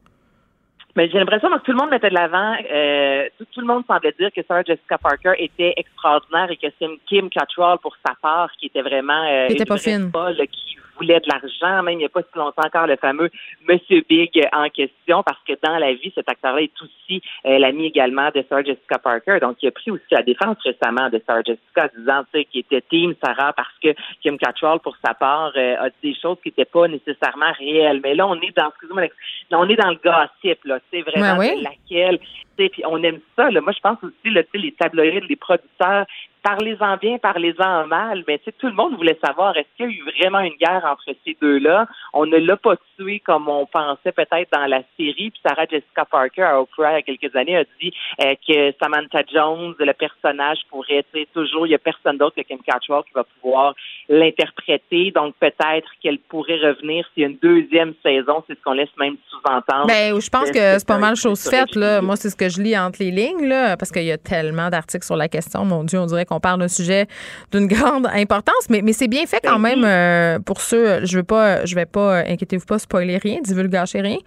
Mais j'ai l'impression que tout le monde mettait de l'avant. euh, tout, tout le monde semblait dire que Sarah Jessica Parker était extraordinaire et que c'est Kim Cattrall, pour sa part, qui était vraiment euh, Qui était pas fine. folle, qui voulait de l'argent. Même il n'y a pas si longtemps encore le fameux Monsieur Big en question, parce que dans la vie, cet acteur-là est aussi euh, l'ami également de Sarah Jessica Parker. Donc, il a pris aussi la défense récemment de Sarah Jessica, disant tu sais, qu'il était team Sarah parce que Kim Cattrall, pour sa part, euh, a dit des choses qui n'étaient pas nécessairement réelles. Mais là, on est dans, excusez-moi, on est dans le gossip, là. C'est vraiment Ouais, ouais. de laquelle, puis on aime ça, là. Moi, je pense aussi, là, les tabloïds, les producteurs, parlez-en bien, parlez-en mal, mais tu sais, tout le monde voulait savoir est-ce qu'il y a eu vraiment une guerre entre ces deux-là? On ne l'a pas tué comme on pensait peut-être dans la série. Puis Sarah Jessica Parker à Oprah il y a quelques années a dit euh, que Samantha Jones, le personnage, pourrait, tu sais, toujours, il n'y a personne d'autre que Kim Cattrall qui va pouvoir l'interpréter. Donc peut-être qu'elle pourrait revenir s'il y a une deuxième saison, c'est ce qu'on laisse même sous-entendre. Ben, je pense que c'est pas mal chose faite. Là. Moi, c'est ce que je lis entre les lignes, là, parce qu'il y a tellement d'articles sur la question. Mon Dieu, on dirait qu'on parle d'un sujet d'une grande importance, mais, mais c'est bien fait quand Ben même euh, pour ceux. Je veux pas, je vais pas, euh, inquiétez-vous pas, spoiler rien, divulgacher rien.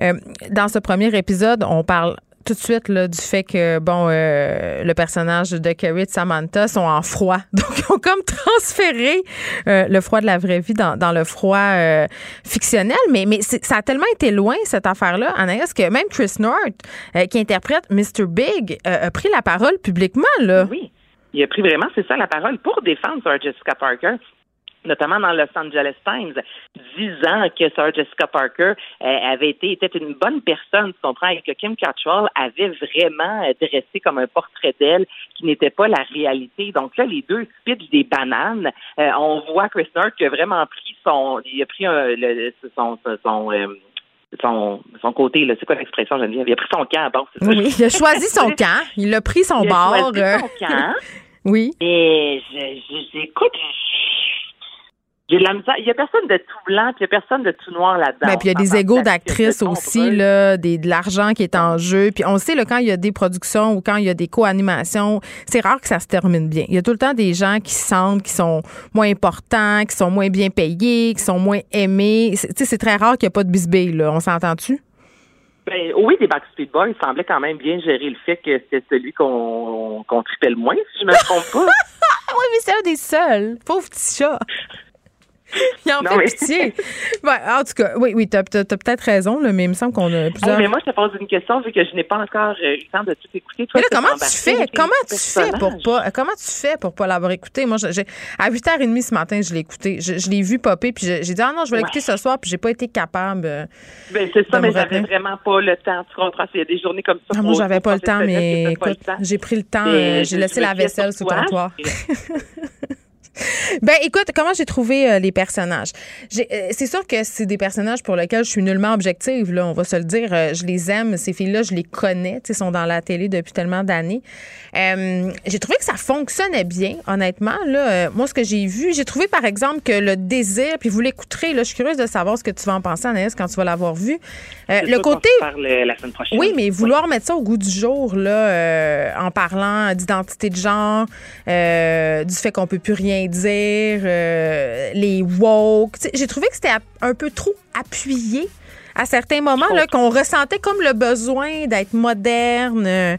Euh, dans ce premier épisode, on parle tout de suite là, du fait que bon euh, le personnage de Carrie et Samantha sont en froid donc ils ont comme transféré euh, le froid de la vraie vie dans, dans le froid euh, fictionnel mais mais ça a tellement été loin cette affaire là Anaïs que même Chris North euh, qui interprète Mr Big euh, a pris la parole publiquement là Oui. Il a pris vraiment, c'est ça, la parole pour défendre Sarah Jessica Parker notamment dans Los Angeles Times, disant que Sarah Jessica Parker euh, avait été était une bonne personne, tu comprends, et que Kim Cattrall avait vraiment euh, dressé comme un portrait d'elle qui n'était pas la réalité. Donc là, les deux pitchent des bananes. Euh, on voit Chris North qui a vraiment pris son, il a pris un, le, son, son, son, euh, son, son côté, là. c'est quoi l'expression, Geneviève? Il a pris son camp, bon, ça? oui il a choisi son camp il a pris son Il a bord choisi euh, son camp. oui Et je, je, j'écoute, j'ai de la misère. Il y a personne de tout blanc, puis il y a personne de tout noir là-dedans. Ben, puis il y a des égaux d'actrices aussi, là, des, de l'argent qui est en jeu. Puis on sait, là, quand il y a des productions ou quand il y a des co-animations, c'est rare que ça se termine bien. Il y a tout le temps des gens qui sentent qui sont moins importants, qui sont moins bien payés, qui sont moins aimés. C'est- Tu sais, c'est très rare qu'il n'y ait pas de bisbille, là. On s'entend-tu? Ben, oui, des Backstreet Boys semblaient quand même bien gérer le fait que c'était celui qu'on qu'on tripait le moins, si je me trompe pas. oui, mais c'est un des seuls. Pauvre petit chat. Il en Non, fait mais- pitié. Ouais, en tout cas, oui, oui, t'as, t'as- t'as peut-être raison, là, mais il me semble qu'on a plusieurs... Mais moi, je te pose une question, vu que je n'ai pas encore euh, eu le temps de tout écouter. Toi, Mais là, comment tu fais? Comment tu fais pour pas, comment tu fais pour pas l'avoir écouté? Moi, j'ai, à 8h30 ce matin, je l'ai écouté. Je, je l'ai vu popper, puis j'ai dit, ah non, je vais l'écouter ce soir, puis j'ai pas été capable. euh, Ben, c'est ça, mais j'avais vraiment pas le temps. Tu comprends? Il y a des journées comme ça. Ah, moi, j'avais pas le temps, mais écoute, j'ai pris le temps, euh, j'ai je- laissé je la vaisselle sur le toi. comptoir. Ben écoute, comment j'ai trouvé euh, les personnages? Euh, c'est sûr que c'est des personnages pour lesquels je suis nullement objective, là, on va se le dire. Euh, je les aime, ces filles-là, je les connais, sais, sont dans la télé depuis tellement d'années. J'ai trouvé que ça fonctionnait bien, honnêtement. Là, moi, ce que j'ai vu, j'ai trouvé par exemple que le désir, puis vous l'écouterez, là, je suis curieuse de savoir ce que tu vas en penser, Anaïs, quand tu vas l'avoir vu. Le côté parle, la semaine prochaine? oui, mais vouloir mettre ça au goût du jour, là, en parlant d'identité de genre, du fait qu'on peut plus rien dire, euh, les woke. J'ai trouvé que c'était un peu trop appuyé à certains moments, là, qu'on ressentait comme le besoin d'être moderne, euh,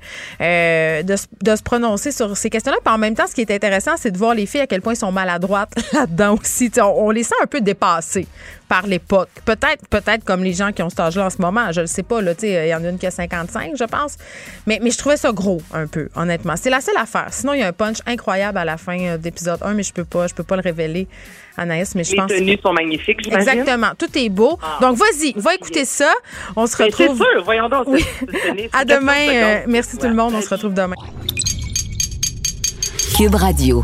de, de se prononcer sur ces questions-là. Puis en même temps, ce qui est intéressant, c'est de voir les filles à quel point elles sont maladroites là-dedans aussi. On, on les sent un peu dépassées par l'époque. Peut-être peut-être comme les gens qui ont cet âge-là en ce moment. Je le sais pas. Il y en a une qui a 55, je pense. Mais, mais je trouvais ça gros, un peu, honnêtement. C'est la seule affaire. Sinon, il y a un punch incroyable à la fin euh, d'épisode 1, mais je peux pas, je peux pas le révéler, Anaïs. Mais je Les pense tenues sont magnifiques, j'imagine. Exactement. Tout est beau. Ah. Donc, vas-y, va écouter ça. On se Ben, c'est retrouve. sûr, voyons donc, Oui. À demain. euh, merci tout le monde. On se retrouve demain. Cube Radio.